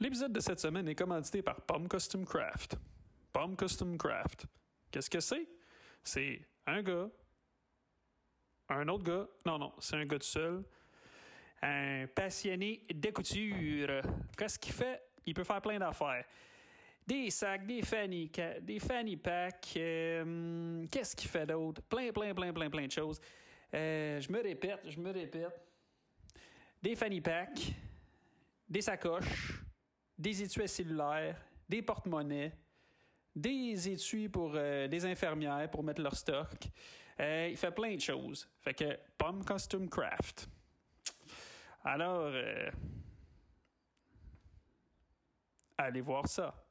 L'épisode de cette semaine est commandité par Pomme Custom Craft. Pomme Custom Craft. Qu'est-ce que c'est? C'est un gars, un autre gars, non, non, c'est un gars tout seul, un passionné de couture. Qu'est-ce qu'il fait? Il peut faire plein d'affaires. Des sacs, des fanny, des fanny packs. euh, Qu'est-ce qu'il fait d'autre? Plein, plein, plein, plein, plein de choses. Euh, je me répète, je me répète. Des fanny packs, des sacoches, des étuis cellulaires, des porte-monnaies, des étuis pour euh, infirmières pour mettre leur stock. Euh, il fait plein de choses. Fait que Pomme Custom Craft. Alors, euh, allez voir ça.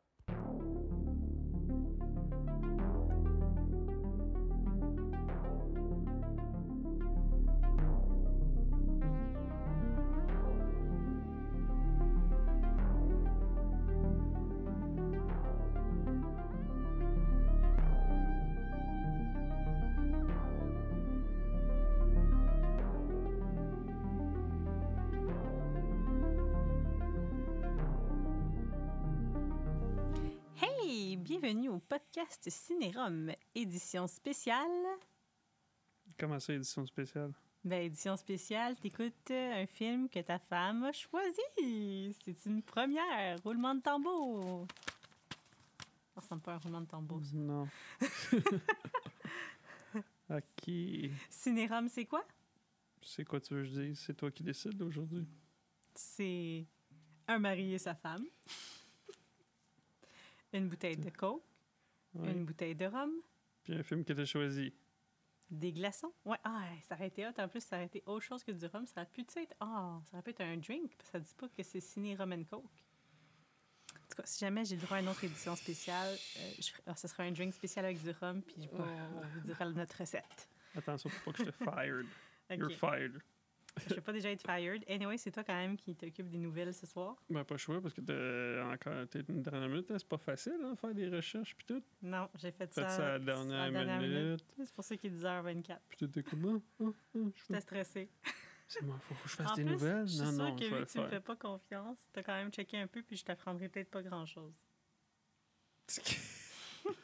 Podcast Cinérum, édition spéciale. Comment ça, édition spéciale? Ben, édition spéciale, t'écoutes euh, un film que ta femme a choisi. C'est une première. Roulement de tambour. Ça ressemble pas à un roulement de tambour, ça. Non. OK. Cinérum, c'est quoi? C'est quoi tu veux que je dise? C'est toi qui décides aujourd'hui. C'est un mari et sa femme. Une bouteille de coke, Ouais. une bouteille de rhum, Puis un film que tu as choisi. des glaçons. Ouais, ah, ça aurait été hot. En plus, ça aurait été autre chose que du rhum. Ça aurait pu être... Ah, ça aurait pu être un drink. Ça dit pas que c'est ciné rum and coke. En tout cas, si jamais j'ai le droit à une autre édition spéciale, euh, je ah, ce sera un drink spécial avec du rhum, puis je on vous dira notre recette. Attention pour pas que je te fired. You're fired. Je vais pas déjà être fired. Anyway, c'est toi quand même qui t'occupe des nouvelles ce soir. Ben, pas choix parce que t'as encore t'es une dernière minute. hein, C'est pas facile, hein, faire des recherches puis tout. Non, j'ai fait Faites ça, ça à la dernière minute? C'est pour ça qu'il est 10h24. Puis tout est comment? Je J'étais stressée. C'est moi, faut, faut que je fasse En des plus, nouvelles. je suis Non, sûre non, que vu que tu me fais pas confiance, t'as quand même checké un peu, puis je t'apprendrai peut-être pas grand-chose.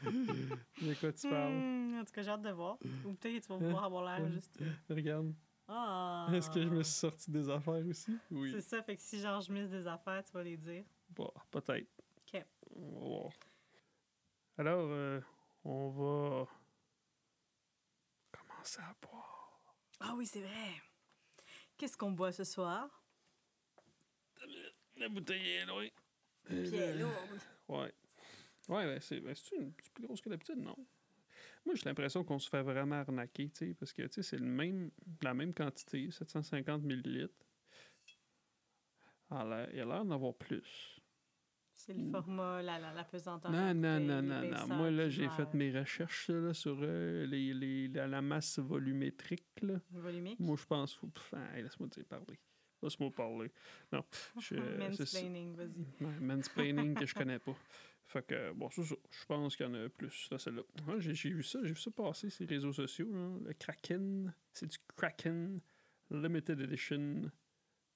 De quoi tu parles? Hmm, en tout cas, j'ai hâte de voir. Ou peut-être que tu vas pouvoir avoir l'air juste. Regarde. Ah! Est-ce que je me suis sorti des affaires aussi? Oui. C'est ça, fait que si genre je mise des affaires, tu vas les dire. Bon, peut-être. OK. On va voir. Alors, euh, on va commencer à boire. Ah oui, c'est vrai. Qu'est-ce qu'on boit ce soir? La bouteille est loin. Puis elle est lourde. Ouais. Ouais, ben, c'est ben, une plus grosse que d'habitude, non? Moi, j'ai l'impression qu'on se fait vraiment arnaquer, tu sais, parce que, tu sais, c'est le même, la même quantité, 750 millilitres. Ah, il a l'air d'en avoir plus. C'est le format, la, la, la pesanteur. Non, non, non, non, non. Moi, là, j'ai fait mes recherches là, sur euh, les, les- la, la masse volumétrique, là. Volumique? Moi, je pense... Pff, hey, laisse-moi te dire parler. Laisse-moi parler. Non, je... euh. Mansplaining, vas-y. Mansplaining que je connais pas. Fait que, bon, c'est ça. Je pense qu'il y en a plus, là, celle-là. Ouais, j'ai, j'ai vu ça, j'ai vu ça passer sur les réseaux sociaux, là. Le Kraken, c'est du Kraken Limited Edition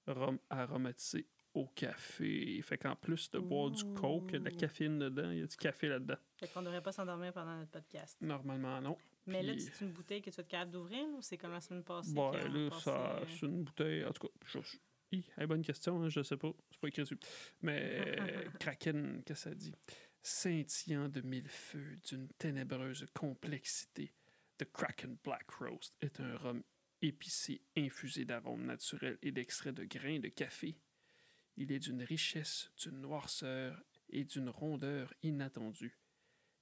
rhum aromatisé au café. Fait qu'en plus de boire du coke, il y a de la caféine dedans, il y a du café là-dedans. Fait qu'on devrait pas s'endormir pendant notre podcast. Normalement, non. Mais là, c'est une bouteille que tu être capable d'ouvrir ou c'est comme la semaine passée? Qu'on là, ça, euh, c'est une bouteille. En tout cas, je, je- Hi, hey, bonne question, hein, je sais pas. C'est pas écrit dessus. Mais euh, Kraken, qu'est-ce que ça dit? Scintillant de mille feux, d'une ténébreuse complexité, The Kraken Black Roast est un rhum épicé infusé d'arômes naturels et d'extraits de grains de café. Il est d'une richesse, d'une noirceur et d'une rondeur inattendue.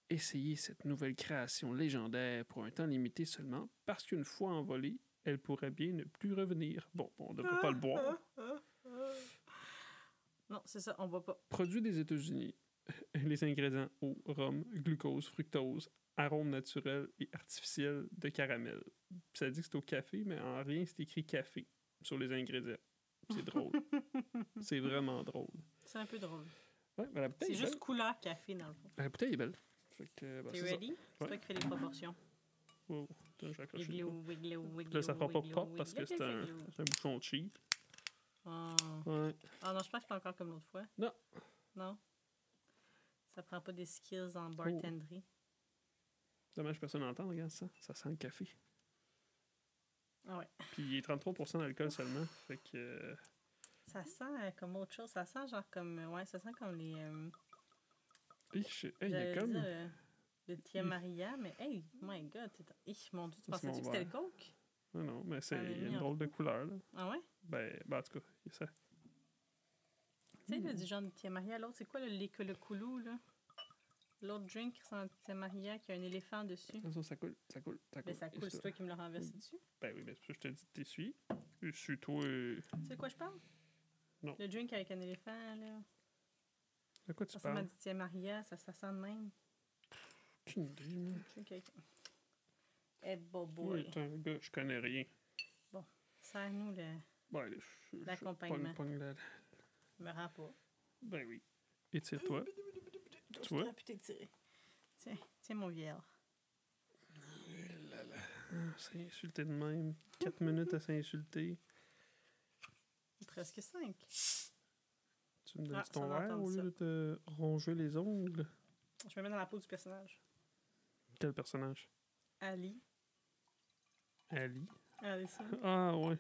Essayez cette nouvelle création légendaire pour un temps limité seulement, parce qu'une fois envolée, elle pourrait bien ne plus revenir. Bon, bon on ne devrait pas le boire. Non, c'est ça, on boit pas. Produit des États-Unis. Les ingrédients eau, rhum, glucose, fructose, arômes naturels et artificiels de caramel. Ça dit que c'est au café, mais en rien c'est écrit café sur les ingrédients. C'est drôle. c'est vraiment drôle. C'est un peu drôle. Ouais, ben C'est est juste couleur café, dans le fond. La bouteille est belle. Ben, T'es c'est ready? C'est Ouais. toi qui fais les proportions. Wow, le Wiglou, coup. wiglou, wiglou, Là, ça fera pas pop parce que c'est un, un bouchon cheap. Ah. Ouais. Ah non, je pense que c'est pas encore comme l'autre fois. Non. Non? Ça prend pas des skills en bartenderie. Dommage que personne n'entend, regarde ça. Ça sent le café. Ah ouais. Puis il est 33% d'alcool seulement. Fait que. euh, Ça sent euh, comme autre chose. Ça sent genre comme. euh, Ouais, ça sent comme les. euh, je- hey, il y a comme. dire, le Tia Hi. Maria, mais hey, my god. Hi, mon dieu, tu pensais-tu que c'était le coke? Non, non, mais c'est Ah, il y a mis une drôle de couleur, là. Ah ouais? Ben, ben, en tout cas, ça. Tu sais, Hmm. là, du genre de Tia Maria. L'autre, c'est quoi le le coulou, là? L'autre drink qui ressemble à Tia Maria qui a un éléphant dessus. Ah, ça, ça coule, ça coule, ça coule. Mais ça coule, c'est toi qui me l'as renversé dessus. Ben oui, mais c'est pour ça que je te dis, t'essuies. Essuie-toi. euh, Tu sais de quoi je parle? Non. Le drink avec un éléphant, là. De quoi tu Ça ressemble à parles? du Tia Maria, ça, ça sent de même. Avec. Eh, bobo. T'es un gars, je connais rien. Serre-nous le. Allez, je-. L'accompagnement. la- me rends pas. Ben oui. Étire-toi. Tu vois? J'aurais pu t'étirer. Tiens, tiens mon vieil. Ah, C'est insulté de même. 4 minutes à s'insulter. Presque 5. Tu me donnes Ah, ton ça, on a verre au lieu ça. de te ronger les ongles? Je me mets dans la peau du personnage. Quel personnage? Ali. Ali. Allison. Ah, ouais.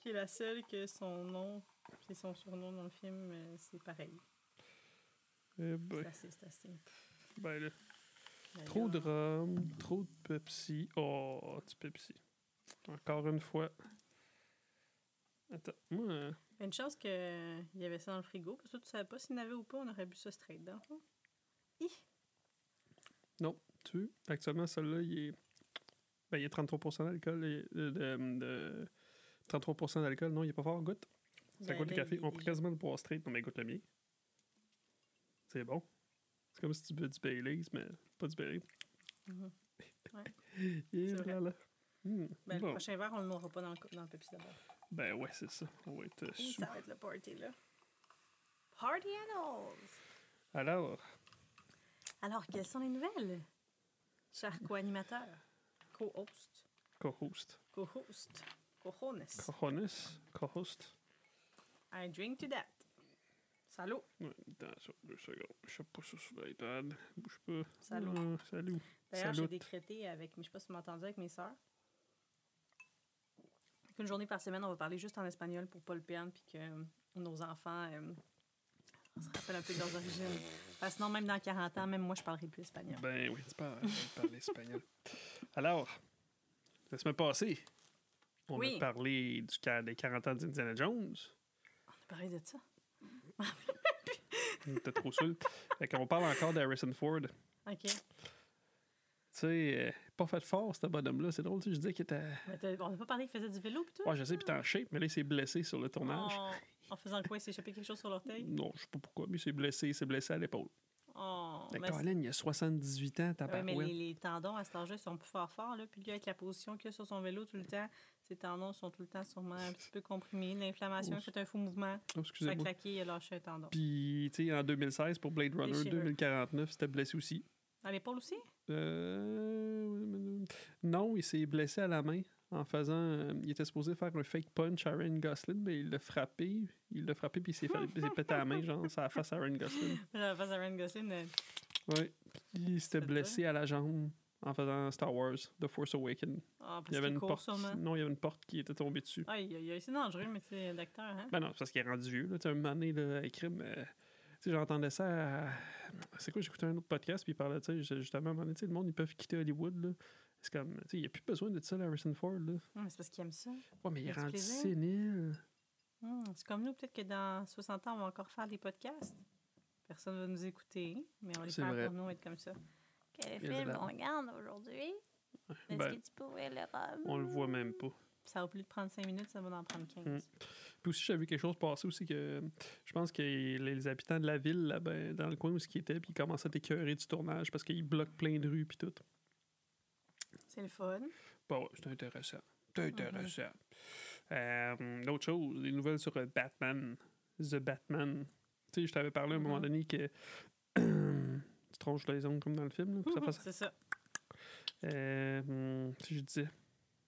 qui est la seule que son nom et son surnom dans le film, euh, c'est pareil. Eh C'est ben, assez, c'est assez. ben là. Mais Trop de rhum, trop de Pepsi. Oh, du Pepsi. Encore une fois. Attends, moi, euh, Une chance qu'il y avait ça dans le frigo, parce que tu savais pas s'il y en avait ou pas, on aurait bu ça straight dans le fond. Tu veux, actuellement, celui-là, il est. Ben, il est 33% d'alcool. et- De, de, de- 33% d'alcool, non, il est pas fort, goûte. Ça Ben, goûte le café. On peut quasiment le boire straight. Non, mais goûte le mien. C'est bon. C'est comme si tu buvais du Baileys, mais pas du Baileys. Vrai. voilà. Hmm, Ben, le prochain verre, on le nourra pas dans le, dans le Pepsi d'abord. Ben ouais, c'est ça. On va être euh. Ça va être le party, là. Party Annals! Alors, Alors, quelles sont les nouvelles? Cher co-animateur, co-host, co-host. co-host, co-hones, Cojones. Co-host. I drink to that. Salut! Ouais, attention, deux secondes. Je sais pas ça sur l'iPad. Bouge pas. Salut. Salut. D'ailleurs, j'ai décrété avec, je sais pas si tu m'as entendu, avec mes sœurs. Qu'une journée par semaine, on va parler juste en espagnol pour pas le perdre, puis que nos enfants euh, on se rappelle un peu de leurs origines. Parce que sinon, même dans 40 ans, même moi, je parlerai plus espagnol. Ben oui, tu parles, parles espagnol. Alors, la semaine passée, on Oui. a parlé du, des 40 ans d'Indiana Jones. On a parlé de ça. On était trop saoul. Fait qu'on parle encore d'Harrison Ford. OK. Tu sais, euh, pas fait fort, ce bonhomme-là. C'est drôle, tu sais, je disais qu'il était. On n'a pas parlé qu'il faisait du vélo, puis tout? Ouais, je sais, puis t'es en shape, mais là, il s'est blessé sur le tournage. Oh, en faisant quoi? Il s'est échappé quelque chose sur l'orteil? Non, je sais pas pourquoi, mais il s'est blessé, il s'est blessé à l'épaule. Oh, Mais Colin, il a 78 ans, Ouais, tabarouette. mais les, les tendons à cet âge-là ils sont plus forts forts. Là. Puis lui, avec la position qu'il a sur son vélo tout le temps, ses tendons sont tout le temps sûrement un petit peu comprimés. L'inflammation, il a fait un faux mouvement. Oh, Ça a excusez-moi. claqué, il a lâché un tendon. Puis, tu sais, en 2016, pour Blade Runner Déchirure. 2049, c'était blessé aussi. À l'épaule aussi? Euh, Non, il s'est blessé à la main en faisant. euh, il était supposé faire un fake punch à Ryan Gosling, mais il l'a frappé. Il l'a frappé, puis il s'est fait- il s'est pété la main, genre, ça a face à Ryan Gosling. La face à Ryan Gosling. euh. Puis il s'était blessé à la jambe en faisant Star Wars, The Force Awakens. Ah, Il parce y avait une court porte. sûrement. Non, il y avait une porte qui était tombée dessus. Ah, il, il, c'est dangereux, mais c'est l'acteur, hein? Ben non, c'est parce qu'il est rendu vieux. Là. Tu sais, un moment donné, là, sais, j'entendais ça à... C'est quoi, j'écoutais un autre podcast, puis il parlait, tu sais, justement, à un moment donné, le monde, ils peuvent quitter Hollywood, là. C'est comme, tu sais, il n'y a plus besoin de ça, là, Harrison Ford, là. C'est parce qu'il aime ça. Ouais, mais il rendu sénile. Hum, c'est comme nous, peut-être que dans 60 ans, on va encore faire des podcasts. Personne ne va nous écouter, mais on les vrai. pour nous être comme ça. Quel de film on regarde aujourd'hui? Est-ce Ben, que tu pourrais le rhum? on le voit même pas. Ça va plus de prendre 5 minutes, ça va en prendre 15. Hum. Puis aussi, j'avais vu quelque chose passer aussi que je pense que les habitants de la ville, là, ben, dans le coin où ils étaient, puis ils commençaient à t'écœurer du tournage parce qu'ils bloquent plein de rues, puis tout. C'est le fun. Bon, c'est intéressant. C'est intéressant. Euh, D'autres choses, des nouvelles sur euh, Batman. The Batman. Tu sais, je t'avais parlé à un moment Mhm. donné que tu tronches les ongles comme dans le film. C'est ça. Euh, si je disais.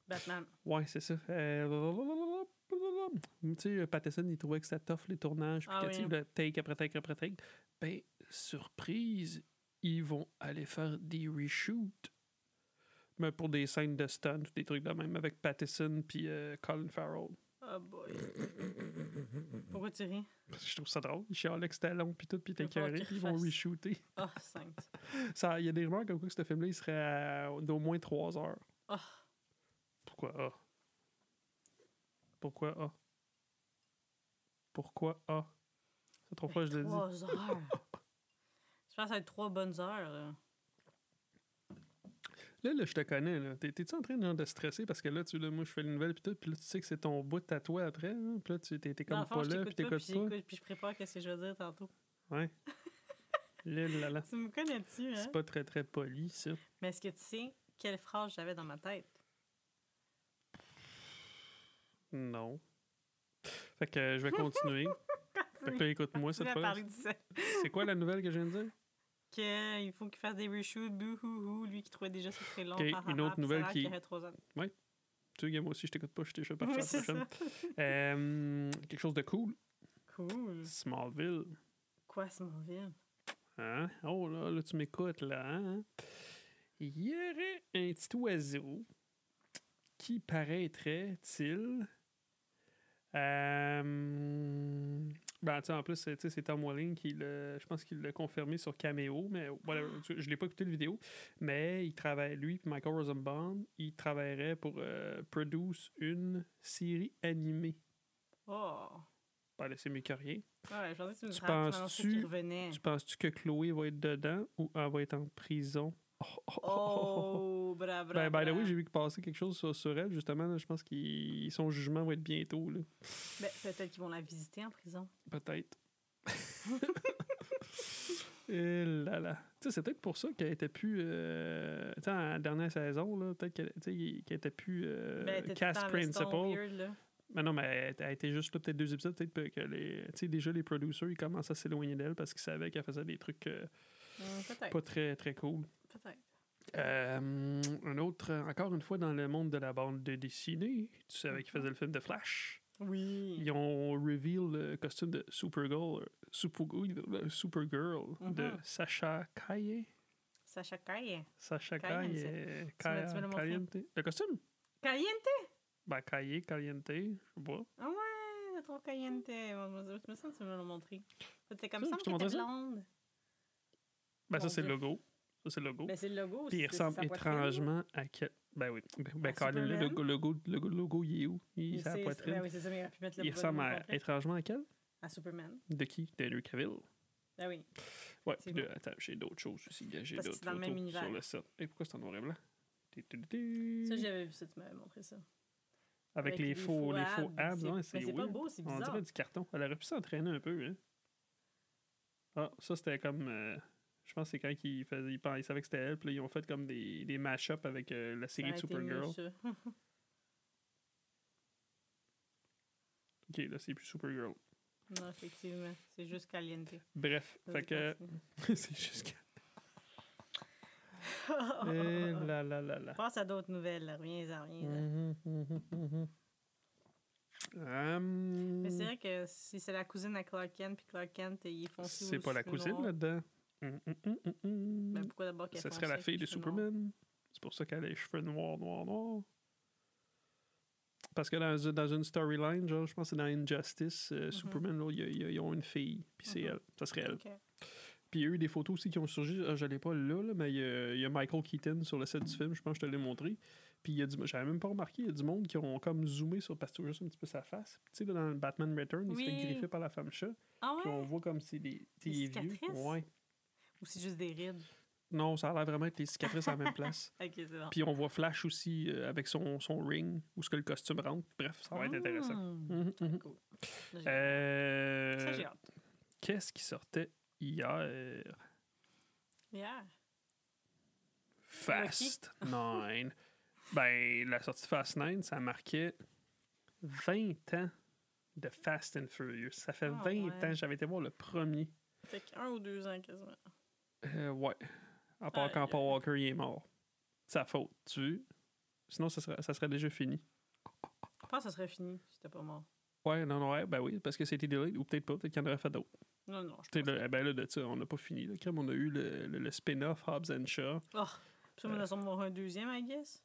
Batman. Ouais, c'est ça. Euh, tu sais, Patterson, il trouvait que ça tough les tournages, puis Ah oui. le take après take après take. Ben, surprise, ils vont aller faire des reshoots. Mais pour des scènes de stunt ou des trucs de même avec Patterson puis euh, Colin Farrell. Oh boy. Pourquoi tu ris? Parce que je trouve ça drôle. Ils chialaient que c'était long puis tout, puis qu'ils puis ils vont reshooter. Oh, cinq. Ça- Il y a des rumeurs comme quoi que ce film-là, il serait d'au moins 3 heures. Oh. Pourquoi? A? Pourquoi A? Pourquoi A? C'est trop fois que je l'ai dit. Trois heures. Je pense que ça va être trois bonnes heures. là. Là, là, je te connais, là. T'es- T'es-tu en train genre, de stresser parce que là, tu là, moi, je fais une nouvelle puis tout, puis là, tu sais que c'est ton bout à toi après, là, puis là, tu t'es t'es Dans comme le fond, pas je là, puis pas, t'écoutes puis pas. j'écoute, puis je prépare qu'est-ce que je vais dire tantôt. Ouais. là, là, là. Tu me connais-tu, hein? C'est pas très, très poli, ça. Mais est-ce que tu sais quelle phrase j'avais dans ma tête? Non. Fait que euh, je vais continuer. fait que écoute-moi cette fois. ça. C'est quoi la nouvelle que je viens de dire? Qu'il faut qu'il fasse des reshoots, bouhouhou, lui qui trouvait déjà ça très long. Ok, ha, ha, une autre ça nouvelle qui- trois ans. Tu sais, moi aussi, je t'écoute pas, je vais partir Oui, c'est prochaine. ça. Euh, quelque chose de cool. Cool. Smallville. Quoi, Smallville? Hein? Oh là, là, tu m'écoutes, là. Hein? Il y aurait un petit oiseau qui paraîtrait-il. Euh, ben, en plus, c'est- Tom Welling qui l'a. Je pense qu'il l'a confirmé sur Cameo, mais tu- je l'ai pas écouté la vidéo. Mais il travaille, lui, puis Michael Rosenbaum, il travaillerait pour euh, produce une série animée. Oh! Ben, là, c'est mieux que rien. Ouais, je pensais que tu me Tu penses-tu-. Tu penses-tu que Chloé va être dedans ou elle va être en prison? Oh, oh, oh, oh, oh. Oh, bra, bra, Ben, by the way, j'ai vu que passer quelque chose sur, sur elle, justement. là, je pense que son jugement va être bientôt, là. Ben, peut-être qu'ils vont la visiter en prison. Peut-être. Et là là. Sais, c'est peut-être pour ça qu'elle était plus. euh, tu sais, en dernière saison, là, peut-être qu'elle qu'elle était plus euh, Ben, cast principal. weird, là. Mais non, mais elle, était juste là peut-être deux épisodes, peut-être que les. Tu sais, déjà les producers, ils commencent à s'éloigner d'elle parce qu'ils savaient qu'elle faisait des trucs euh, peut-être. pas très, très cool. Peut-être. Euh, un autre, encore une fois, dans le monde de la bande de dessinée, tu savais qu'ils faisaient le film de Flash? Oui. Ils ont reveal le costume de Supergirl, euh, Super, euh, Supergirl de Mhm. Sacha Kaye. Sacha Kaye. Sacha. Kaye. Caliente. Le costume? Caliente? Ben, Kaye, Caliente, je sais pas. Ah ouais, le trop caliente. Je me sens que tu me l'as montré. C'était comme Ça, ça, mais qu'elle était montrais ça? blonde. Ben, Mon ça, c'est le logo. Ça, c'est le logo. Ben, c'est le logo. Puis il ressemble étrangement à quel. Ben oui. Ben, À Colin, le logo, le logo, logo, logo, il est où? Il est la c'est- poitrine. ben oui, c'est ça, mais il aurait pu mettre le il ressemble à, étrangement à quel? À Superman. De qui? D'Henry Cavill. Ben oui. Ouais, puis là, attends, j'ai d'autres choses aussi. J'ai d'autres photos sur le set. Et pourquoi c'est en noir et blanc? Ça, j'avais vu ça, tu m'avais montré ça. Avec, les, faux, les faux abs, mais c'est pas beau, c'est On bizarre. dirait du carton. Elle aurait pu s'entraîner un peu, hein. Ah, ça, c'était comme... je pense que c'est quand ils, faisaient, ils, ils savaient que c'était elle, puis là, ils ont fait comme des, des mash-up avec euh, la Ça série de mieux, Supergirl. ça. Ok, là, c'est plus Supergirl. non, effectivement. C'est juste caliente. Bref, Vas-y, fait que... continue. c'est juste. Eh là là là là. Passe à d'autres nouvelles, là. Mhm, mhm, mhm. Mais c'est vrai que si c'est la cousine à Clark Kent, puis Clark Kent, il est foncé C'est pas la cousine là-dedans? Hum, hum, hum, hum. Ben, pourquoi d'abord est serait la fille de? Superman. C'est pour ça qu'elle a les cheveux noirs, noirs, noirs. Parce que dans, dans une storyline, genre, je pense que c'est dans Injustice, euh, Superman, y a- ils ont une fille, puis c'est Mhm. elle. Ça serait elle. Puis il y a eu des photos aussi qui ont surgi. Ah, je l'ai pas là, là, mais il y, a, il y a Michael Keaton sur le set du film, je pense que je te l'ai montré. Puis il y a du j'avais même pas remarqué, il y a du monde qui ont comme zoomé sur parce que juste un petit peu sa face. Tu sais, dans Batman Return, il se fait griffer par la femme chat. Ah Puis on voit comme c'est des, Des vieux. Ouais. Ou c'est juste des rides? Non, ça a l'air vraiment être les cicatrices à la même place. Ok, c'est bon. Puis on voit Flash aussi euh, avec son, son ring, où ce que le costume rentre. Bref, ça va être intéressant. Ah, Mhm, mhm. Cool. Euh, Ça, j'ai hâte. Qu'est-ce qui sortait hier? Yeah. Fast 9. ben, la sortie de Fast 9, ça marquait 20 ans de Fast and Furious. Ça fait Ah, 20 ouais. ans, j'avais été voir le premier. Fait qu'un ou deux ans quasiment. Euh, ouais. À part quand Paul. Walker il est mort. C'est sa faute, tu veux? Sinon, ça serait, ça serait déjà fini. Je pense que ça serait fini si c'était pas mort. Ouais, non, non, ouais, ben oui, parce que c'était delayed, ou peut-être pas, peut-être qu'il y en aurait fait d'autres. Non, non, je pense eh ben là, de ça, on n'a pas fini. Là. Crème, on a eu le, le, le spin-off Hobbs and Shaw. Oh, ça, on va en avoir un deuxième, I guess.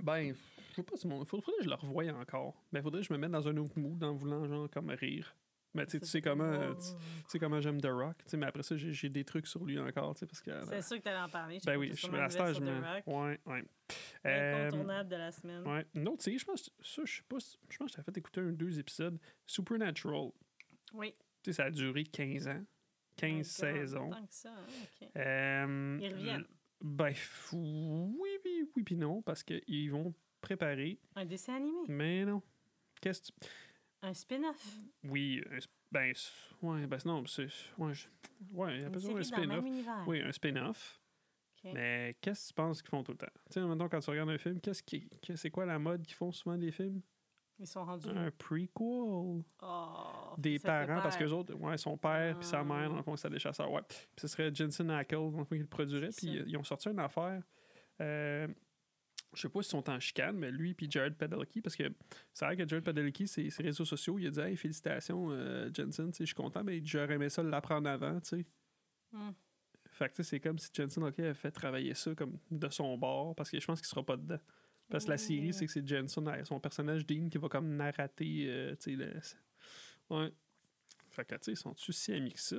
Ben, je sais pas si mon. Faudrait, faudrait que je le revoie encore. Ben, faudrait que je me mette dans un autre mood en voulant, genre, comme rire. Mais tu sais, tu comment, euh, tu, tu sais comment j'aime The Rock. tu Mais après ça, j'ai des trucs sur lui encore. tu sais, Parce que, C'est sûr que t'allais en parler. ben oui, je suis à stage, Rock. Ouais, ouais. Euh, Incontournable de la semaine. ouais. Une autre série, je pense, ça, je sais pas, je pense que j'ai fait écouter un, deux épisodes. Supernatural. Oui. Tu sais, ça a duré 15 ans. 15 My God, saisons. Tant que ça, hein, OK. Euh, Ils reviennent. Ben, oui, oui, oui, puis non, parce qu'ils vont préparer. Un dessin animé. Mais non. Qu'est-ce que tu. Un spin-off? Oui, un ben, ouais, ben, non, c'est. Ouais, je- ouais, il Une appelle ça série un dans le spin-off. Oui, un spin-off. Mais qu'est-ce que tu penses qu'ils font tout le temps? Tu sais, maintenant, quand tu regardes un film, qu'est-ce qui, que- c'est quoi la mode qu'ils font souvent des films? Ils sont rendus. Un prequel. Oh, Des parents, parce que autres, ouais, son père puis sa Ah. mère, dans le fond, c'était des chasseurs. Ouais. Puis ce serait Jensen Ackles, dans le fond, qui le produirait. C'est Puis ils ont sorti une affaire. Euh, je sais pas s'ils sont en chicane, mais lui puis Jared Padalecki, parce que c'est vrai que Jared Padalecki, ses, ses réseaux sociaux, il a dit Hey, félicitations, euh, Jensen, je suis content, mais j'aurais aimé ça l'apprendre avant, tu sais. Hmm. Fait que c'est comme si Jensen Ackles avait fait travailler ça comme de son bord, parce que je pense qu'il sera pas dedans. Parce que la série, Ouh. c'est que c'est Jensen, euh, son personnage Dean, qui va comme narrater, euh, tu sais, le... Ouais. Fait que, tu sais, ils sont-tu si amis que ça?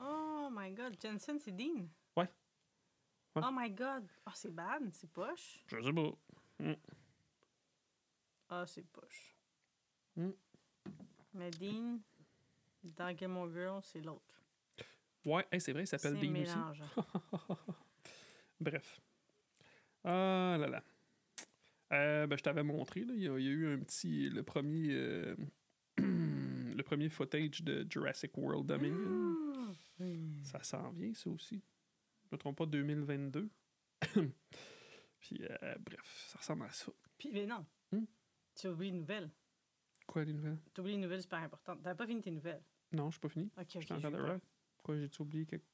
Oh my god, Jensen, c'est Dean? Ouais. Oh my god. Oh, c'est bad, c'est poche. Je sais pas. Ah, c'est poche. Hmm. Mais Dean, dans Game of Girls, c'est l'autre. Ouais, hey, c'est vrai, il s'appelle Dean aussi. Bref. Ah là là. Euh, ben, je t'avais montré, là, il, y a, il y a eu un petit. Le premier. euh, le premier footage de Jurassic World Dominion. Hmm. Ça s'en vient, ça aussi. Je me trompe pas, 2022. Puis, euh, bref, ça ressemble à ça. Puis, mais non. Hmm? Tu as oublié une nouvelle. Quoi, les nouvelles? Tu as oublié une nouvelle super importante. T'avais pas fini tes nouvelles. Non, je suis pas fini. Ok, Je ok. suis en j'ai train de. Quoi, j'ai-tu oublié quelque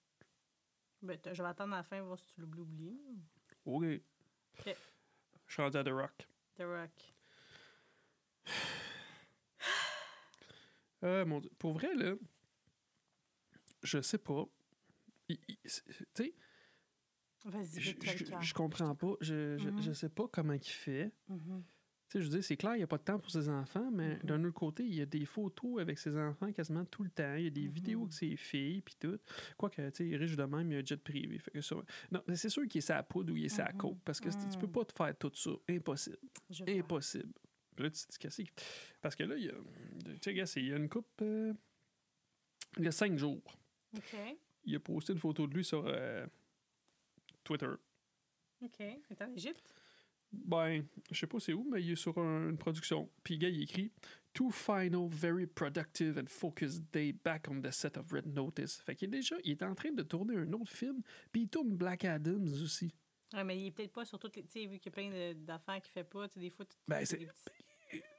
Ben, je vais attendre à la fin, voir si tu l'oublies oublié. Ok. Ok. Je suis rendu à The Rock. The Rock. Euh, mon Dieu. Pour vrai, là, je sais pas. Tu Vas-y, je, je, comprends pas. Je, je, Mhm. je sais pas comment il fait. Mhm. Tu sais, je veux dire, c'est clair, il n'y a pas de temps pour ses enfants, mais Mhm. d'un autre côté, il y a des photos avec ses enfants quasiment tout le temps. Il y a des vidéos avec ses filles, puis tout. Quoique, tu sais, il est riche de même, il y a un jet privé. Fait que ça... Non, mais c'est sûr qu'il est sa poudre ou il est sa coke, parce que tu peux pas te faire tout ça. Impossible. Impossible. Puis là, tu te dis, Parce que là, il y a. Tu sais, il y a une coupe. euh, Il y a cinq jours. OK. Il a posté une photo de lui sur euh, Twitter. OK. T'es en Égypte? Ben, je sais pas c'est où, mais il est sur un- une production. Puis gars, il écrit Two final, very productive and focused day back on the set of Red Notice. Fait qu'il est déjà, il est en train de tourner un autre film, puis il tourne Black Adams aussi. Ouais, mais il est peut-être pas sur toutes les. Tu sais, vu qu'il y a plein d'affaires qu'il fait pas, tu sais, des fois. Ben, c'est- petits- Il- il-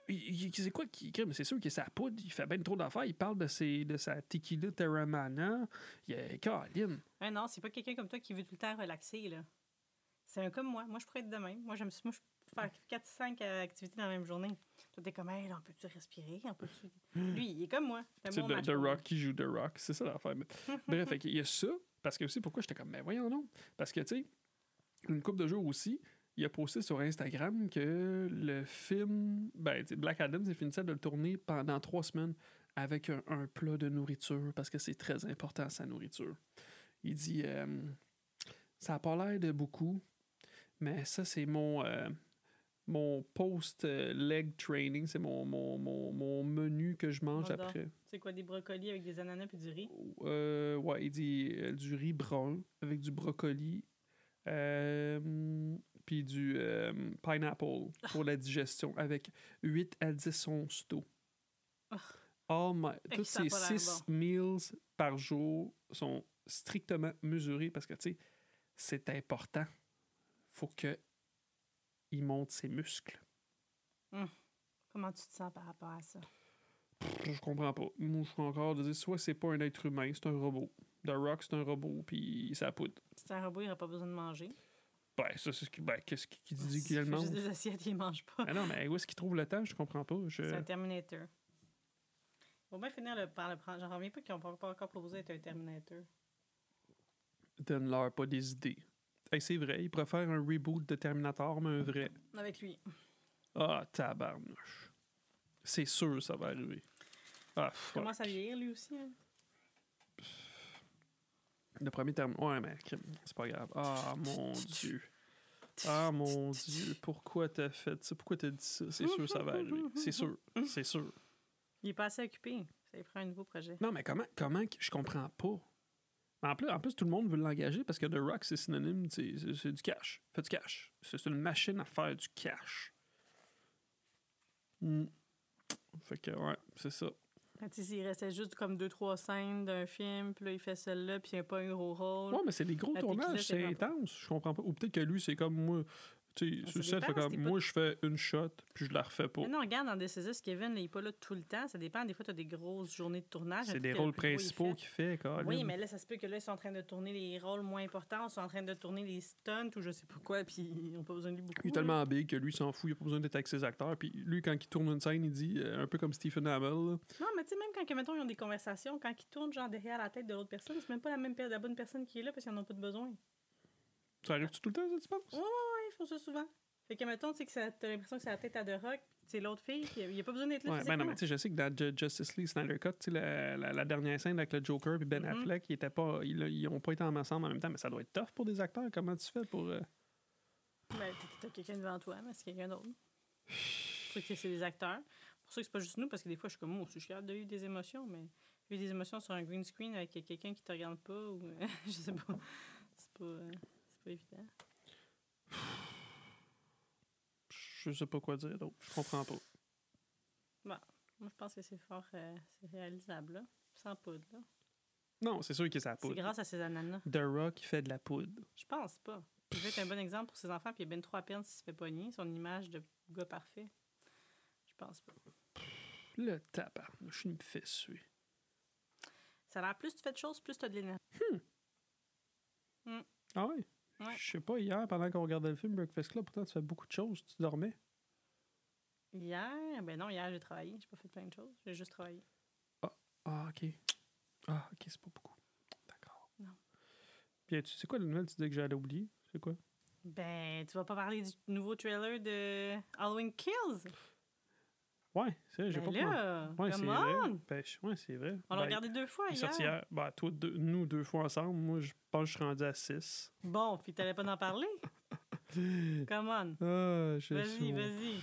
C'est quoi qui? Mais c'est sûr qu'il sa poudre, il fait bien trop d'affaires. Il parle de, ses, de sa tequila Terramana. Il est Caroline. Ah non, c'est pas quelqu'un comme toi qui veut tout le temps relaxer, là. C'est un comme moi. Moi, je pourrais être de même. Moi, j'aime moi, je peux faire 4-5 activités dans la même journée. Toi, t'es comme, hey, là, on peut-tu respirer? On peut-tu... Lui, il est comme moi. C'est moi. Rock qui joue The Rock. C'est ça l'affaire. Bref, qu'il y a ça. Parce que aussi, pourquoi j'étais comme, mais voyons non. Parce que, tu sais, une couple de jours aussi, il a posté sur Instagram que le film, ben, Black Adam, il finissait de le tourner pendant trois semaines avec un, un plat de nourriture parce que c'est très important, sa nourriture. Il dit, euh, ça n'a pas l'air de beaucoup, mais ça, c'est mon. euh, mon post-leg training, c'est mon, mon, mon, mon menu que je mange après. C'est quoi, des brocolis avec des ananas et du riz? Euh, ouais, il dit euh, du riz brun avec du brocoli, euh, puis du euh, pineapple pour la digestion avec 8 à 10 onces d'eau. Oh my, a ces pas l'air 6 meals par jour sont strictement mesurés parce que, tu sais, c'est important. faut que il monte ses muscles. Comment tu te sens par rapport à ça? Je comprends pas. Moi, je suis encore de dire soit c'est pas un être humain, c'est un robot. The Rock, c'est un robot, puis ça poudre. C'est un robot, il n'aurait pas besoin de manger. Ben, ça, c'est ce qui, ben, qu'est-ce qui, qui dit Il qu'il mange? juste des assiettes, il mange pas. Ah non, mais où est-ce qu'il trouve le temps? Je comprends pas. Je... C'est un Terminator. Faut bien finir le, par le prendre. J'en reviens pas qu'ils n'ont pas pas encore proposé d'être un Terminator. Donne-leur pas des idées. Hey, c'est vrai, il pourrait faire un reboot de Terminator, mais un vrai. Avec lui. Ah, tabarnouche. C'est sûr ça va arriver. Ah, Il fuck. commence à vieillir lui aussi. Hein? Le premier terme. Ouais, mais c'est pas grave. Ah, mon Dieu. Ah, mon Dieu. Pourquoi t'as fait ça? Pourquoi t'as dit ça? C'est sûr ça va arriver. C'est sûr. C'est sûr. Il est pas assez occupé. Ça lui prend un nouveau projet. Non, mais comment, comment je comprends pas? Mais En plus, en plus, tout le monde veut l'engager parce que The Rock, c'est synonyme, c'est du cash. Fait du cash. C'est une machine à faire du cash. Hmm. Fait que, ouais, c'est ça. Tu sais, S'il restait juste comme deux, trois scènes d'un film, puis là, il fait celle-là, puis il n'y a pas un gros rôle. Ouais, mais c'est des gros La tournages, c'est intense. Je comprends pas. Ou peut-être que lui, c'est comme moi. Tu sais, dépend, fait comme moi, je fais une shot, puis je la refais pas. Mais non, regarde, dans This Kevin, là, il n'est pas là tout le temps. Ça dépend. Des fois, tu as des grosses journées de tournage. C'est des rôles principaux qu'il fait, Colin. Oui, mais là, ça se peut que là, ils sont en train de tourner les rôles moins importants, ils sont en train de tourner les stunts ou je sais pas quoi, puis ils n'ont pas besoin de lui beaucoup. Il est là. tellement big que lui, il s'en fout, il a pas besoin d'être avec ses acteurs. Puis lui, quand il tourne une scène, il dit, euh, un peu comme Stephen Amell, là, Non, mais tu sais, même quand, que, mettons, ils ont des conversations, quand ils tournent genre derrière la tête de l'autre personne, c'est même pas la même la bonne personne qui est là parce qu'ils n'en ont pas de besoin. ça arrive tout le temps, ça, tu penses? Ouais, Ouais, ils font ça souvent. Fait que, mettons, tu sais, que t'as l'impression que c'est la tête à The Rock, c'est l'autre fille, il n'y a pas besoin d'être là. Ouais, ben non, mais tu sais, je sais que dans Ju- Justice League Snyder Cut, tu sais, la, la, la dernière scène avec le Joker et Ben Mhm. Affleck, ils, étaient pas, ils, ils ont pas été ensemble en même temps, mais ça doit être tough pour des acteurs. Comment tu fais pour. euh, Ben, t'as- quelqu'un devant toi, mais c'est quelqu'un d'autre. C'est pour que c'est des acteurs. pour ça que c'est pas juste nous, parce que des fois, je suis comme, moi, je suis capable de vivre des émotions, mais vivre des émotions sur un green screen avec quelqu'un qui te regarde pas, ou je sais pas, c'est pas, euh, c'est pas évident. Je sais pas quoi dire d'autre. Je comprends pas. Moi, je pense que c'est fort, euh, c'est réalisable, là. Sans poudre, là. Non, c'est sûr est sa C'est poudre. grâce à ces ananas. The Rock, fait de la poudre. Je pense pas. Il veut être un bon exemple pour ses enfants, puis il a ben trop à peine s'il se fait pogner, son image de gars parfait. Je pense pas. Le tabarnouche, il me fait suer. Ça a l'air plus tu fais de choses, plus tu as de l'énergie. Ah ouais? Ouais. Je sais pas, hier, pendant qu'on regardait le film Breakfast Club, pourtant, tu fais beaucoup de choses. Tu dormais. Hier, ben non, hier j'ai travaillé. J'ai pas fait plein de choses. J'ai juste travaillé. Ah, ok. Ah, ok, c'est pas beaucoup. D'accord. Non. Puis, tu sais quoi, la nouvelle, tu disais que j'allais oublier? C'est quoi? Ben, tu vas pas parler du nouveau trailer de Halloween Kills? Ouais, c'est vrai, j'ai Ben pas là, Ouais, c'est come vrai. Ben, ouais, c'est vrai. On l'a Ben, regardé deux fois hier. hier. Ben, toi, deux- nous, deux fois ensemble. Moi, je pense que je suis rendu à 6. Bon, puis t'allais pas en parler? Come on. Ah, Vas-y, vas-y.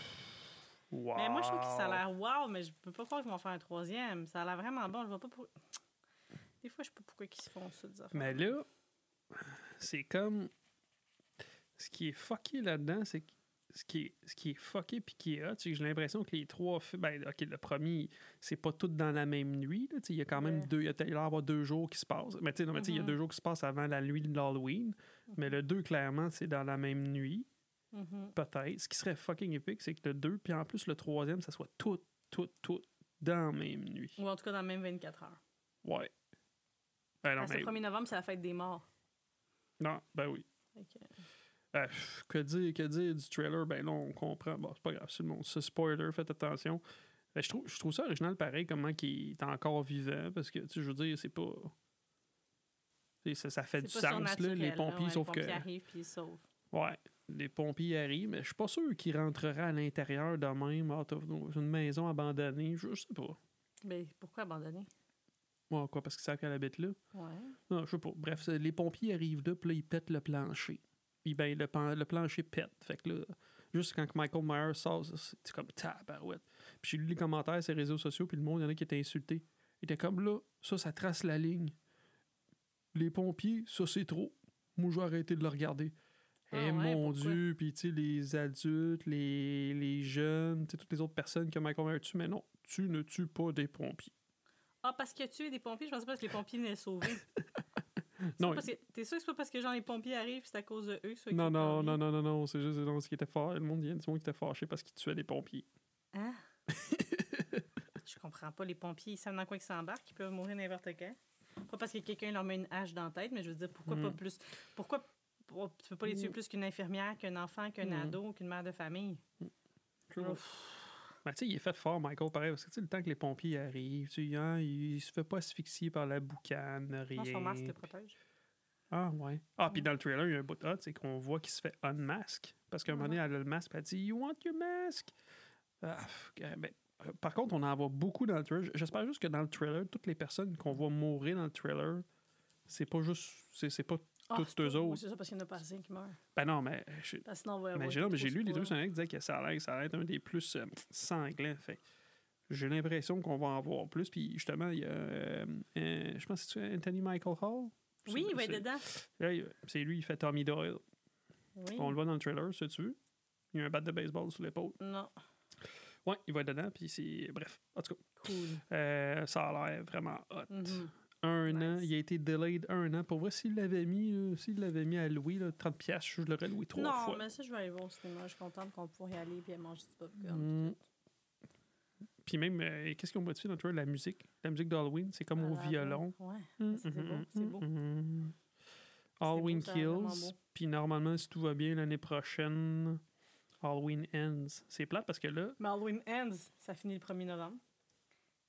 Wow. Mais moi, je trouve que ça a l'air wow, mais je peux pas croire qu'ils vont faire un troisième. Ça a l'air vraiment bon. Je vois pas pourquoi. Des fois, je sais pas pourquoi ils se font ça, des affaires. Mais là, c'est comme. Ce qui est fucké là-dedans, c'est que. Ce qui, est, ce qui est fucké puis qui est hot, c'est que j'ai l'impression que les trois. fi- Ben, ok, le premier, c'est pas tout dans la même nuit. Il y a quand même Ouais. deux. Il y a il va y avoir deux jours qui se passent. Mais tu sais, non, mais tu sais, il y a Mhm. deux jours qui se passent avant la nuit de l'Halloween. Mais le 2, clairement, c'est dans la même nuit. Mhm. Peut-être. Ce qui serait fucking épique, c'est que le 2, puis en plus le troisième, ça soit tout, tout, tout dans la même nuit. Ou en tout cas, dans le même 24 heures. Ouais. Ben non, Parce que mais. le 1er novembre, c'est la fête des morts. Non, ben oui. Euh, que dire, que dire du trailer? Ben là, on comprend. Bon, c'est pas grave, c'est le monde. C'est spoiler, faites attention. Ben, je, trouve, je trouve ça original pareil, comment il est encore vivant, parce que, tu sais, je veux dire, c'est pas. Ça, ça fait du sens, là, les pompiers, ouais, sauf les que. pompiers arrivent puis ils sauvent. Ouais, les pompiers arrivent, mais je suis pas sûr qu'ils rentreraient à l'intérieur de même, out of- dans une maison abandonnée. Je, sais pas. Mais pourquoi abandonner? Ouais, quoi, parce qu'ils savent qu'elle habite là. Ouais. Non, je sais pas. Bref, les pompiers arrivent là, puis là, ils pètent le plancher. Puis ben, le, pan- le plancher pète. Fait que là, juste quand Michael Myers sort, c'est comme tabarouette. Puis j'ai lu les commentaires sur les réseaux sociaux, puis le monde, il y en a qui étaient insultés. Il était comme là, ça, ça trace la ligne. Les pompiers, ça, c'est trop. Moi, je vais arrêter de le regarder. Ah Eh ouais, mon pourquoi? Dieu, puis tu sais, les adultes, les, les jeunes, tu sais, toutes les autres personnes que Michael Myers tue, mais non, tu ne tues pas des pompiers. Ah, parce que tu es des pompiers, je pensais pas que les pompiers venaient sauver. Non, pas parce que- T'es sûr que c'est pas parce que genre les pompiers arrivent, c'est à cause de eux? ceux Non, non, non, non, non, non, c'est juste non, ce qui était fort. Le monde, il y a du monde qui était fâché parce qu'il tuait des pompiers. Hein? je comprends pas. Les pompiers, ils savent dans quoi ils s'embarquent, ils peuvent mourir n'importe quand. Pas parce que quelqu'un leur met une hache dans la tête, mais je veux dire, pourquoi pas Mhm. plus? Pourquoi oh, tu peux pas les tuer plus qu'une infirmière, qu'un enfant, qu'un Mm. ado, qu'une mère de famille? Ben, tu sais, il est fait fort, Michael, pareil, parce que tu sais, le temps que les pompiers arrivent, tu sais, hein, il se fait pas asphyxier par la boucane, rien. Non, son masque le protège. Ah, ouais. Ah, puis dans le trailer, il y a un bout hot, c'est qu'on voit qu'il se fait unmask. Parce qu'à un moment donné, elle a le masque, elle dit You want your mask? Ah, euh, ben, euh, par contre, on en voit beaucoup dans le trailer. J'espère juste que dans le trailer, toutes les personnes qu'on voit mourir dans le trailer, c'est pas juste. C'est c'est pas. Ah, Toutes c'est pas- eux ouais, autres. C'est ça parce qu'il n'y en a pas assez qui meurent. Ben non, mais. je- Parce que sinon, on va mais j'ai lu les deux semaines qui disaient que ça allait, ça allait être un des plus euh, sanglants. Fait. J'ai l'impression qu'on va en voir plus. Puis justement, il y a. euh, euh, je pense que c'est Anthony Michael Hall? Oui, il va être dedans. C'est lui, il fait Tommy Doyle. Oui. On le voit dans le trailer, ça tu. Il y a un bat de baseball sur l'épaule. Non. Ouais, il va être dedans, puis c'est. Bref, en tout cas, Cool. euh, ça a l'air vraiment hot. Mhm. Un an, il a été delayed un an. Pour vrai, s'il l'avait mis, là, s'il l'avait mis à louer, là, 30$, piastres, je l'aurais loué trois non, fois. mais ça, je vais aller voir au cinéma. Je suis contente qu'on pourrait y aller et manger du popcorn. Mm. Puis même, euh, qu'est-ce qu'ils ont modifié dans le? La musique. La musique d'Halloween, c'est comme au Ah, violon. Ouais. Mm, c'est beau, c'est beau. beau, Halloween Kills. Puis normalement, si tout va bien l'année prochaine, Halloween Ends. C'est plate parce que là, Mais Halloween Ends, ça finit le 1er novembre.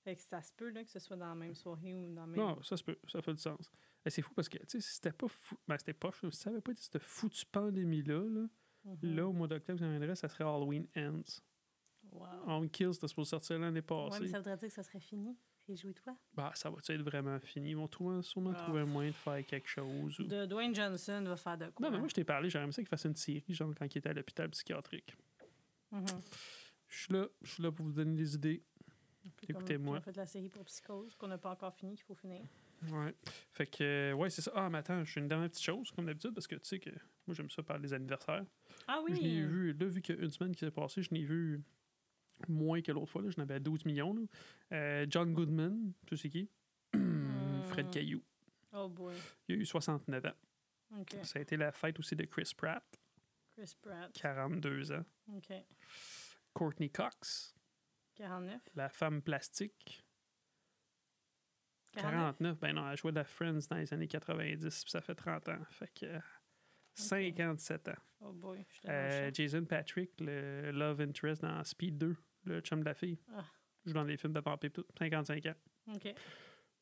Fait que ça se peut là, que ce soit dans la même soirée ou dans le même. non, ça se peut, ça fait du sens. Et c'est fou parce que, tu sais, si c'était pas fou, ben c'était pas, si ça avait pas cette foutue pandémie-là, là, Mhm. là, au mois d'octobre, ça viendrait, ça serait Halloween Ends. Wow. Halloween Kills, c'était supposé sortir l'année Ouais, passée. mais ça voudrait dire que ça serait fini. Réjouis-toi. Bah, ça va-tu être vraiment fini? Ils vont trouver, sûrement Ah. trouver un moyen de faire quelque chose. ou- De Dwayne Johnson va faire de quoi? Non, mais moi, je t'ai parlé, j'aimerais ça qu'il fasse une série, genre quand il était à l'hôpital psychiatrique. Mhm. Je suis là, je suis là pour vous donner des idées. Écoutez-moi. On a fait la série pour Psychose, qu'on n'a pas encore fini, qu'il faut finir. Ouais. Fait que, euh, ouais, c'est ça. Ah, mais attends, j'ai une dernière petite chose, comme d'habitude, parce que tu sais que moi, j'aime ça parler des anniversaires. Ah oui! Je n'ai vu, là, vu qu'il y a une semaine qui s'est passée, je n'ai vu moins que l'autre fois. Là. J'en avais 12 millions. là. Euh, John Goodman, tu sais qui? Fred Hmm. Caillou. Oh boy. Il a eu 69 ans. OK. Ça a été la fête aussi de Chris Pratt, Chris Pratt. 42 ans. OK. Courtney Cox, 49. la femme plastique, 49. 49. Ben non, elle jouait dans Friends dans les années 90, puis ça fait 30 ans. Fait que euh, 57 ans. Oh boy. Je Euh, Jason Patrick, le Love Interest dans Speed 2, le chum de la fille. Ah. Joue dans les films de vampires, tout. 55 ans. OK.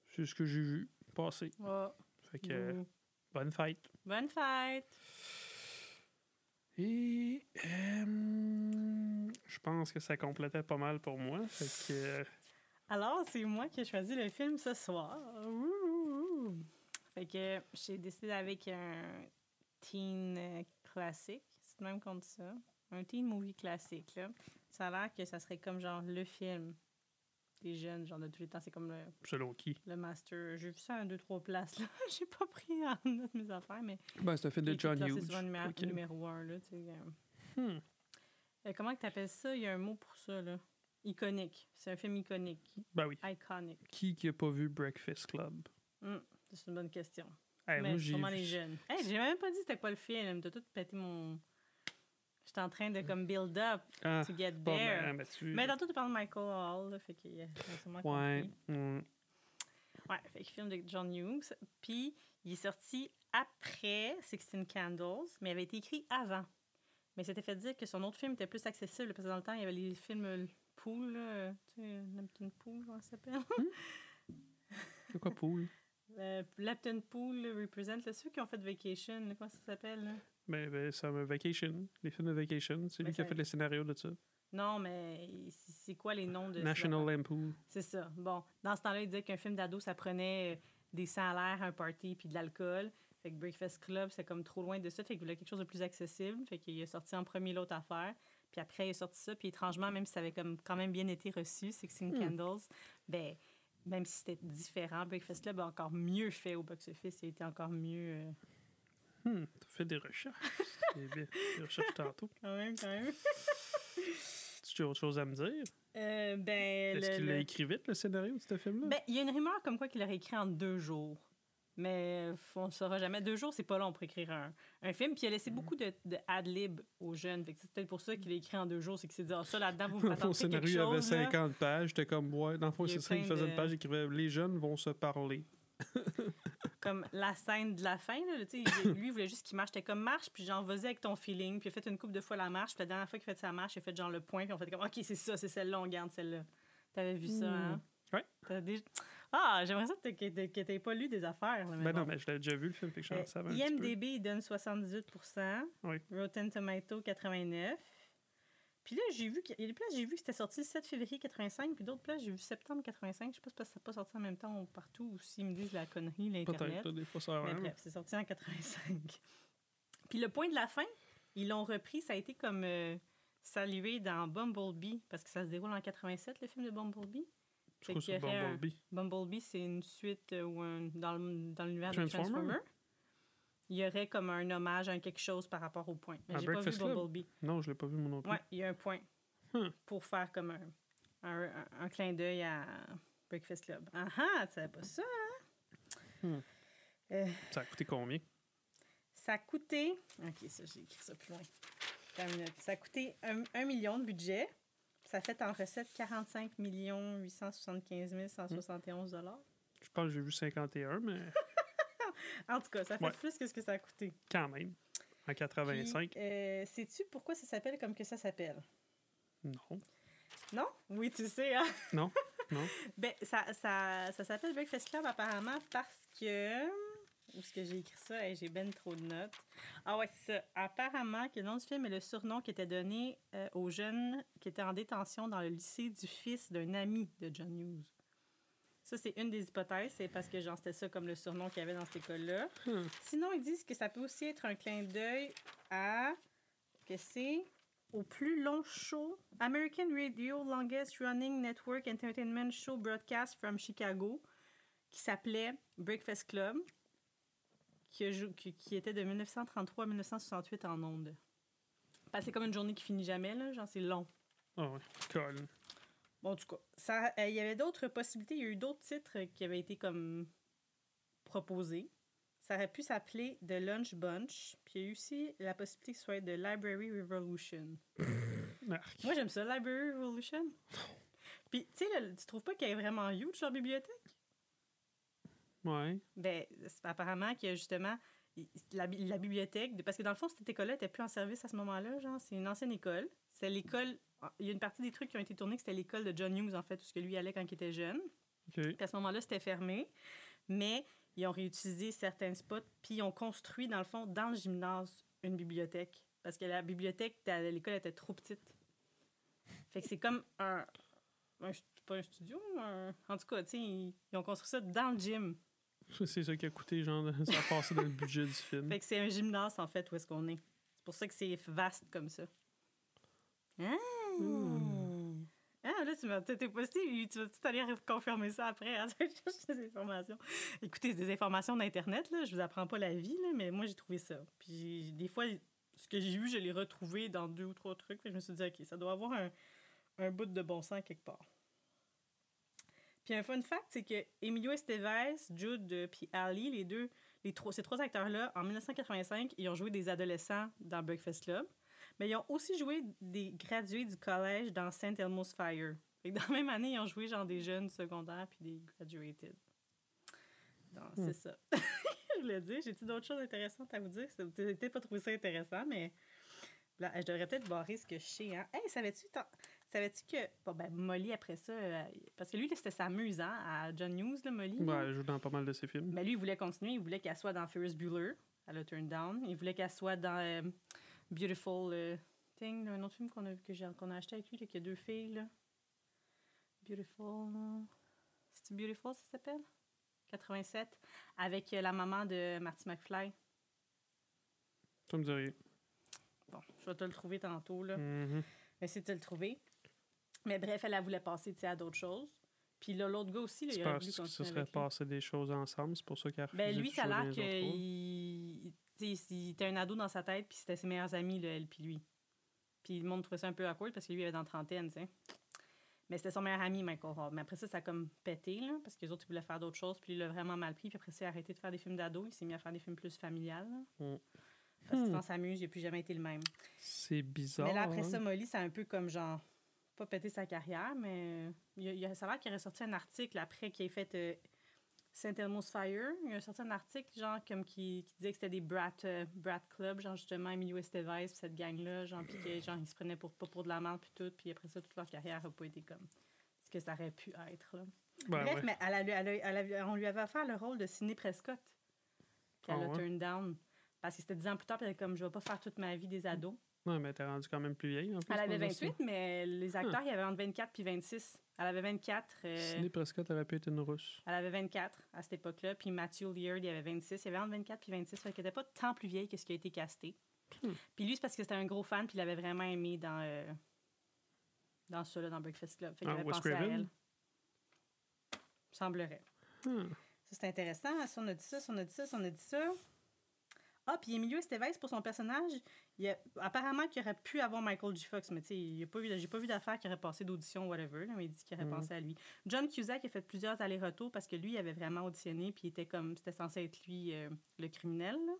C'est ce que j'ai vu passer. Oh, Fait que, euh, bouh. bonne fête. Bonne fête! Et euh, je pense que ça complétait pas mal pour moi. Fait que, euh, Alors, c'est moi qui ai choisi le film ce soir. Ouh! Fait que j'ai décidé avec un teen classique. C'est même dit ça. Un teen movie classique, là. Ça a l'air que ça serait comme genre le film des jeunes, genre de tous les temps. C'est comme le, selon qui? le master. J'ai vu ça en deux, trois places, là. J'ai pas pris en note mes affaires, mais. Ben, c'est un film de John Hughes. souvent numéro, numéro un, là, tu sais. euh. Hmm. Euh, comment que t'appelles ça? Il y a un mot pour ça, là. Iconique. C'est un film iconique. Ben oui. Iconic. Qui qui a pas vu Breakfast Club? Hmm, c'est une bonne question. Hey, mais moi, sûrement les jeunes. Hey, j'ai même pas dit c'était quoi le film. T'as tout pété mon... J'étais en train de comme build up Ah, to get there. mal, mais tu- Mais tantôt, tu parles de Michael Hall, là, fait qu'il a sûrement Ouais. Ouais, fait que film de John Hughes. Puis, il est sorti après Sixteen Candles, mais il avait été écrit avant. Mais c'était fait dire que son autre film était plus accessible, parce que dans le temps, il y avait les films euh, Pool, là, tu sais, Lipton Pool, comment ça s'appelle? C'est quoi, Pool? Euh, Lipton Pool Represent, là, ceux qui ont fait Vacation, là, comment ça s'appelle? Ben, ben Summer Vacation. Les films de Vacation. C'est Ben, lui qui a fait les scénarios de ça. Non, mais c'est c'est quoi les noms de... National? Lampoon. C'est ça. Bon, dans ce temps-là, il disait qu'un film d'ado, ça prenait euh, des l'air, un party, puis de l'alcool. Fait que Breakfast Club, c'est comme trop loin de ça. Fait qu'il voulait quelque chose de plus accessible. Fait qu'il a sorti en premier l'autre affaire. Puis après, il a sorti ça. Puis étrangement, même si ça avait comme quand même bien été reçu, Sixteen Hmm. Candles, ben, même si c'était différent, Breakfast Club a encore mieux fait au box-office. Il a été encore mieux... euh, Hmm, t'as fait des recherches. Bien. Des recherches tantôt. Quand même, quand même. Tu as autre chose à me dire? Euh, ben, Est-ce qu'il l'a écrit vite, le scénario de ce film-là? Ben, il y a une rumeur comme quoi qu'il aurait écrit en deux jours. Mais on ne saura jamais. Deux jours, c'est pas long pour écrire un, un film. Puis il a Mm. laissé beaucoup de, de ad-lib aux jeunes. C'est peut-être pour ça qu'il a écrit en deux jours. C'est qu'il s'est dit, ah, ça là-dedans, vous me Dans le fond, le patentez quelque scénario chose. avait là. 50 pages. J'étais comme, ouais, dans le fond, c'est ça. Il faisait de- une page, il écrivait Les jeunes vont se parler. comme la scène de la fin. Là, lui, il voulait juste qu'il marche. T'es comme marche, puis genre, vas-y avec ton feeling. Puis il a fait une couple de fois la marche. Puis la dernière fois qu'il a fait sa marche, il a fait genre le point. Puis on fait comme, OK, c'est ça, c'est celle-là, on garde celle-là. T'avais vu ça, hein? Hmm. Ouais. T'as déjà- Ah, j'aimerais ça que que t'aies pas lu des affaires. là, mais Ben bon. non, mais je l'avais déjà vu le film, fait que Euh, savais. IMDB, il donne 78 Oui. Rotten Tomato, 89 Puis là, j'ai vu qu'il y a des places, j'ai vu que c'était sorti le 7 février 85, puis d'autres places, j'ai vu septembre 85. Je sais pas si ça n'a pas sorti en même temps partout ou s'ils me disent la connerie, l'Internet. Peut-être, des fois ça Mais va. bref, c'est sorti en 85. Puis le point de la fin, ils l'ont repris, ça a été comme euh, salué dans Bumblebee, parce que ça se déroule en 87, le film de Bumblebee. C'est aurait un- Bumblebee? Bumblebee, c'est une suite ou un, dans, l'univers de Transformer? Transformer. Il y aurait comme un hommage à quelque chose par rapport au point. Mais j'ai pas vu? Bumblebee. Non, je l'ai pas vu moi non plus. Ouais, il y a un point Hmm. pour faire comme un, un, un- clin d'œil à Breakfast Club. Ah ah, tu savais pas ça, hein? Hmm. Euh, Ça a coûté combien? ça a coûté... OK, ça, j'ai écrit ça plus loin. Ça a coûté un, un million de budget. Ça fait en recette 45 875 171 dollars. Je pense que j'ai vu 51, mais En tout cas, ça fait Ouais. plus que ce que ça a coûté. quand même. En 85, Puis, euh, Sais-tu pourquoi ça s'appelle comme que ça s'appelle? non. Non? Oui, tu sais, hein? Non, non. Ben, ça, ça, ça s'appelle Breakfast Club apparemment parce que. Où est-ce que j'ai écrit ça? Hey, j'ai ben trop de notes. Ah ouais, c'est ça. Apparemment que le nom du film est le surnom qui était donné euh, aux jeunes qui étaient en détention dans le lycée du fils d'un ami de John Hughes. Ça, c'est une des hypothèses. C'est parce que, genre, c'était ça comme le surnom qu'il y avait dans cette école-là. Hmm. Sinon, ils disent que ça peut aussi être un clin d'œil à. que c'est au plus long show American Radio Longest Running Network Entertainment Show Broadcast from Chicago qui s'appelait Breakfast Club qui, a qui, qui était de 1933 à 1968 en ondes. Parce que c'est comme une journée qui finit jamais, là. Genre, c'est long. Ah ouais, Colin. Bon, en tout cas, euh, il y avait d'autres possibilités. Il y a eu d'autres titres qui avaient été comme proposés. Ça aurait pu s'appeler The Lunch Bunch. Puis il y a eu aussi la possibilité que ce soit The Library Revolution. Moi, j'aime ça, Library Revolution. Puis, tu sais, tu trouves pas qu'elle est vraiment huge, leur bibliothèque? Ouais. Ben, apparemment a justement la, la bibliothèque, parce que dans le fond, cette école-là n'était plus en service à ce moment-là, genre, c'est une ancienne école. C'est l'école, il y a une partie des trucs qui ont été tournés que c'était l'école de John Hughes, en fait, où ce que lui allait quand il était jeune. Puis à ce moment-là, c'était fermé, mais ils ont réutilisé certains spots, puis ils ont construit, dans le fond, dans le gymnase, une bibliothèque. Parce que la bibliothèque de l'école était trop petite. Fait que c'est comme un. pas un studio, un- en tout cas, tu sais, ils, ils ont construit ça dans le gym. C'est ça qui a coûté, genre, ça a passé dans le budget du film. Fait que c'est un gymnase, en fait, où est-ce qu'on est. C'est pour ça que c'est vaste comme ça. Ah! Ah, là, tu m'as. T'es posté, tu vas tout aller confirmer ça après. Hein? Tu vas chercher des informations. Écoutez, c'est des informations d'Internet, là. Je vous apprends pas la vie, là, mais moi, j'ai trouvé ça. Puis, des fois, ce que j'ai vu, je l'ai retrouvé dans deux ou trois trucs. Fait que je me suis dit, OK, ça doit avoir un, un bout de bon sens quelque part. Puis, un fun fact, c'est que Emilio Estevez, Jude, puis Ali, les deux, les trois, ces trois acteurs-là, en 1985, ils ont joué des adolescents dans Breakfast Club. Mais ils ont aussi joué des gradués du collège dans Saint Elmo's Fire. Fait que dans la même année, ils ont joué genre des jeunes secondaires puis des graduated. Donc, Hmm. c'est ça. je voulais dire, j'ai-tu d'autres choses intéressantes à vous dire? Vous n'avez peut-être pas trouvé ça intéressant, mais là, je devrais peut-être barrer ce que je sais. Hein? Hey, savais-tu, savais-tu que. Bon, ben, Molly, après ça, euh, parce que lui, là, c'était s'amuse, hein, à John News, là, Molly. Ouais, elle joue dans pas mal de ses films. Mais lui, il voulait continuer. Il voulait qu'elle soit dans Ferris Bueller. Elle a turned down. Il voulait qu'elle soit dans euh, Beautiful euh, Thing, là, un autre film qu'on a, que j'ai- qu'on a acheté avec lui, là, qui a deux filles. Là. Beautiful. là. C'est-tu Beautiful, ça s'appelle? 87. Avec euh, la maman de Marty McFly. Ça me dit rien. Bon, je vais te le trouver tantôt. Là. Mhm. Mais c'est de le trouver. Mais bref, elle, elle voulait passer à d'autres choses. Puis là, l'autre gars aussi, là, il aurait voulu que ce serait passé des choses ensemble? C'est pour ça qu'elle a Ben lui, ça a l'air qu'il il était un ado dans sa tête, puis c'était ses meilleurs amis, là, elle puis lui. Puis le monde trouvait ça un peu awkward parce que lui, il avait dans la trentaine, tu sais. Mais c'était son meilleur ami, Michael Hall. Mais après ça, ça a comme pété, là, parce que les autres, ils voulaient faire d'autres choses, puis il l'a vraiment mal pris. Puis après ça, il a arrêté de faire des films d'ado, il s'est mis à faire des films plus familiales. Mm. Parce que Hmm. s'amuse, il n'a plus jamais été le même. C'est bizarre. mais là, après hein? ça, Molly, c'est un peu comme genre, pas péter sa carrière, mais il y a, il y a- ça a l'air qu'il aurait sorti un article après qu'il ait fait euh, Saint Elmo's Fire. Il a sorti un article, genre, comme qui, qui disait que c'était des brat, euh, brat club, genre, justement, Emilio Estevez, puis cette gang-là, genre, puis que, genre, ils se prenaient pour, pas pour de la merde, puis tout, puis après ça, toute leur carrière a pas été comme ce que ça aurait pu être, là. Ben Bref, ouais. mais elle a- elle a- elle a- on lui avait offert le rôle de Sidney Prescott, puis elle Ah a ouais? turn down. Parce que c'était dix ans plus tard, puis elle était comme, je vais pas faire toute ma vie des ados. Ouais, mais t'es rendu quand même plus vieille. En plus, Elle avait pour dire ça. 28, mais les acteurs, il y avait entre 24 puis 26. Elle avait 24. euh, Sidney Prescott aurait pu être une russe. elle avait 24 à cette époque-là. Puis Matthew Leard, il avait 26. Il y avait entre 24 puis 26. Fait qu'elle n'était pas tant plus vieille que ce qui a été casté. Hmm. Puis lui, c'est parce que c'était un gros fan, puis il l'avait vraiment aimé dans, euh, dans ça, là, dans Breakfast Club. Fait qu'il Ah, avait pensé à elle. Semblerait. Hmm. Ça, c'est intéressant. Si on a dit ça, si on a dit ça, si on a dit ça. Ah, puis Emilio Estevez, pour son personnage, il a, apparemment qu'il aurait pu avoir Michael J. Fox, mais tu sais, pas eu- j'ai pas vu d'affaire qui aurait passé d'audition, whatever, là, mais il dit qu'il aurait Mhm. pensé à lui. John Cusack a fait plusieurs allers-retours parce que lui, il avait vraiment auditionné, puis il était comme, c'était censé être lui euh, le criminel. Là.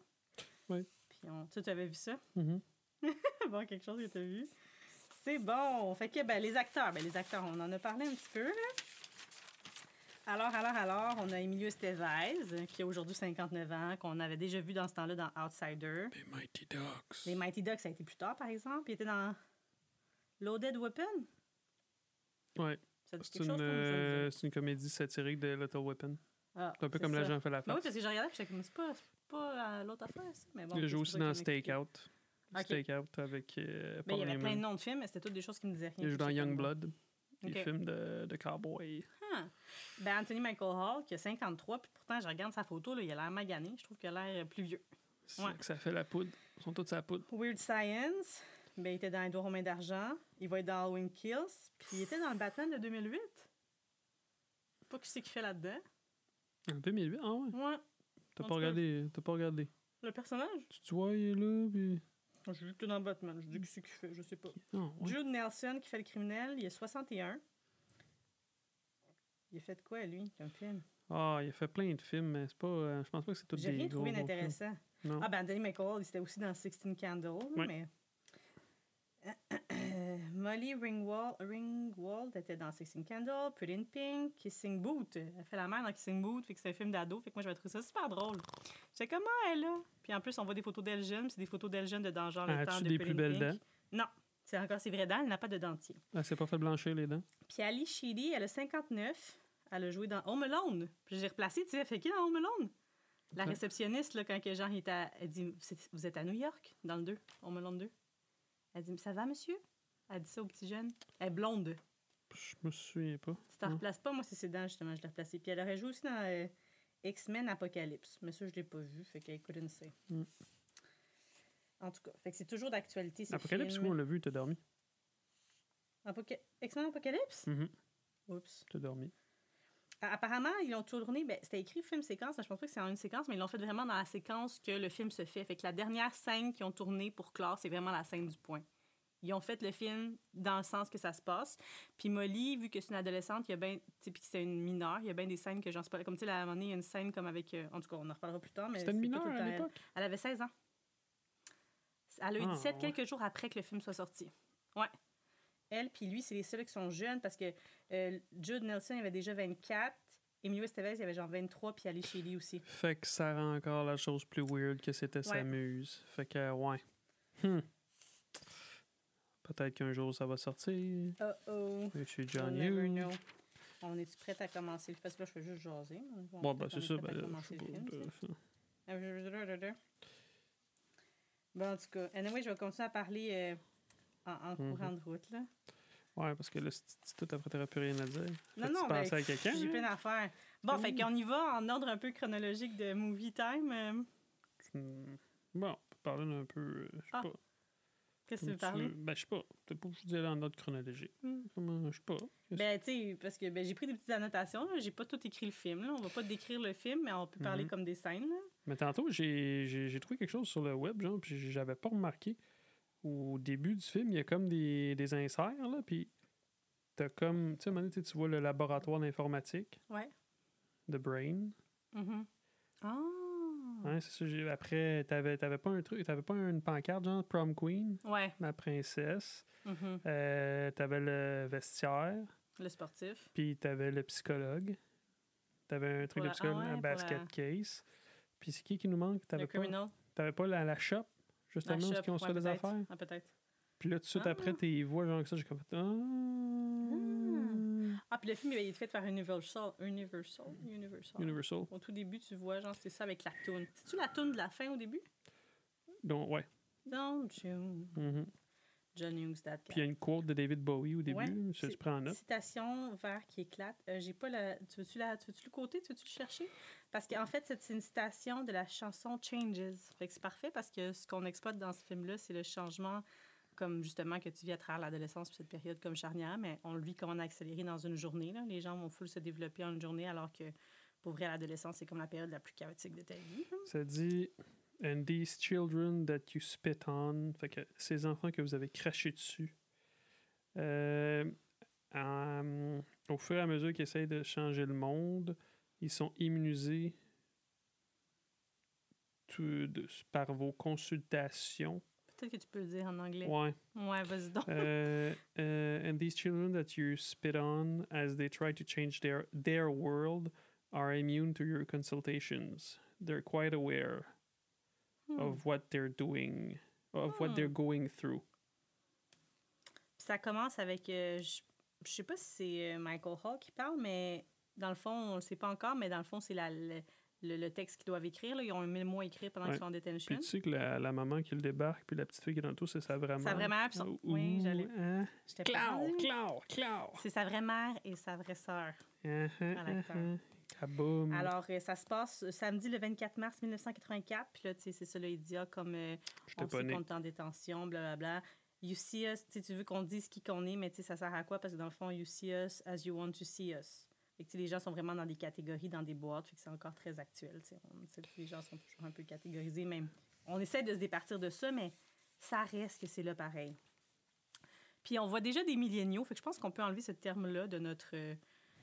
Oui. Puis on, tu, tu avais vu ça? Mhm. bon, quelque chose que tu as vu. C'est bon. Fait que ben, les acteurs, ben, les acteurs, on en a parlé un petit peu. Là. Alors, alors, alors, on a Emilio Estevez, qui a aujourd'hui 59 ans, qu'on avait déjà vu dans ce temps-là dans Outsider. Les Mighty Ducks. Les Mighty Ducks, ça a été plus tard, par exemple. Il était dans Loaded Weapon. Ouais. C'est une, euh, comédie satirique de Little Weapon. Ah, C'est un peu comme l'agent fait la Ben oui, face. parce que j'ai regardé, j'étais comme, c'est pas, pas euh, l'autre affaire, ça. Mais bon, il a c'est joué pour aussi dans. Stakeout. Ok. Stakeout avec euh, Mais il Paul y avait plein de noms de films, mais c'était toutes des choses qui me disaient rien. Il puis dans j'étais comme, Youngblood, Ok. les films de, de cowboy. Ah. Ben, Anthony Michael Hall, qui a 53, puis pourtant, je regarde sa photo, là, il a l'air magané. Je trouve qu'il a l'air euh, plus vieux. C'est Ouais. que ça fait la poudre. Ils sont tous à la poudre. Weird Science, ben, il était dans Edouard Romain d'Argent. Il va être dans Halloween Kills. Puis il était dans le Batman de 2008. Pas qui c'est qui fait là-dedans. En 2008, ah ouais. Ouais. T'as pas regardé. T'as pas regardé. Le personnage? Tu te vois, il est là, puis. J'ai vu que t'es dans Batman. Je dis qui c'est qui fait, je sais pas. Ah, ouais. Jude Nelson, qui fait le criminel, il a 61. Il a fait quoi, lui, comme film? Ah, il a fait plein de films, mais c'est pas. euh, je pense pas que c'est tout J'ai des rien gros, trouvé d'intéressant. Ah, ben, Anthony McCall, il était aussi dans Sixteen Candles, mais. Molly Ringwald, Ringwald était dans Sixteen Candles, Pretty in Pink, Kissing Boot. Elle fait la mère dans Kissing Boot, fait que c'est un film d'ado, fait que moi j'avais trouvé ça super drôle. J'étais comme, ah, elle là. Puis en plus, on voit des photos d'elle jeune, c'est des photos d'elle jeune de dans genre le temps de des Pretty plus belles Pink. Non, c'est encore, c'est vrai dents, elle n'a pas de dentier. Elle s'est pas fait blanchir les dents. Puis Ali Sheedy, elle a 59. Elle a joué dans Home Alone. Puis j'ai replacé, tu sais, elle fait qui dans Home Alone? La réceptionniste, là, quand que Jean il était à- elle dit Vous êtes- à New York, dans le 2, Home Alone 2. Elle dit Ça va, monsieur? Elle dit ça au petit jeune. Elle est blonde. Je me souviens pas. Tu t'en replaces pas, moi, c'est ses dents, justement, je l'ai replacée. Puis elle aurait joué aussi dans euh, X-Men Apocalypse. Mais ça, je l'ai pas vu, fait qu'elle couldn't say. Mm. En tout cas, fait que c'est toujours d'actualité. Apocalypse, moi, on l'a vu, t'as dormi. Apoca- X-Men Apocalypse? Mhm. Oups. T'as dormi. Apparemment, ils l'ont tourné, ben, c'était écrit film-séquence, mais je pense pas que c'est en une séquence, mais ils l'ont fait vraiment dans la séquence que le film se fait. Fait que la dernière scène qu'ils ont tournée pour clore, c'est vraiment la scène du point. Ils ont fait le film dans le sens que ça se passe. Puis Molly, vu que c'est une adolescente, il y a sais, puis que c'est une mineure, il y a bien des scènes que j'en sais pas. Comme tu sais, à un moment donné, il y a une scène comme avec. euh, en tout cas, on en reparlera plus tard, mais. C'était une mineure à l'époque? Elle avait 16 ans. Elle a eu Ah, 17 ouais. quelques jours après que le film soit sorti. Ouais. Elle puis lui, c'est les seuls qui sont jeunes parce que euh, Jude Nelson il avait déjà 24. Emilio Estevez, il avait genre 23, puis Ali Sheedy aussi. Fait que ça rend encore la chose plus weird que c'était sa Ouais. muse. Fait que, ouais. Hmm. Peut-être qu'un jour ça va sortir. Oh oh. Et chez John Hughes. On est-tu prête à commencer le Parce que là, je fais juste jaser. Bon, ben, c'est ça. Ben, Bon, en tout cas, anyway, je vais continuer à parler euh, en, en Mhm. courant de route. Là. Ouais, parce que là, c'est c'est tout après, t'aurais plus rien à dire. Non, non, ben, à quelqu'un? J'ai hein? plein d'affaires. Bon, Ah fait qu'on y va en ordre un peu chronologique de movie time. euh. Bon, on peut parler d'un peu. Je sais Ah, pas. Qu'est-ce que tu veux parler? veux. Ben, je sais pas. T'es pas obligé d'aller en ordre chronologique. Je sais pas. Ben, tu sais, parce que ben, j'ai pris des petites annotations. J'ai pas tout écrit le film. Là. On va pas décrire le film, mais on peut parler Mhm. comme des scènes. là. Mais tantôt, j'ai trouvé quelque chose sur le web, genre, puis j'avais pas remarqué. Au début du film, il y a comme des, des inserts, là, puis t'as comme, tu sais, à un moment donné, tu vois le laboratoire d'informatique Ouais. de Brain. Mhm. Ah! Hein, c'est ça, j'ai- après, t'avais pas un truc, t'avais pas une pancarte, genre Prom Queen, Ouais. la princesse, Mhm. euh, t'avais le vestiaire, Le sportif. puis t'avais le psychologue. T'avais un truc Pour de la- psychologue, ah ouais, un basket la- case. Puis c'est qui qui nous manque? Le T'avais pas, criminal. t'avais pas la, la shop, justement, La où shop, ils ont ouais, fait des affaires? Ah, peut-être. Puis là, tout de suite Ah. après, tes voix, genre que ça, j'ai comme fait. Ah. Ah, puis le film, il été fait par Universal. Universal? Universal. Universal. Au tout début, tu vois, genre, c'est ça avec la toune. C'est-tu la toune de la fin au début? Donc, ouais. Don't you, Mhm. John Hughes, that Puis il y a une quote de David Bowie au début. Ouais, tu c'est- prends en note. Citation vert qui éclate. Euh, j'ai pas la. Tu veux-tu la... tu veux-tu le côté? Tu veux-tu le chercher? Parce qu'en fait, c'est une citation de la chanson Changes. Fait que c'est parfait parce que ce qu'on exploite dans ce film-là, c'est le changement, comme justement que tu vis à travers l'adolescence cette période comme charnière, mais on le vit comme on a accéléré dans une journée. Là. Les gens vont full se développer en une journée alors que pour vrai, l'adolescence, c'est comme la période la plus chaotique de ta vie. Ça dit And these children that you spit on. Fait que ces enfants que vous avez craché dessus. euh, en- au fur et à mesure qu'ils essayent de changer le monde, ils sont immunisés tout de- par vos consultations. Peut-être que tu peux le dire en anglais. Ouais. Ouais, vas-y donc. Uh, uh, and these children that you spit on as they try to change their their world are immune to your consultations. They're quite aware Hmm. of what they're doing, of what they're Hmm. going through. Puis ça commence avec. euh, je, je sais pas si c'est euh, Michael Hall qui parle, mais dans le fond, on le sait pas encore, mais dans le fond, c'est la, le, le- texte qu'ils doivent écrire. Là. Ils ont un mémo à écrire pendant Ouais. qu'ils sont en detention. Puis tu sais que la, la maman qui le débarque, puis la petite fille qui est dans le tout, c'est sa vraie mère. Sa vraie mère, puis son- Ouh, oui, j'allais- hein? Rendue. clau, clau. C'est sa vraie mère et sa vraie sœur. À l'acteur. ah. Alors, euh, ça se passe euh, samedi le 24 mars 1984. Puis là, tu sais, c'est ça, là, il dit, ah, comme euh, on pas sait né. qu'on est en détention, blablabla. You see us, tu veux qu'on dise qui qu'on est, mais tu sais, ça sert à quoi? Parce que dans le fond, you see us as you want to see us. Fait que, tu sais, les gens sont vraiment dans des catégories, dans des boîtes, fait que c'est encore très actuel. tu sais. On que les gens sont toujours un peu catégorisés, même. On essaie de se départir de ça, mais ça reste que c'est là pareil. Puis on voit déjà des milléniaux, fait que je pense qu'on peut enlever ce terme-là de notre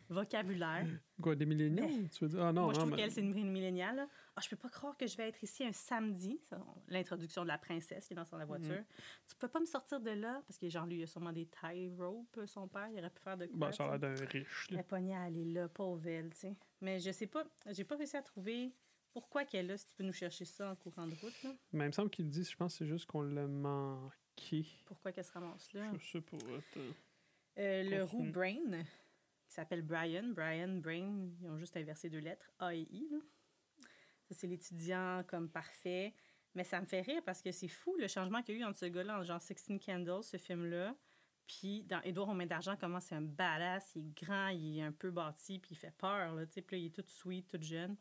vocabulaire. Quoi, des milléniaux? Tu veux dire? Ah non, Moi, je trouve qu'elle, c'est une, une milléniale. là. Ah, je peux pas croire que je vais être ici un samedi. L'introduction de la princesse qui est dans son voiture. Tu peux pas me sortir de là parce que, genre, lui, il a sûrement des tie ropes, son père. Il aurait pu faire de quoi. Bon, ça a l'air d'un riche. Elle est pognée à aller là, pauvre elle, tu sais. Mais je sais pas, j'ai pas réussi à trouver pourquoi qu'elle est là, si tu peux nous chercher ça en courant de route, là. Mais il me semble qu'il dit, je pense que c'est juste qu'on l'a manqué. Pourquoi qu'elle se ramasse là? Je sais pas. Euh, le roux. Brain, s'appelle Brian. Brian, Brain, ils ont juste inversé deux lettres, A et I. là. Ça, c'est l'étudiant comme parfait. Mais ça me fait rire parce que c'est fou le changement qu'il y a eu entre ce gars-là, en genre 16 Candles, ce film-là. Puis dans Édouard aux mains d'argent, comment c'est un badass, il est grand, il est un peu bâti, puis il fait peur, là, tu sais. Puis là, il est tout sweet, tout jeune.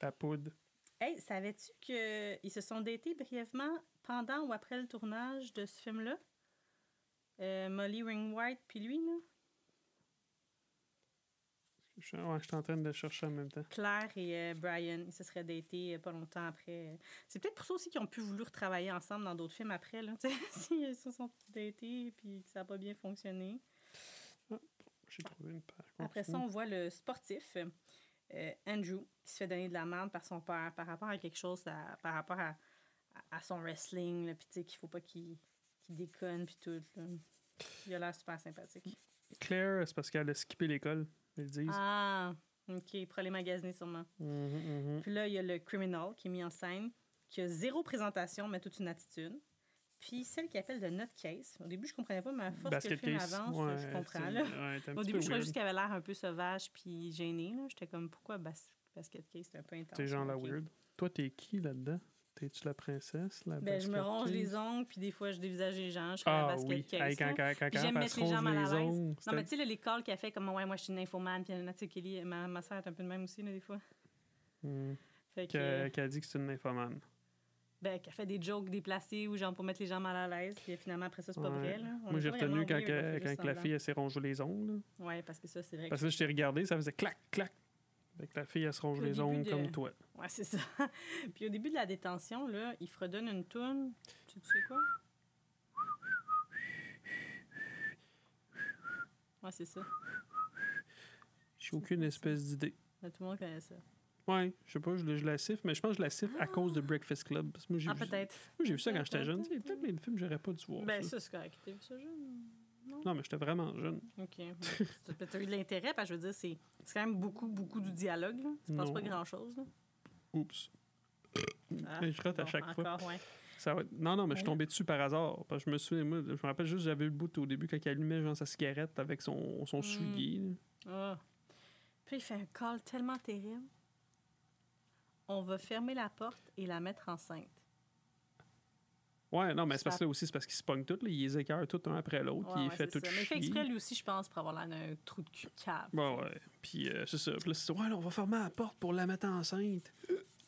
La poudre. Hey, savais-tu qu'ils se sont datés brièvement pendant ou après le tournage de ce film-là? Euh, Molly Ringwright puis lui, là? Je, ouais, je suis en train de chercher en même temps. Claire et euh, Brian, ils se seraient datés euh, pas longtemps après. C'est peut-être pour ça aussi qu'ils ont pu vouloir travailler ensemble dans d'autres films après, là. S'ils se sont datés puis que ça n'a pas bien fonctionné. J'ai trouvé une page. Après ça, on voit le sportif, euh, Andrew, qui se fait donner de la merde par son père par rapport à quelque chose, à- par rapport à, à- à son wrestling, puis tu sais, qu'il faut pas qu'il déconne, puis tout. là. Il a l'air super sympathique. Claire, c'est parce qu'elle a skippé l'école, ils disent. Ah, ok, il pourrait les magasiner sûrement. Mhm, mhm. Puis là, il y a le criminal qui est mis en scène, qui a zéro présentation, mais toute une attitude. Puis celle qui appelle de nutcase. Au début, je comprenais pas, mais à force que le Basket film case. avance, ouais, je comprends. Là. ouais, Au début, je weird. juste qu'elle avait l'air un peu sauvage puis gênée. J'étais comme, pourquoi bas- basket case? Un peu intense. T'es genre la weird. Toi, t'es qui là-dedans? T'es-tu la princesse? La Ben, je me basket ronge les ongles, puis des fois, je dévisage les gens. Je fais la Ah basket oui, case. Hey, quand, là. quand, quand, Puis quand j'aime mettre les gens mal à l'aise. Non, mais tu sais, les calls qu'elle fait comme, ouais, moi, je suis une infomane, puis tu sais, Kelly, ma, ma soeur est un peu de même aussi, là, des fois. Hmm. Fait que, Que- Qu'elle dit que c'est une nymphomane. ben, qu'elle fait des jokes déplacés ou genre pour mettre les gens mal à l'aise, puis finalement, après ça, c'est pas Ouais. vrai, là. On Moi, j'ai retenu quand, que- la fille, elle s'est rongé les ongles. Ouais, parce que ça, c'est vrai. Parce que- que je t'ai regardé, ça faisait clac, clac. Fait que la fille, elle se ronge les ongles de- comme toi. Ouais, c'est ça. puis au début de la détention, là, il fredonne une toune. Tu sais quoi? Ouais, c'est ça. J'ai aucune espèce d'idée. Tout le monde connaît ça. Ouais, je sais pas, je, la siffle, mais je pense que je la siffle à cause de Breakfast Club. Parce que moi, j'ai Ah, peut-être. moi, j'ai vu ça quand j'étais jeune. Tu Peut-être les films que j'aurais pas dû voir. Ben, ça. ça, c'est correct. T'as vu ça jeune? Non, mais j'étais vraiment jeune. OK. Tu as eu de l'intérêt, parce que je veux dire, c'est c'est quand même beaucoup, beaucoup du dialogue. Là. Tu Non. pas grand-chose. là. Oups. Ah, Je rate à chaque fois. encore, ouais. Ça va être- Non, non, mais je suis tombé dessus par hasard. Parce que je me souviens, moi, je me rappelle juste, j'avais eu le bout au début quand il allumait genre, sa cigarette avec son, son Mm. soulier. Ah. Puis il fait un call tellement terrible. On va fermer la porte et la mettre enceinte. Ouais, non, mais c'est parce que là aussi, c'est parce qu'il se pogne tout. Là, il les écœure tout un après l'autre. Ouais, il ouais, fait c'est tout ça. Mais il fait chier. exprès, lui aussi, je pense, pour avoir l'air d'un trou de cul cave. Ouais, ouais. Puis euh, c'est ça. Puis là, c'est ouais, là, on va fermer la porte pour la mettre enceinte.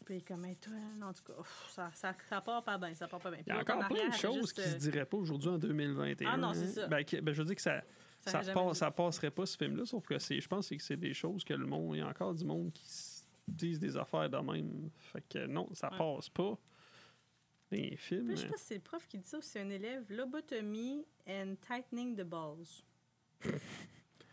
Puis comme, toi, en tout cas, ça, ça, ça part pas bien, ça part pas bien. Il y a encore plein de choses qui se diraient pas aujourd'hui en 2021. Ah non, c'est hein. ça. Ben, ben, je veux dire que ça, ça, Ça, passe- ça passerait pas, ce film-là, sauf que c'est, je pense que c'est des choses que le monde, il y a encore du monde qui se disent des affaires de même. Fait que non, ça Ouais. passe pas. Films. Je sais hein. pas si c'est le prof qui dit ça ou si c'est un élève. Lobotomie and tightening the balls.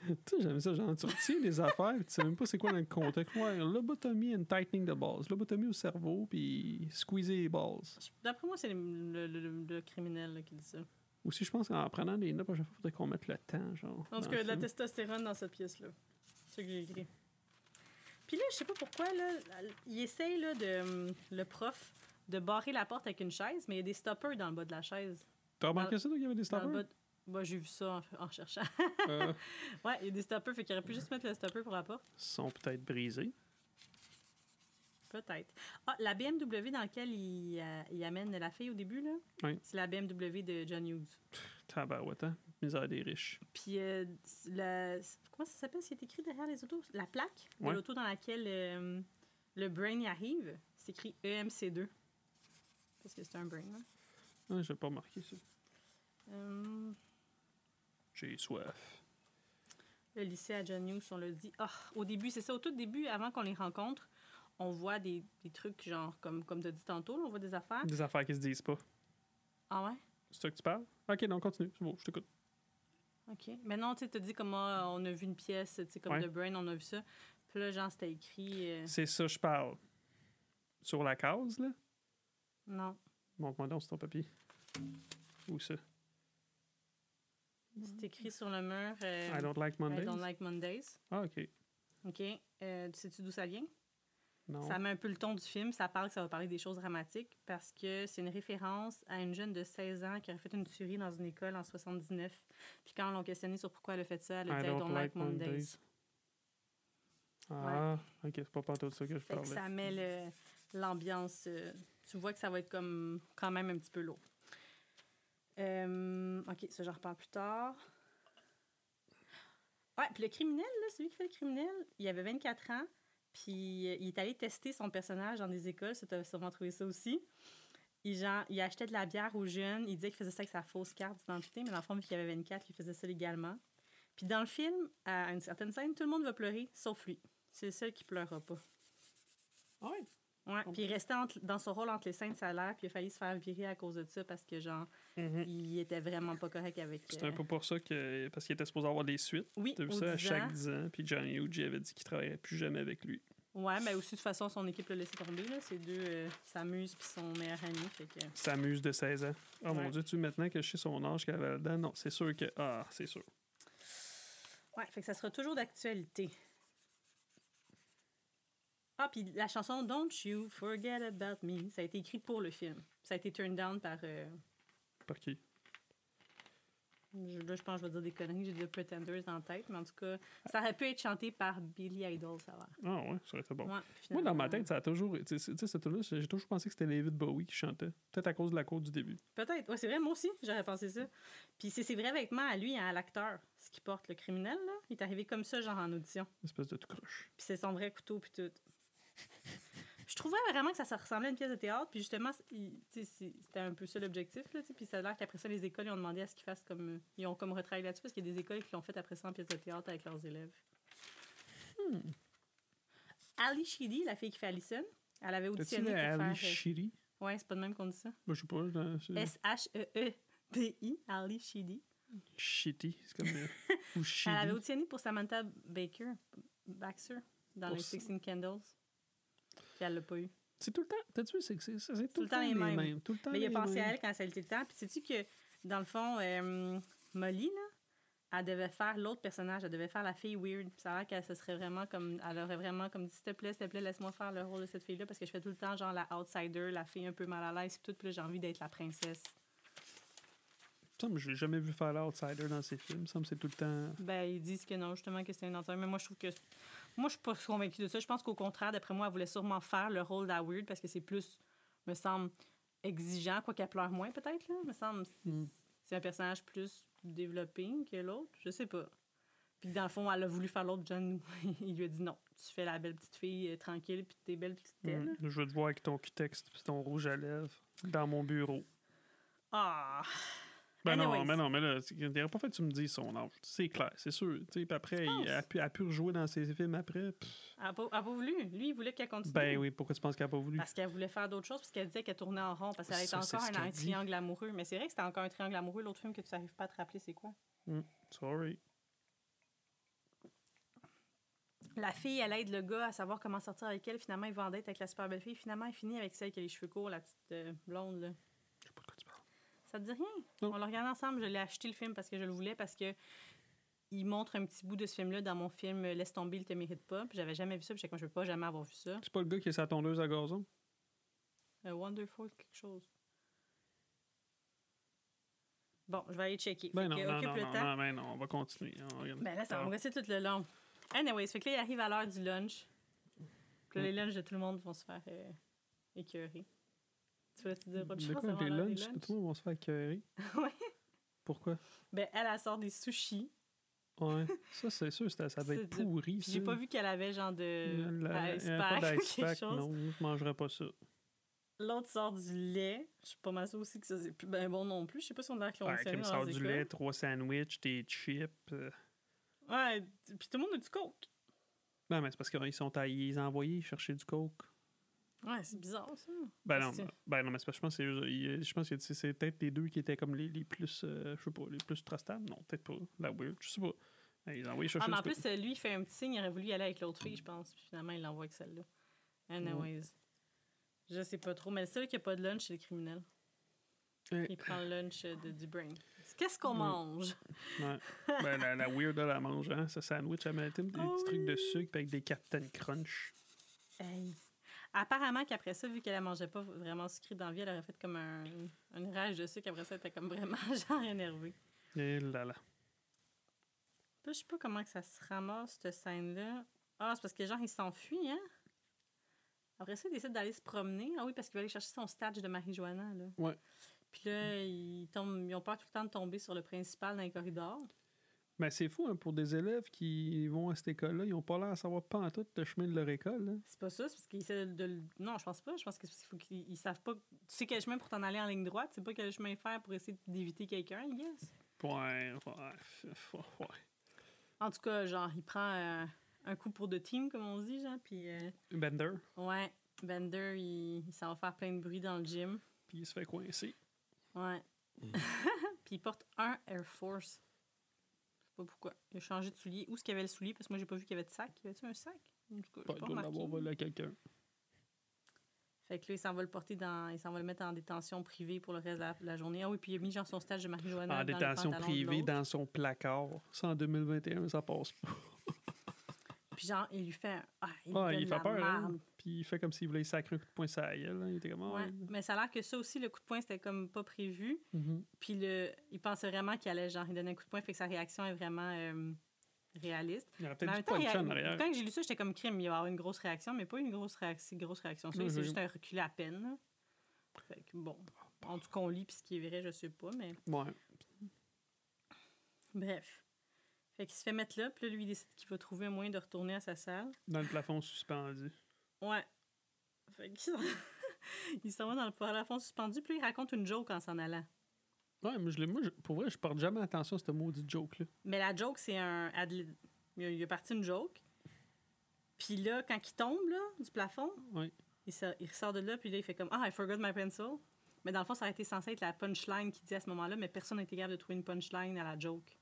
Tu sais, j'aime ça, genre, tu retiens des affaires, tu sais même pas c'est quoi dans le contexte. Ouais, lobotomie and tightening the balls. Lobotomie au cerveau, puis squeezer les balls. D'après moi, c'est le, le- le- le criminel là, qui dit ça. Aussi, je pense qu'en prenant des notes, fois, il faudrait qu'on mette le temps, genre. En tout cas, de la testostérone dans cette pièce-là. C'est ce que j'ai écrit. Puis là, je sais pas pourquoi, là, il essaye, là, de, hum, le prof, de barrer la porte avec une chaise, mais il y a des stoppers dans le bas de la chaise. T'as remarqué ça, qu'il y avait des stoppers? de- j'ai vu ça en, en cherchant. Euh, ouais, il y a des stoppers, fait qu'il aurait pu juste mettre le stopper pour la porte. sont peut-être brisés. Peut-être. Ah, la BMW dans laquelle il, euh, il amène la fille au début, là, Oui. c'est la BMW de John Hughes. Tabarouette, hein? Misère des riches. Puis, euh, la- comment ça s'appelle, ce qui est écrit derrière les autos? La plaque de Ouais. l'auto dans laquelle le brain y arrive, c'est écrit E EMC2. Parce que c'est un brain, hein. Ah, j'ai pas remarqué ça. Euh, J'ai soif. le lycée à John Hughes, on l'a dit. Ah, au début, c'est ça, au tout début, avant qu'on les rencontre, on voit des, des trucs, genre, comme, comme tu as dit tantôt, là, on voit des affaires. Des affaires qui se disent pas. Ah ouais? C'est ça que tu parles? Ok, non, continue. C'est bon, je t'écoute. OK. Mais non, tu t'as dit comment euh, on a vu une pièce, tu sais, comme Ouais. The Brain, on a vu ça. Puis là, genre, c'était écrit... euh, C'est ça, je parle. Sur la case, là? Non, Montre-moi donc sur ton papier. Où ça? c'est écrit sur le mur... euh, I don't like Mondays? I don't like Mondays. Ah, ok. OK. Euh, sais-tu d'où ça vient? Non. Ça met un peu le ton du film. Ça parle que ça va parler des choses dramatiques parce que c'est une référence à une jeune de 16 ans qui aurait fait une tuerie dans une école en 79. Puis quand on l'a questionné sur pourquoi elle a fait ça, elle a I dit I don't like Mondays. Ah, ok, c'est pas partout de ça que je Fait que parlais. ça met l'ambiance. euh, tu vois que ça va être comme quand même un petit peu lourd. Euh, ok, ça, j'en reparle plus tard. Ouais, puis le criminel, là, celui qui fait le criminel, il avait 24 ans, puis euh, il est allé tester son personnage dans des écoles, ça, t'as sûrement trouvé ça aussi. Il, genre, il achetait de la bière aux jeunes, il disait qu'il faisait ça avec sa fausse carte d'identité, mais dans le fond, vu qu'il avait 24, il faisait ça légalement. Puis dans le film, à une certaine scène, tout le monde va pleurer, sauf lui. C'est le seul qui pleurera pas. Ah ouais? Ouais, puis il restait entre- dans son rôle entre les scènes salaires, puis il a failli se faire virer à cause de ça parce que, genre, Mhm. il était vraiment pas correct avec. C'est euh, un peu pour ça que. Parce qu'il était supposé avoir des suites. Oui, vu ça à 10 chaque ans. 10 ans. Puis Johnny Hughes avait dit qu'il travaillerait plus jamais avec lui. Ouais, mais aussi, de toute façon, son équipe l'a laissé tomber, là. Ces deux euh, s'amusent, puis son meilleur ami, fait que. S'amuse de 16 ans. Oh mon dieu, tu maintenant que je sais son âge qu'elle avait là-dedans. Non, c'est sûr que. Ah, c'est sûr. Ouais, fait que ça sera toujours d'actualité. Ah, puis la chanson Don't You Forget About Me, ça a été écrit pour le film. Ça a été turned down par. euh, Par qui? je- là, je pense que je vais dire des conneries, j'ai des Pretenders dans la tête, mais en tout cas, ça aurait pu être chanté par Billy Idol, ça va. Ah ouais, ça aurait été bon. Ouais, Moi, dans ma tête, ça a toujours. Tu sais, j'ai toujours pensé que c'était David Bowie qui chantait. Peut-être à cause de la côte du début. Peut-être. Ouais, c'est vrai, moi aussi, j'aurais pensé ça. Puis c'est ses vrais vêtements à lui, à l'acteur, ce qui porte le criminel, là. Il est arrivé comme ça, genre en audition. Une espèce de tout croche. Puis c'est son vrai couteau, puis tout. Je trouvais vraiment que ça, ça ressemblait à une pièce de théâtre, puis justement, c'était un peu ça l'objectif. Puis ça a l'air qu'après ça, les écoles, ils ont demandé à ce qu'ils fassent comme. Ils ont comme retravaillé là-dessus, parce qu'il y a des écoles qui l'ont fait après ça en pièce de théâtre avec leurs élèves. Hmm. Ali Sheedy, la fille qui fait Allison, elle avait auditionné pour la faire. Ali euh, Shiri? Ouais, c'est pas de même qu'on dit ça. Moi, je sais pas. là, c'est- S-H-E-E-D-I, Ali Sheedy. Shitty. C'est comme. euh, Ou Elle avait auditionné pour Samantha Baker, Baxter, dans les ça. 16 Candles. Puis elle l'a pas eu. C'est tout le temps. T'as-tu vu, c'est c'est- c'est- c'est tout, le temps les mêmes. Tout le temps Mais il a pensé mêmes. à elle quand ça a été le temps. Puis sais-tu que, dans le fond, euh, Molly, là, elle devait faire l'autre personnage, elle devait faire la fille weird. Puis ça a l'air qu'elle se serait vraiment comme. Elle aurait vraiment comme dit s'il te plaît, s'il te plaît, laisse-moi faire le rôle de cette fille-là parce que je fais tout le temps genre la outsider, la fille un peu mal à l'aise, puis tout, puis là, j'ai envie d'être la princesse. Ça, mais je l'ai jamais vu faire l'outsider dans ses films. Ça me c'est tout le temps. Ben, ils disent que non, justement, que c'est une outsider. Mais moi, je trouve que. Moi, je suis pas convaincue de ça. Je pense qu'au contraire, d'après moi, elle voulait sûrement faire le rôle de la weird parce que c'est plus, me semble, exigeant, quoi qu'elle pleure moins, peut-être, là. Me semble. c'est- Mm. C'est un personnage plus développé que l'autre. Je sais pas. Puis dans le fond, elle a voulu faire l'autre John. il lui a dit non. Tu fais la belle petite fille euh, tranquille, puis t'es belle petite telle. Mm. Je veux te voir avec ton texte et ton rouge à lèvres dans mon bureau. Ah! Ben non, mais non, mais là, il n'aurait pas fait que tu me dises son âge. C'est clair, c'est sûr. Puis après, il a pu, a pu rejouer dans ses films après. pff. Elle n'a pas, elle a pas voulu. Lui, il voulait qu'elle continue. Ben oui, pourquoi tu penses qu'il n'a pas voulu? Parce qu'elle voulait faire d'autres choses, parce qu'elle disait qu'elle tournait en rond, parce qu'elle était encore un, un qu'elle triangle amoureux. Mais c'est vrai que c'était encore un triangle amoureux. L'autre film que tu n'arrives pas à te rappeler, c'est quoi? Sorry. La fille, elle aide le gars à savoir comment sortir avec elle. Finalement, il va en date avec la super belle fille. Finalement, il finit avec celle qui a les cheveux courts, la petite euh, blonde. Là. Je sais pas de quoi tu parles. Ça te dit rien? Non. On l'a regardé ensemble. Je l'ai acheté le film parce que je le voulais, parce que il montre un petit bout de ce film-là dans mon film euh, Laisse tomber, il te mérite pas. Puis j'avais jamais vu ça. Puis comme, je peux pas jamais avoir vu ça. C'est pas le gars qui est sa tondeuse à gazon? Euh, Wonderful, quelque chose. Bon, je vais aller checker. Ben non, que non, le non, temps. non, ben non, on va continuer. On regarde. Ben là, ça va Ah. me rester tout le long. Anyways, fait que là, il arrive à l'heure du lunch. Puis là, les lunchs de tout le monde vont se faire euh, écœurer. Tu voulais te dire autre De chose avant des lunchs? lunchs? Tout le monde va se faire écœurer. Ouais. Pourquoi? Ben, elle, elle sort des sushis. Ouais. ça, c'est sûr, c'était- ça va être pourri. J'ai ça. pas vu qu'elle avait genre de La- ice il y a pas pack ou d'ice quelque chose. non, je mangerais pas ça. L'autre sort du lait. Je suis pas mal sûre aussi que ça, c'est plus ben bon non plus. Je sais pas si on a Ouais, qui me sort du lait, trois sandwichs, des chips. euh. Ouais, puis tout le monde a du coke. Non, mais c'est parce qu'ils sont allés ils ont envoyé chercher du coke. Ouais, c'est bizarre, ça. Ben non, ben non, mais c'est que je pense que c'est eux- ils- je pense que c'est- c'est peut-être les deux qui étaient comme les, les plus, euh, je sais pas, les plus trustables. Non, peut-être pas. La weird, je sais pas. Ils envoyé Ah, mais en plus, euh, lui, il fait un petit signe, il aurait voulu y aller avec l'autre fille, je pense. Puis finalement, il l'envoie avec celle-là. Anyways. Je sais pas trop, mais le seul qui a pas de lunch, c'est le criminel. Ouais. Il prend le lunch euh, de, du brain. Qu'est-ce qu'on Ouais. mange? Ouais. ben, la, la weird, elle, elle mange, hein, ce sandwich, elle met des Oh petits trucs de sucre avec des Captain Crunch. Hey. Apparemment qu'après ça, vu qu'elle ne mangeait pas vraiment sucré dans la vie, elle aurait fait comme un, une rage de sucre. Après ça, elle était comme vraiment genre énervée. Et là là. Là, je sais pas comment que ça se ramasse, cette scène-là. Ah, c'est parce que genre, il s'enfuit, hein? Après ça, il décide d'aller se promener. Ah oui, parce qu'il va aller chercher son stage de marijuana, là. Ouais. Puis là, ils, tombent, ils ont peur tout le temps de tomber sur le principal dans les corridors. Mais c'est fou, hein, pour des élèves qui vont à cette école-là, ils ont pas l'air à savoir pas en tout le chemin de leur école. hein. C'est pas ça, c'est parce qu'ils essaient de... le- Non, je pense pas. Je pense que c'est parce qu'il faut qu'ils ils savent pas... Tu sais quel chemin pour t'en aller en ligne droite, tu sais pas quel chemin faire pour essayer d'éviter quelqu'un, I guess. Ouais, ouais. En tout cas, genre, il prend euh, un coup pour de team, comme on dit, genre, puis... euh, Bender, ouais, Bender, il, il s'en va faire plein de bruit dans le gym. puis il se fait coincer. Ouais. puis il porte un Air Force. Je sais pas pourquoi. Il a changé de soulier. Où est-ce qu'il y avait le soulier? Parce que moi, j'ai pas vu qu'il y avait de sac. Y avait-tu un sac? En tout cas, Pas il l'avoir volé à quelqu'un. Fait que là, il s'en va le porter dans... Il s'en va le mettre en détention privée pour le reste de la, la journée. Ah oui, puis il a mis genre son stage de marijuana En dans détention privée dans son placard. Ça, en 2021, ça passe pas. Puis genre, il lui fait... un- Ah, il lui Ah, donne il la fait peur, hein? Puis il fait comme s'il voulait lui sacrer un coup de poing la gueule. hein. Il était comme... ah, Ouais. Mais ça a l'air que ça aussi, le coup de poing, c'était comme pas prévu. mhm. Puis le, il pensait vraiment qu'il allait genre, il donner un coup de poing, fait que sa réaction est vraiment euh, réaliste. Il aurait Mais en peut-être puncher il en y arrière. quand j'ai lu ça, j'étais comme crime, il va y avoir une grosse réaction, mais pas une grosse, réaction, grosse réaction. Ça, Non, c'est juste un reculé à peine. là. Fait que bon, en tout cas, on lit, puis ce qui est vrai, je sais pas, mais Ouais. bref. Fait qu'il se fait mettre là, puis là, lui, il décide qu'il va trouver un moyen de retourner à sa salle. Dans le plafond suspendu. Ouais. Fait qu'il s'en- va dans le plafond suspendu, puis il raconte une joke en s'en allant. Ouais, mais je l'ai- moi, je- pour vrai, je porte jamais attention à ce maudit joke-là. Mais la joke, c'est un. Il a, il a parti une joke. Puis là, quand il tombe là, du plafond, il, sort, il ressort de là, puis là, il fait comme Ah, I forgot my pencil. Mais dans le fond, ça aurait été censé être la punchline qu'il dit à ce moment-là, mais personne n'a été capable de trouver une punchline à la joke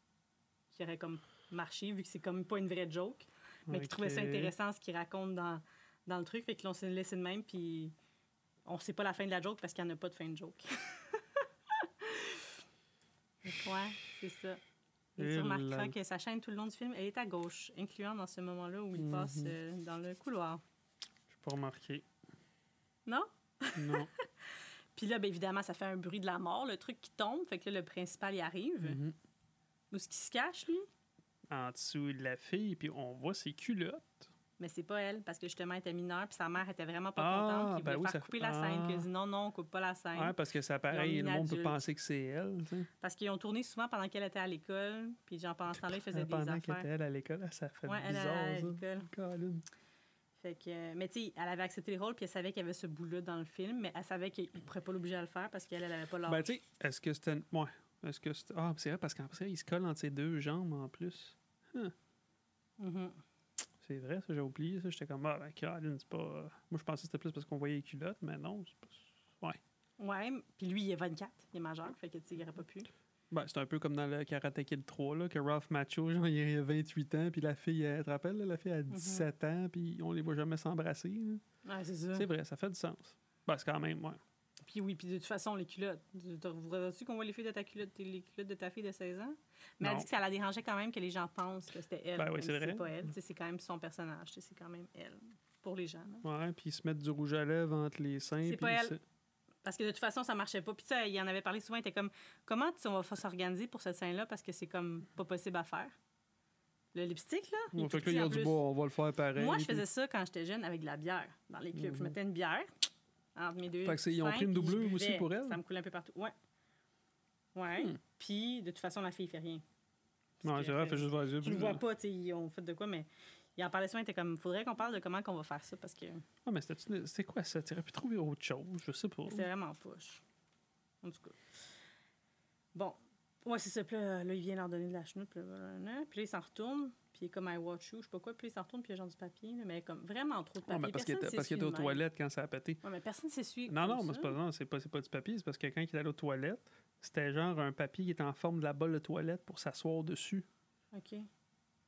qui aurait comme marché, vu que c'est comme pas une vraie joke. Mais qui trouvait ça intéressant ce qu'il raconte dans, dans le truc. Fait que l'on s'est laissé de même, puis on sait pas la fin de la joke parce qu'il n'y en a pas de fin de joke. Donc, ouais, c'est ça. Et tu remarqueras que sa chaîne tout le long du film, elle est à gauche, incluant dans ce moment-là où il passe Mhm. euh, dans le couloir? J'ai pas remarqué. Non? Non. Puis là, ben, évidemment, ça fait un bruit de la mort, le truc qui tombe. Fait que là, le principal y arrive. Mhm. Où est-ce qu'il se cache, lui? En dessous de la fille, puis on voit ses culottes. Mais c'est pas elle, parce que justement, elle était mineure, puis sa mère était vraiment pas Ah, contente. Puis il ben voulait oui, faire ça couper la scène. Puis elle Ah. dit non, non, on coupe pas la scène. Ouais, parce que c'est pareil, le monde peut penser que c'est elle. tu sais. Parce qu'ils ont tourné souvent pendant qu'elle était à l'école. Puis genre, pendant ce temps-là, ils faisaient des Pendant qu'elle affaires. était elle à l'école, ça fait Ouais, elle à bizarre, l'école. ça. Fait que, mais tu sais, elle avait accepté le rôle, puis elle savait qu'il y avait ce bout-là dans le film, mais elle savait qu'il ne pourrait pas l'obliger à le faire parce qu'elle, elle avait pas l'âge. Ben, tu sais, est-ce que c'était. Ouais. Est-ce que. Ah, c'est vrai, parce qu'en plus, il se colle entre ses deux jambes en plus. Mhm. C'est vrai, ça, j'ai oublié ça. J'étais comme, ah, ben, Caroline, c'est pas. Moi, je pensais que c'était plus parce qu'on voyait les culottes, mais non, c'est pas. Ouais. Ouais, puis lui, il est 24, il est majeur, fait que tu sais, il n'aurait pas pu. Ben, c'est un peu comme dans le Karate Kid 3, là, que Ralph Macho, genre, il a 28 ans, puis la fille, elle, te rappelles, là, la fille a 17 ans, puis on les voit jamais s'embrasser. là. Ouais, c'est ça. C'est vrai, ça fait du sens. Ben, c'est quand même, ouais. Puis oui, puis de toute façon, les culottes. Tu te voudrais-tu qu'on voit les filles de ta culotte, les culottes de ta fille de 16 ans? Mais elle Non. dit que ça la dérangeait quand même que les gens pensent que c'était elle. Ben oui, c'est vrai. pas elle. C'est quand même son personnage. C'est quand même elle. Pour les gens. là. Ouais, puis ils se mettent du rouge à lèvres entre les seins. C'est pas elle. c'est- Parce que de toute façon, ça marchait pas. Puis tu sais, il en avait parlé souvent. Il était comme, comment on va s'organiser pour cette scène-là? Parce que c'est comme pas possible à faire? Le lipstick, là. il Ouais, fait que là, en ont dit, plus. bon, on va le faire pareil. Moi, je faisais ça quand j'étais jeune avec de la bière dans les clubs. Je Mhm. mettais une bière entre mes deux. Fait que c'est- ils ont pris une doublure aussi pour elle? Ça me coulait un peu partout. Ouais. Ouais. Hmm. Puis, de toute façon, la fille fait rien. Que, c'est vrai, fait juste voir les yeux. Tu le vois pas, tu sais, ils ont fait de quoi, mais il en parlait souvent, il était comme, faudrait qu'on parle de comment qu'on va faire ça parce que Ah, mais c'était- c'est quoi ça? Tu aurais pu trouver autre chose, je sais pas. c'est vraiment poche. En tout cas. Bon. Ouais, c'est ça. Puis là, là, il vient leur donner de la chenoute. Puis là. Puis là, il s'en retourne. Puis est comme I watch you, je sais pas quoi. Puis il s'en retourne. Puis il y a genre du papier. là, mais comme vraiment trop de papier. mais parce qu'il était, aux toilettes quand ça a pété. Ouais, mais personne s'essuie. Non, non, mais c'est pas, non, c'est pas, pas du papier, c'est parce que quand il est allé aux toilettes, c'était genre un papier qui était en forme de la bolle de toilette pour s'asseoir dessus. OK.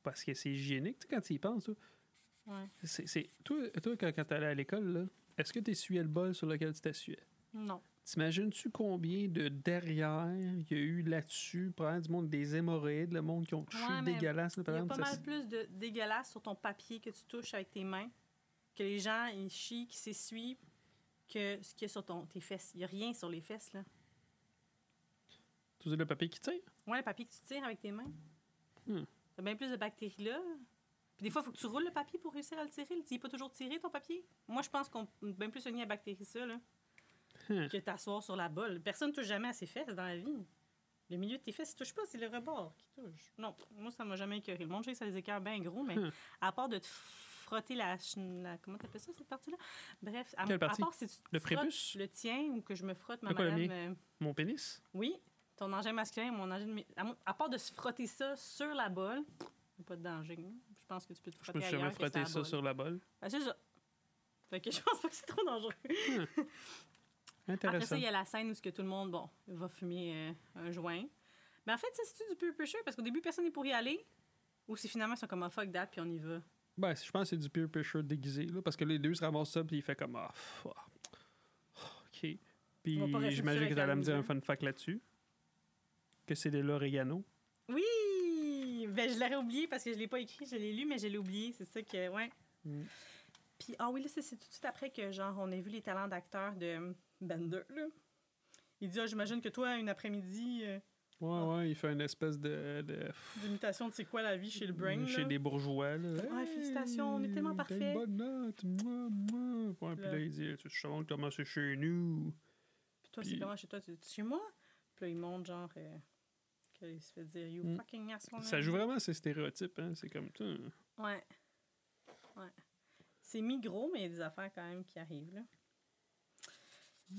Parce que c'est hygiénique, tu sais, quand tu y penses. toi. Ouais. C'est, c'est- Toi, toi, quand, quand t'allais à l'école, là, est-ce que tu essuyais le bol sur lequel tu t'essuyais? Non. T'imagines-tu combien de derrière il y a eu là-dessus, probablement du monde des hémorroïdes, le monde qui ont touché Ouais, dégueulasse. là, Il y a pas mal plus de dégueulasse sur ton papier que tu touches avec tes mains, que les gens, ils chient, qui s'essuient, que ce qu'il y a sur ton, tes fesses. Il n'y a rien sur les fesses, là. Tu sais, le papier qui tire? Ouais, le papier que tu tires avec tes mains. Hmm. T'as bien plus de bactéries là. Puis des fois, il faut que tu roules le papier pour réussir à le tirer. Tu n'est pas toujours tiré, ton papier. Moi, je pense qu'on est bien plus soigné à bactéries ça, là. Que t'asseoir sur la bolle. Personne ne touche jamais à ses fesses dans la vie. Le milieu de tes fesses, il touche pas, c'est le rebord qui touche. Non, moi, ça m'a jamais écœuré. Le monde, je sais que ça les écœure bien gros, mais Hmm. à part de te frotter la... la comment t'appelles ça, cette partie-là? Bref, à, Quelle à partie? part si tu Le prépuce? le tien ou que je me frotte ma quoi, madame... euh, Mon pénis? oui, ton engin masculin, mon engin... À, à part de se frotter ça sur la bolle, pas de danger. Je pense que tu peux te Je frotter me suis jamais la ça bolle. sur la bolle. Ben, c'est ça. Fait que je pense pas que c'est trop dangereux. Après Intéressant. ça, il y a la scène où ce que tout le monde, bon, va fumer euh, un joint. Mais en fait, c'est-tu du peer pressure? Parce qu'au début, personne n'est pour y aller? Ou c'est finalement, ils sont comme, ah, fuck that, puis on y va? Ben, je pense que c'est du peer pressure déguisé, là, parce que les deux se ramassent ça, puis il fait comme Ah, fuck. OK. Puis j'imagine que tu allais me dire un fun fact là-dessus. Que c'est de l'oregano. Oui! Ben, je l'aurais oublié parce que je l'ai pas écrit, je l'ai lu, mais je l'ai oublié. C'est ça que, ouais. Mm. Puis, ah oui, là, c'est tout de suite après que, genre, on a vu les talents d'acteur de Bender, là. Il dit, ah, j'imagine que toi, une après-midi euh, Ouais, ouais, il fait une espèce de. de d'imitation de c'est quoi la vie chez le Brain, chez là. des bourgeois. Là. Ouais, félicitations, on est tellement parfait. bonne note. Mouah. Ouais, puis Là. il dit Tu sais comment c'est chez nous? Puis toi, Puis- c'est comment chez toi? Tu chez moi? Puis là, il montre, genre, euh, qu'il se fait dire, you Mm. fucking asshole. Ça joue vraiment ces stéréotypes. Hein? C'est comme. Tain. Ouais. Ouais. C'est mi-gros, mais il y a des affaires quand même qui arrivent, là.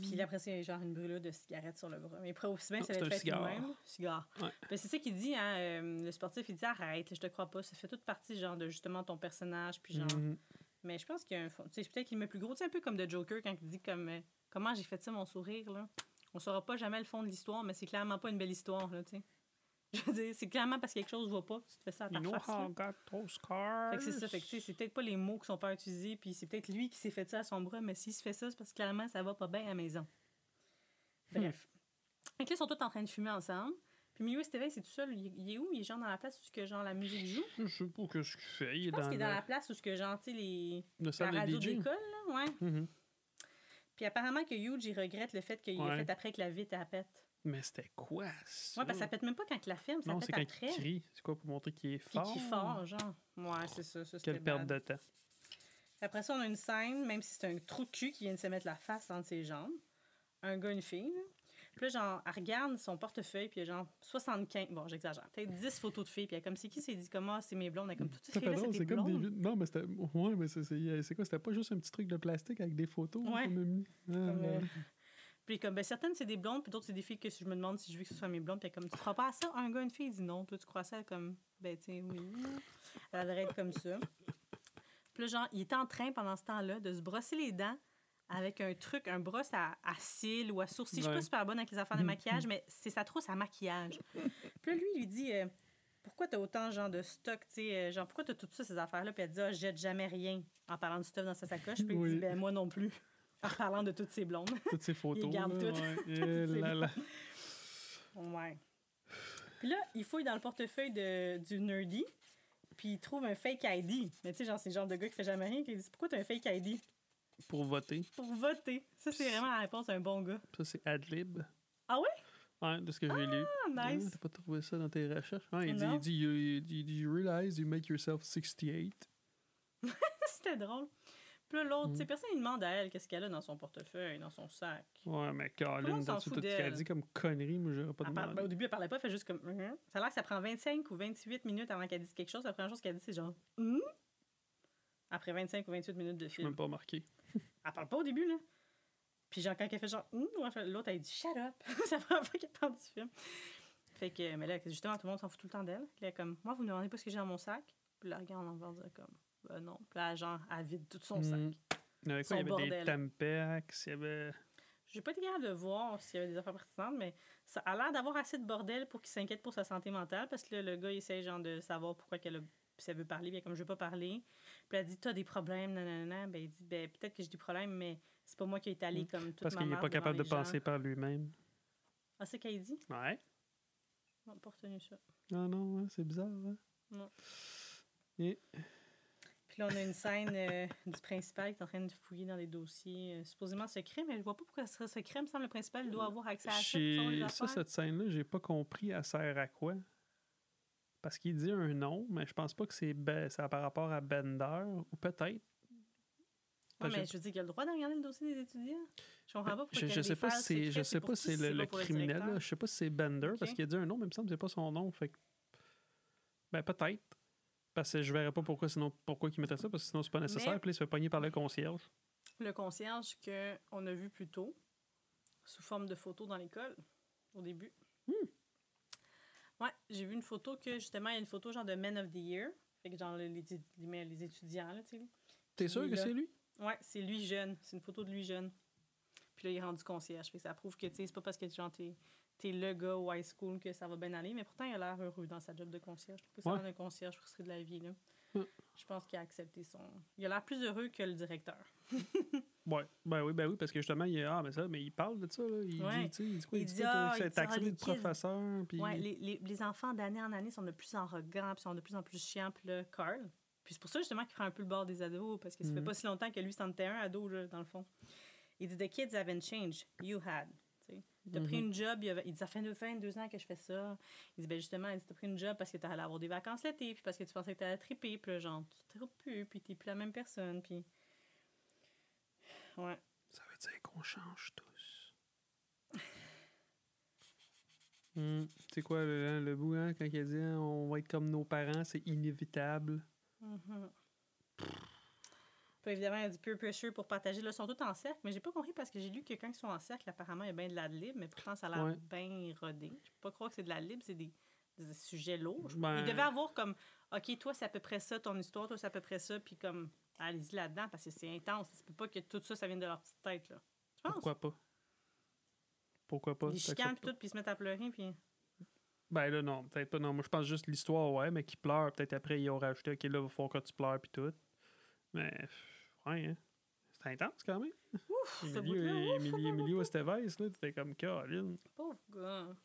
Puis là, après a genre une brûlure de cigarette sur le bras. Mais après, aussi bien, ça c'est va être fait cigare. lui-même. Cigare. Ouais. Ben, c'est ça qu'il dit, hein. euh, le sportif, il dit arrête, je te crois pas. Ça fait toute partie, genre, de justement ton personnage. Puis genre. Mhm. Mais je pense qu'il y a un fond. Tu sais, peut-être qu'il met plus gros. Sais, un peu comme de Joker quand il dit comme euh, comment j'ai fait ça, mon sourire, là. On saura pas jamais le fond de l'histoire, mais c'est clairement pas une belle histoire, là, tu sais. Je veux dire, c'est clairement parce que quelque chose ne va pas. Tu fais ça à ta You know face. how? Fait que c'est ça. Fait que, c'est peut-être pas les mots qui sont pas utilisés, puis c'est peut-être lui qui s'est fait ça à son bras, mais s'il se fait ça, c'est parce que clairement, ça va pas bien à la maison. Bref. Fait que là, ils sont tous en train de fumer ensemble. Puis Emilio Estevez, c'est tout seul. Il, est où? Il est genre dans la place où que, genre, la musique joue? Je sais pas ce qu'il fait. Il Je est pense dans, qu'il est dans la place où que, genre, tu sais, les... le la radio d'école, là, ouais. Mhm. Puis apparemment que Huge, il regrette le fait qu'il Ouais. fait après que la elle pète. Mais c'était quoi ça? Ouais, parce que ça? pète même pas quand il la ferme, ça Non, pète c'est quand après. il crie. C'est quoi pour montrer qu'il est fort? qu'il est fort, genre. Ouais, c'est ça. ça Quelle perte de temps. Après ça, on a une scène, même si c'est un trou de cul qui vient de se mettre la face entre ses jambes. Un gars, une fille. là. Puis là, genre, elle regarde son portefeuille, puis il y a genre 75, bon, j'exagère, peut-être 10 photos de filles, puis elle comme, c'est qui s'est dit, comment, c'est mes blondes, elle comme, toutes ces filles-là, c'est des blondes. Non, mais c'était. Ouais, mais c'est- quoi? C'était pas juste un petit truc de plastique avec des photos. Ah, Comme, euh, ouais. Puis comme, ben, certaines, c'est des blondes, puis d'autres, c'est des filles que je me demande si je veux que ce soit mes blondes, puis elle est comme, tu crois pas à ça? Un gars, une fille, il dit non. Toi, tu crois à ça? Comme, ben, tu oui. Elle devrait être comme ça. Puis là, genre, il était en train, pendant ce temps-là, de se brosser les dents avec un truc, un brosse à, à cils ou à sourcils. Je suis pas super bonne avec les affaires de maquillage, mais c'est sa trousse à maquillage. Puis là, lui, il lui dit, euh, pourquoi t'as autant, genre, de stock, tu sais, euh, genre, pourquoi t'as tout ça, ces affaires-là? Puis elle dit, ah, je jette jamais rien en parlant de stuff dans sa sacoche. Puis il Oui. dit, ben, moi non plus, en parlant de toutes ces blondes. Toutes ces photos. garde là, toutes. ouais. Eh là là. Ouais. Puis là, il fouille dans le portefeuille de, du nerdy, puis il trouve un fake ID. Mais tu sais, genre, c'est le genre de gars qui fait jamais rien, qui dit Pourquoi t'as un fake ID Pour voter. Pour voter. Ça, c'est vraiment la réponse d'un bon gars. Ça, c'est Adlib. Ah ouais? Ouais, de ce que j'ai lu. Ah, nice. T'as pas trouvé ça dans tes recherches? Ouais, il, dit, il dit, you realize you make yourself 68. C'était drôle. Puis l'autre, Mm. personne ne demande à elle qu'est-ce qu'elle a dans son portefeuille, dans son sac. Ouais, mais s'en dans tout ce qu'elle dit comme connerie, moi, j'aurais pas Elle parle- ben, au début, elle parlait pas, elle fait juste comme. Mhm. Ça a l'air que ça prend 25 ou 28 minutes avant qu'elle dise quelque chose. La première chose qu'elle dit, c'est genre. Hmm? Après 25 ou 28 minutes de film. même pas marqué. Elle parle pas au début, là. Puis genre, quand elle fait genre, fait- l'autre, elle dit, shut up. ça prend pas qu'elle parle du film. Fait que, mais là, justement, tout le monde s'en fout tout le temps d'elle. Puis là, comme, moi, vous me demandez pas ce que j'ai dans mon sac. Puis là, regarde, on va dire comme, ben non. Puis là, genre, elle vide tout son sac. Mm. Il y avait quoi? Il y avait des bordel. Tampax, il y avait... J'ai pas été capable de voir s'il y avait des affaires pertinentes, mais ça a l'air d'avoir assez de bordel pour qu'il s'inquiète pour sa santé mentale. Parce que là, le gars, il essaie genre de savoir pourquoi qu'elle a- si elle veut parler. Est comme, je veux pas parler. Puis elle dit, t'as des problèmes, nanana. Ben, il dit, ben, peut-être que j'ai des problèmes, mais c'est pas moi qui ai étalé Mm. comme toute Parce qu'il est pas capable de gens. penser par lui-même. Ah, c'est qu'elle dit? Ouais. On pas retenu ça. Ah non, hein, c'est bizarre, hein? Puis là, on a une scène euh, du principal qui est en train de fouiller dans des dossiers euh, supposément secrets, mais je vois pas pourquoi ce serait secret. Il me semble que le principal doit avoir accès à ça. Ça, cette scène-là, j'ai pas compris elle sert à quoi? Parce qu'il dit un nom, mais je pense pas que c'est ben- par rapport à Bender, ou peut-être. Ouais, mais je- veux dire qu'il a le droit de regarder le dossier des étudiants. Je comprends pas pourquoi Je, sais pas si c'est je sais pas si c'est le, criminel. Je sais pas si c'est Bender parce qu'il a dit un nom, mais il me semble que c'est pas son nom. Fait ben peut-être. Parce que je verrais pas pourquoi sinon pourquoi il mettrait ça, parce que sinon c'est pas nécessaire. Mais- Puis là, il se fait pogner par le concierge. Le concierge qu'on a vu plus tôt, sous forme de photo dans l'école, au début. Hmm. Ouais, j'ai vu une photo que, justement, il y a une photo genre de Men of the Year. Fait que genre les, les, les- les étudiants, là, tu sais. T'es sûr que c'est lui? Ouais, c'est lui jeune. C'est une photo de lui jeune. Puis là, il est rendu concierge. Fait que ça prouve que, tu sais, c'est pas parce que genre, t'es, t'es le gars au high school que ça va bien aller. Mais pourtant, il a l'air heureux dans sa job de concierge. Je trouve que c'est Ouais. vraiment un concierge frustré de la vie, là. Ouais. Je pense qu'il a accepté son... Il a l'air plus heureux que le directeur. Ouais. Ben oui, ben oui, parce que justement, il ah mais ça, mais il parle de ça, là. Il Ouais. dit, il dit quoi? Il Il dit dit, quoi? ah, il dit, T'as ah, le professeur, puis... Ouais, les, les, les enfants d'année en année sont de plus arrogants, puis sont de plus en plus chiants, puis là, Carl. Puis c'est pour ça, justement, qu'il prend un peu le bord des ados, parce que ça fait Mhm. pas si longtemps que lui, c'en était un ado, là, dans le fond. Il dit, The kids haven't changed, you had. T'as pris Mhm. une job, il, avait- il dit, ça fait 22 ans que je fais ça. Il dit, ben justement, il dit, t'as pris une job parce que t'allais avoir des vacances l'été, puis parce que tu pensais que t'allais triper, puis là, genre, tu tripes plus, puis t'es plus la même personne, puis. Ouais. Ça veut dire qu'on change tous. Hmm, C'est quoi le, hein, le bout, hein, quand il a dit hein, on va être comme nos parents, c'est inévitable. Mhm. Puis évidemment, il y a du peer pressure pour partager. Là, ils sont tous en cercle, mais j'ai pas compris parce que j'ai lu que quand ils sont en cercle, apparemment, il y a bien de la libre, mais pourtant, ça a l'air Ouais. bien rodé. Je peux pas croire que c'est de la libre, c'est des, des sujets lourds. Ben- Il devait avoir comme, OK, toi, c'est à peu près ça, ton histoire, toi, c'est à peu près ça, puis comme, allez-y là-dedans, parce que c'est intense. Se peut pas que tout ça, ça vienne de leur petite tête, là. Je pense. Pourquoi pas? Pourquoi pas? Ils chicanent, puis tout, puis ils se mettent à pleurer, puis... Ben là, non, peut-être pas. Non, moi, je pense juste l'histoire, ouais, mais qui pleure. Peut-être après, ils ont rajouté, OK, là, il faut que tu pleures, puis tout. Mais, ouais, hein. C'est intense quand même. Ouf, Emilio, bout-là, ouf, Emilio, Emilio Estevez, là, t'étais comme Caroline. pauvre gars.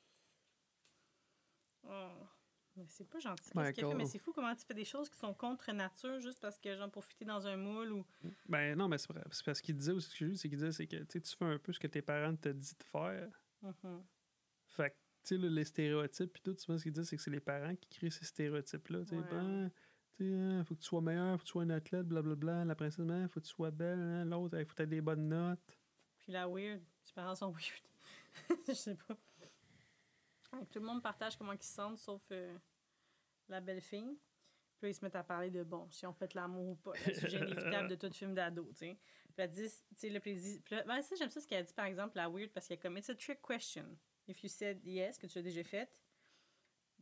Oh. Mais c'est pas gentil. ce qu'il fait, mais c'est fou comment tu fais des choses qui sont contre nature juste parce que, genre, pour fitter dans un moule ou. Ben non, mais c'est vrai. C'est parce qu'il disait aussi, ce que j'ai c'est qu'il disait, c'est que tu sais, tu fais un peu ce que tes parents te disent de faire. Mhm. Fait que, tu sais, là, les stéréotypes, puis tout, souvent, ce qu'il dit, c'est que c'est les parents qui créent ces stéréotypes-là. Tu sais, Ouais. ben, sais, hein, faut que tu sois meilleur, faut que tu sois un athlète, blablabla. La princesse, hein, faut que tu sois belle. hein, L'autre, il faut que tu aies des bonnes notes. Puis la weird. Tes parents sont weird. Je sais pas. Tout le monde partage comment ils se sentent, sauf euh, la belle fille. Puis là, ils se mettent à parler de bon, si on fait l'amour ou pas. Le sujet inévitable de tout film d'ado. Puis elle dit, tu sais, le plaisir. Puis là, ben, ça, j'aime ça ce qu'elle a dit, par exemple, la weird, parce qu'elle est comme, it's a trick question. If you said yes, que tu l'as déjà fait,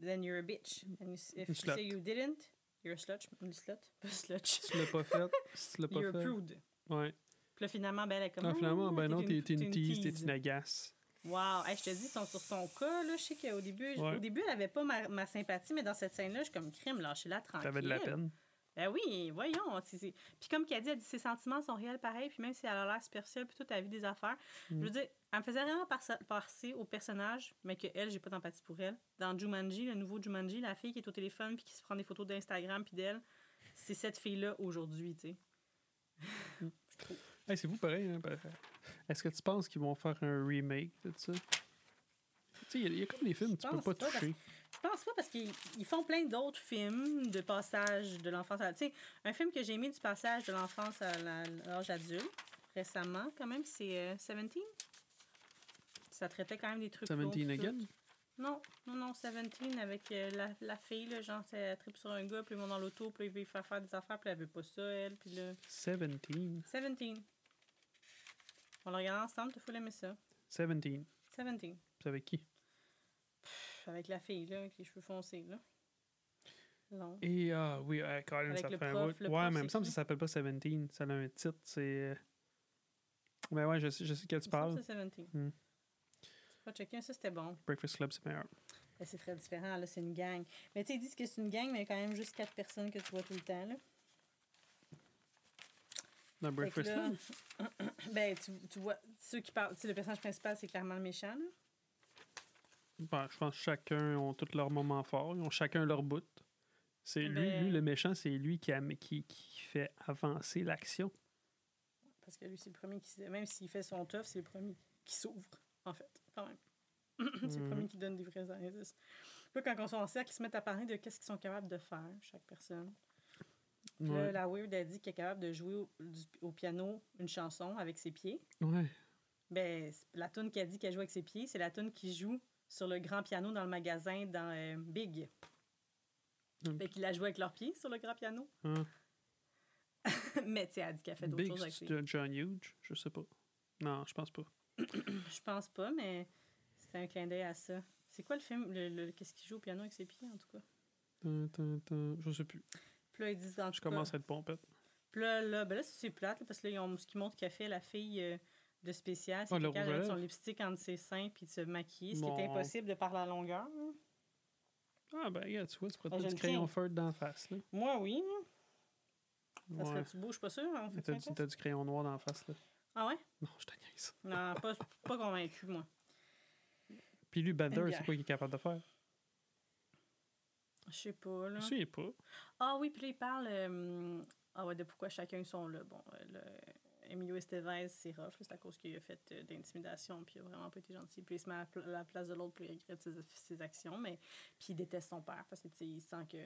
then you're a bitch. And you, if you say you didn't, you're a slut. Une slut, pas slut. Si tu l'as pas fait, si tu l'as pas You're fait. prude. Ouais. Puis là, finalement, ben, elle est comme. Non, finalement, ben non, t'es une t'es tease, t'es une agace. Wow! Hey, je te dis, ils sont sur son cas, là. Je sais qu'au début, Ouais. au début, elle avait pas ma, ma sympathie, mais dans cette scène-là, je suis comme crime, lâchez-la tranquille. T'avais de la peine. Ben oui, voyons. Puis comme dit, elle dit ses sentiments sont réels pareil, puis même si elle a l'air superficielle, puis toute la vie des affaires. Je Mm. veux dire, elle me faisait vraiment passer au personnage, mais que elle, j'ai pas d'empathie pour elle. Dans Jumanji, le nouveau Jumanji, la fille qui est au téléphone, puis qui se prend des photos d'Instagram, puis d'elle, c'est cette fille-là aujourd'hui, tu sais. Hey, c'est vous pareil. Hein? Est-ce que tu penses qu'ils vont faire un remake de ça? Tu sais, il y a- y, a comme des films, tu peux pas parce- toucher. Pense pas parce qu'ils ils font plein d'autres films de passage de l'enfance à... Tu sais, un film que j'ai aimé du passage de l'enfance à la- l'âge adulte, récemment, quand même, c'est euh, 17. Ça traitait quand même des trucs 17 lourds, tout. again? Non, non, non, 17 avec euh, la, la fille, là, genre, elle tripe sur un gars, puis ils vont dans l'auto, puis il veut lui faire faire des affaires, puis elle veut pas ça, elle, puis là... 17. 17. On l'a regardé ensemble, t'as fou aimer ça. 17. 17. C'est avec qui? Avec la fille, là, avec les cheveux foncés, là. Non. Et ah oui, euh, Colin, Avec ça le fait un prof, bout. le Ouais, mais il me semble que ça s'appelle pas 17. Ça a un titre, c'est. euh, Mais ouais, je sais, je sais que tu Il me semble parles. C'est 17. Hmm. Pas checker, ça c'était bon. Breakfast Club, c'est meilleur. Ben, c'est très différent, là, c'est une gang. Mais tu sais, ils disent que c'est une gang, mais il y a quand même juste quatre personnes que tu vois tout le temps, là. Dans Breakfast Club? ben, tu, tu vois, ceux qui parlent, tu sais, le personnage principal, c'est clairement le méchant, là. Ben, je pense que chacun ont tous leurs moments forts. Ils ont chacun leur bout. C'est lui, lui, le méchant, c'est lui qui, a- qui, qui fait avancer l'action. Parce que lui, c'est le premier qui. Même s'il fait son tough, c'est le premier qui s'ouvre, en fait, quand même. c'est le Mhm. premier qui donne des vrais indices. Puis quand on sont en cercle, ils se mettent à parler de qu'est-ce qu'ils sont capables de faire, chaque personne. Puis là, la Weird a dit qu'elle est capable de jouer au, du- au piano une chanson avec ses pieds. ouais. Ben, la tune qu'elle dit qu'elle joue avec ses pieds, c'est la tune qui joue sur le grand piano dans le magasin dans euh, Big. Fait qu'ils la jouent avec leurs pieds sur le grand piano. Ah. Mais tu sais, elle dit qu'elle fait d'autres choses avec de John Huge? Je sais pas. Non, je pense pas. Je pense pas, mais c'est un clin d'œil à ça. C'est quoi le film? Le, le- Qu'est-ce qu'il joue au piano avec ses pieds, en tout cas? Tin, tin. Je sais plus. Puis là, ils disent en Je cas- commence à être pompette. Puis là, là, ben là c'est c'est plate, là, parce que là, ils ont, ce qui montre qu'a fait la fille euh, de spécial, c'est le qu'elle son lipstick entre ses seins puis de se maquiller, ce qui est impossible de par la longueur. hein. Ah, ben, regarde, tu vois, tu pourrais Ben, te je du crayon dans la face, là. Moi, oui. Ça Ouais. serait-tu beau? Je suis pas sûre. On fait T'as du, crayon noir la face, là. Ah ouais? Non, je te niaise. Non, pas, pas convaincu, moi. Puis lui, Bader, Une c'est quoi qu'il est capable de faire? Je sais pas, Je là. me souviens pas. Ah oui, puis là, il parle euh, ah ouais, de pourquoi chacun sont là. Bon, euh, le- Emilio Estevez, c'est rough, c'est à cause qu'il a fait euh, d'intimidation, puis il a vraiment pas été gentil. Puis il se met à la pla- la place de l'autre, puis il regrette ses, ses actions, mais puis il déteste son père, parce que, il sent que...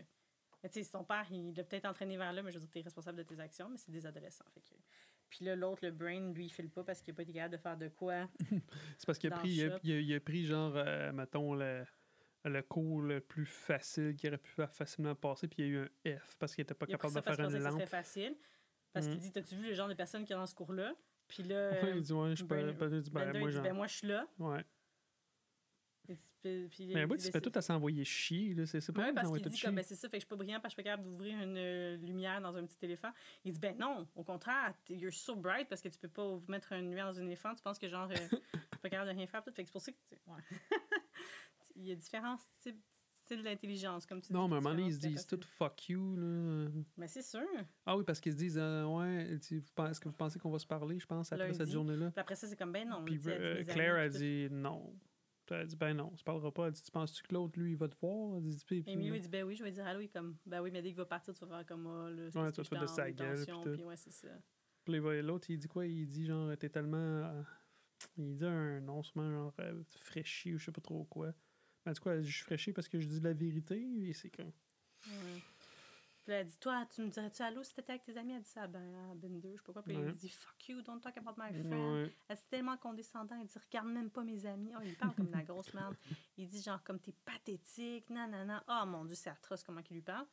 Mais tu sais, son père, il l'a peut-être entraîné vers là, mais je veux dire, t'es responsable de tes actions, mais c'est des adolescents, fait que... Puis là, l'autre, le brain, lui, il file pas parce qu'il a pas été capable de faire de quoi. C'est parce qu'il a pris, il a, il a- il a pris genre, euh, mettons, le, le cours le plus facile qu'il aurait pu facilement passer, puis il y a eu un F parce qu'il était pas capable de faire une lampe. facile. Parce Mhm. qu'il dit, t'as-tu vu le genre de personnes qui ont dans ce cours-là? Puis là, Ouais, il dit, ouais, je peux pas dire, ben, moi, dit, ben moi, je suis là. Ouais. Puis- puis Mais il moi, dit, tu fais tout à s'envoyer chier, là. C'est c'est pas Ouais, parce qu'il dit comme ben, c'est ça, fait que je suis pas brillant parce que je suis pas capable d'ouvrir une euh, lumière dans un petit éléphant. Il dit ben non, au contraire, you're so bright parce que tu peux pas mettre une lumière dans un éléphant, tu penses que genre euh, je suis pas capable de rien faire tout. Fait que c'est pour ça que tu- ouais. il y a différents styles, styles d'intelligence comme tu Non, dis. mais à un moment donné, ils se disent tout fuck you, là. Mais c'est sûr. Ah oui, parce qu'ils se disent, euh, ouais, est-ce que vous pensez qu'on va se parler, je pense, après Lundi. cette journée-là? Puis après ça c'est comme ben non. Puis euh, Claire a dit non. Elle a dit, ben non, on se parlera pas. Elle dit, tu penses-tu que l'autre, lui, il va te voir? Elle dit, puis, puis- Emilio, il dit, ben oui, je vais dire allô. Il comme, ben oui, mais dès qu'il va partir, tu vas faire comme, ah, là, Ouais, tu vas faire de sa gueule, puis ouais, c'est ça. Puis l'autre, il dit quoi? Il dit genre, t'es tellement. euh, il dit un nom, sûrement genre euh, fraîchi ou je sais pas trop quoi. En tout cas, je suis fraîchi parce que je dis la vérité et c'est comme. Ouais. Puis là, elle dit, toi, tu me dirais-tu allô si t'étais avec tes amis? Elle dit ça à Ben, à 2, je sais pas quoi. Puis Ouais. il dit, fuck you, don't talk about my friend. Ouais. Elle c'est tellement condescendant. Elle dit, regarde même pas mes amis. Oh, il parle comme la grosse merde. Il dit, genre, comme t'es pathétique, nanana. Oh mon Dieu, c'est atroce comment il lui parle.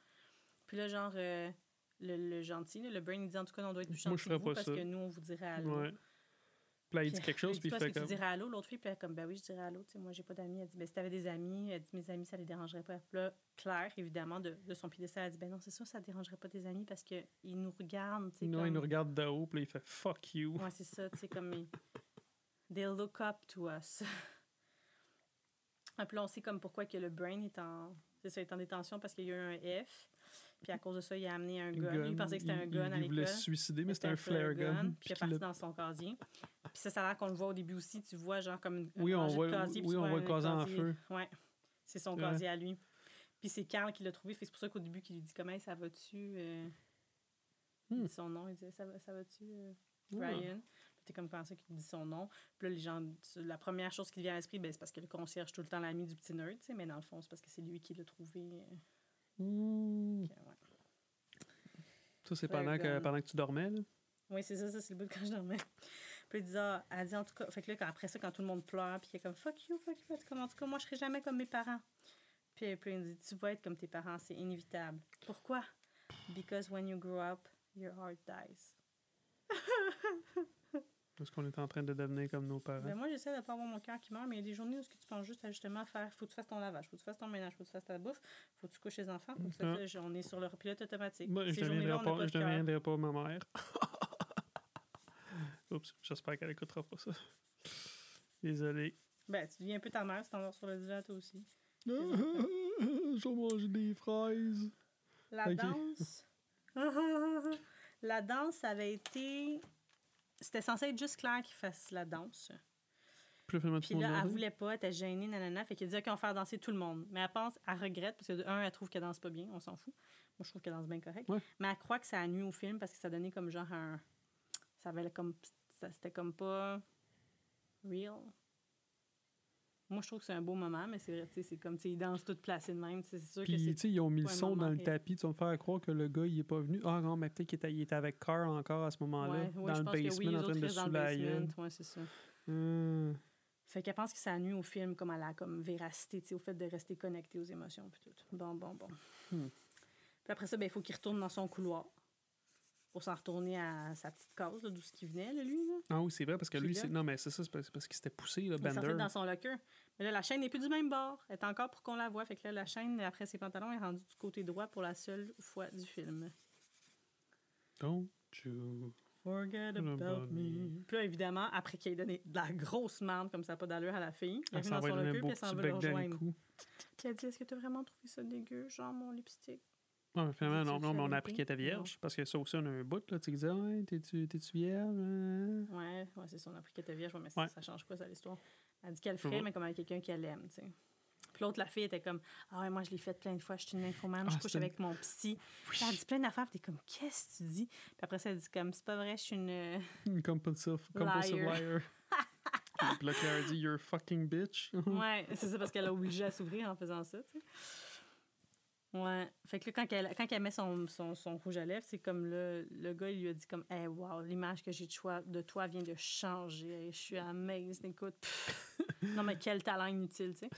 Puis là, genre, euh, le, le gentil, le brain, il dit, en tout cas, on doit être plus Moi, gentil je que ferais vous pas parce ça. que nous, on vous dirait allô. Ouais. Puis là, il dit quelque chose, puis il fait que comme. tu dirais allô? L'autre fille, puis elle comme, ben oui, je dirais allô. Tu sais, moi, j'ai pas d'amis. Elle dit, ben si t'avais des amis, elle dit, mes amis, ça les dérangerait pas. Puis là, Claire, évidemment, de, de son piédestal, elle dit, ben non, c'est sûr, ça dérangerait pas tes amis parce qu'ils nous regardent. tu sais, Non, comme... il nous regarde de haut, puis là, il fait fuck you. Ouais, c'est ça, tu sais, comme. ils- They look up to us. Ah, puis là, on sait comme pourquoi que le brain est en. C'est ça, est en détention parce qu'il y a eu un F. Puis à cause de ça, il a amené un gun. Lui, il pensait que c'était un gun il, à Il voulait l'école. se suicider, mais c'était un flare gun. Puis il est parti dans son casier. Puis ça, ça a l'air qu'on le voit au début aussi. Tu vois, genre, comme une. Oui, un on de casier, oui, on voit le casier en feu. Ouais. C'est son Ouais. casier à lui. Puis c'est Carl qui l'a trouvé. C'est pour ça qu'au début, qu'il lui dit Comment ça va-tu euh, Il Hmm. dit son nom. Il dit Ça, va, ça va-tu, euh, Ah. Brian Puis t'es comme pensé qu'il dit son nom. Puis là, les gens, la première chose qui lui vient à l'esprit, ben, c'est parce que le concierge, tout le temps, l'ami du petit nerd, mais dans le fond, c'est parce que c'est lui qui l'a trouvé. euh, Mmh. ouais. Ça, c'est pendant que, pendant que tu dormais, là? Oui, c'est ça, ça, c'est le bout de quand je dormais. Puis il dit, ah, elle dit en tout cas, fait que là, quand- après ça, quand tout le monde pleure, puis il est comme fuck you, fuck you, elle comme en tout cas, moi, je serai jamais comme mes parents. Puis, puis il dit, tu vas être comme tes parents, c'est inévitable. Pourquoi? Because when you grow up, your heart dies. Parce qu'on est en train de devenir comme nos parents. Ben moi, j'essaie de pas avoir mon cœur qui meurt, mais il y a des journées où est-ce que tu penses juste à justement faire faut que tu fasses ton lavage, faut que tu fasses ton ménage, faut que tu fasses ta bouffe, faut que tu couches les enfants, faut que tu fasses ça. On est sur le pilote automatique. Moi, je Ces ne je cœur. deviendrai pas ma mère. Oups, j'espère qu'elle écoutera pas ça. Désolé. Ben, tu deviens un peu ta mère si t'en sur le divan, toi aussi. Je vais manger des fraises. La danse. la danse, avait été. C'était censé être juste Claire qui fasse la danse. Puis là, elle voulait pas, elle était gênée, nanana. Fait qu'elle dit, OK, on va faire danser tout le monde. Mais elle pense, elle regrette, parce que, de un, elle trouve qu'elle danse pas bien, on s'en fout. Moi, je trouve qu'elle danse bien correct. Ouais. Mais elle croit que ça a nuit au film parce que ça donnait comme genre un. Ça avait comme. C'était comme pas. real. Moi, je trouve que c'est un beau moment, mais c'est vrai, tu sais, c'est comme, tu sais, ils dansent toutes placées de même. C'est sûr que Puis, ils ont mis le son dans le tapis. Tu vas me faire croire que le gars, il est pas venu. Ah non, mais peut-être qu'il était, avec Carr encore à ce moment-là. Ouais, ouais, dans le oui, basement, les en train de basement. Ouais, c'est ça. Hum. Fait qu'elle pense que ça nuit au film comme à la comme véracité, tu sais, au fait de rester connecté aux émotions puis tout. Bon, bon, bon. Hmm. Puis après ça, ben, il faut qu'il retourne dans son couloir pour s'en retourner à sa petite case, d'où ce qui venait, là, lui. Là. Ah oui, c'est vrai, parce que lui, c'est... non, mais c'est ça, c'est parce, qu'il s'était poussé, là, Il est sorti Bender. dans son locker. Mais là, la chaîne n'est plus du même bord. Elle est encore pour qu'on la voie. Fait que là, la chaîne, après ses pantalons, est rendue du côté droit pour la seule fois du film. Don't you... Forget about me. Puis là, évidemment, après qu'il ait donné de la grosse merde comme ça, pas d'allure à la fille, elle Elle vient s'en dans va son locker, puis elle s'en va le rejoindre. Puis elle dit Est-ce que tu as vraiment trouvé ça dégueu, genre mon lipstick? Non, mais finalement, non, non, mais on a appris qu'elle était vérité? vierge. Parce que ça aussi, on a un bout, là. Tu disais, ouais, t'es-tu, vierge? hein? Ouais, ouais c'est ça, on a appris qu'elle était vierge, ouais, mais Ouais. ça, ça change quoi, ça, l'histoire Elle dit qu'elle le ferait, mais comme avec quelqu'un qu'elle aime, tu sais. Puis l'autre, la fille, était comme Ah ouais, moi, je l'ai fait plein de fois, je suis une infomane, je Ah, couche avec mon psy. Puis Elle dit plein d'affaires, puis t'es comme Qu'est-ce que tu dis Puis après ça, elle dit comme C'est pas vrai, je suis une. euh, Une compulsive, compulsive Liar. Puis là, Claire dit, you're a fucking bitch. Ouais, c'est ça parce qu'elle a obligé à s'ouvrir en faisant ça, tu sais. Ouais. Fait que là, quand elle, quand elle met son, son, son rouge à lèvres, c'est comme là, le gars, il lui a dit comme, hey, wow, l'image que j'ai de toi, de toi vient de changer. Je suis amazed, écoute. Pff. non, mais quel talent inutile, tu sais.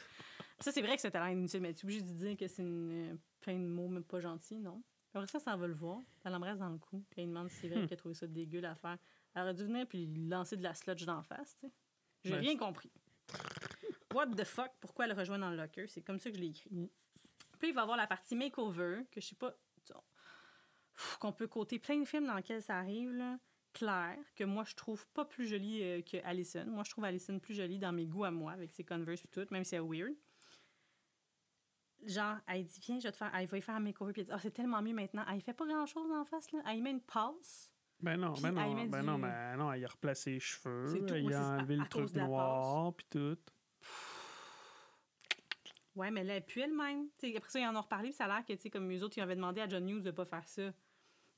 Ça, c'est vrai que c'est un talent inutile, mais tu es obligé de dire que c'est une, plein de mots, même pas gentils, non? Après ça, ça va le voir. Elle l'embrasse dans le cou. Puis elle demande si c'est vrai qu'elle a trouvé ça dégueu l'affaire. Elle aurait dû venir puis lancer de la sludge d'en face, tu sais. J'ai rien compris. What the fuck? Pourquoi elle rejoint dans le locker? C'est comme ça que je l'ai écrit. Puis il va y avoir la partie makeover, que je sais pas. Qu'on peut côté plein de films dans lesquels ça arrive, là. Claire, que moi je trouve pas plus jolie euh, que Allison. Moi je trouve Allison plus jolie dans mes goûts à moi, avec ses Converse et tout, même si elle est weird. Genre, elle dit, viens, je vais te faire. Elle va y faire un makeover, puis elle dit, ah, c'est tellement mieux maintenant. Elle fait pas grand chose en face, là. Elle y met une passe. Ben non, ben elle non, ben du- non, ben non, il a replacé les cheveux, tout, c'est a enlevé le truc noir, puis tout. Ouais, mais là, elle pue elle-même. Après ça, ils en ont reparlé, puis ça a l'air que, tu sais, comme eux autres, ils avaient demandé à John Hughes de pas faire ça.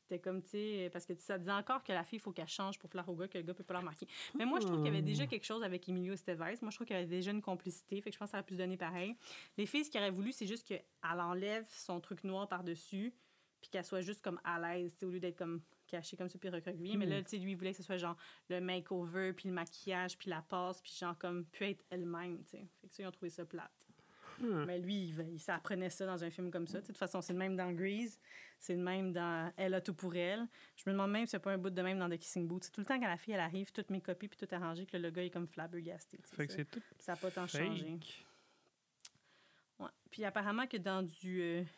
C'était comme, tu sais, parce que ça disait encore que la fille, il faut qu'elle change pour plaire au gars, que le gars peut pas la remarquer. Mais moi, je trouve qu'il y avait déjà quelque chose avec Emilio Estevez. Moi, je trouve qu'il y avait déjà une complicité, fait que je pense que ça aurait pu se donner pareil. Les filles, ce qu'elles auraient voulu, c'est juste qu'elle enlève son truc noir par-dessus, puis qu'elle soit juste comme à l'aise, au lieu d'être comme cachée comme ça, puis recroquevillée. Mais là, tu sais, lui, il voulait que ce soit genre le makeover, puis le maquillage, puis la passe, puis genre comme, pu être elle-même, tu sais. Fait que ça, ils ont trouvé ça plate. Hmm. Mais lui, il, il s'apprenait ça dans un film comme ça. De toute façon, c'est le même dans Grease, c'est le même dans Elle a tout pour elle. Je me demande même si c'est pas un bout de même dans The Kissing Booth. Tout le temps quand la fille, elle arrive, toutes mes copies, puis tout arrangé, que le gars est comme flabbergasté. Fait que ça. c'est tout Ça n'a pas tant changé. Ouais. Puis apparemment que dans du. euh, tu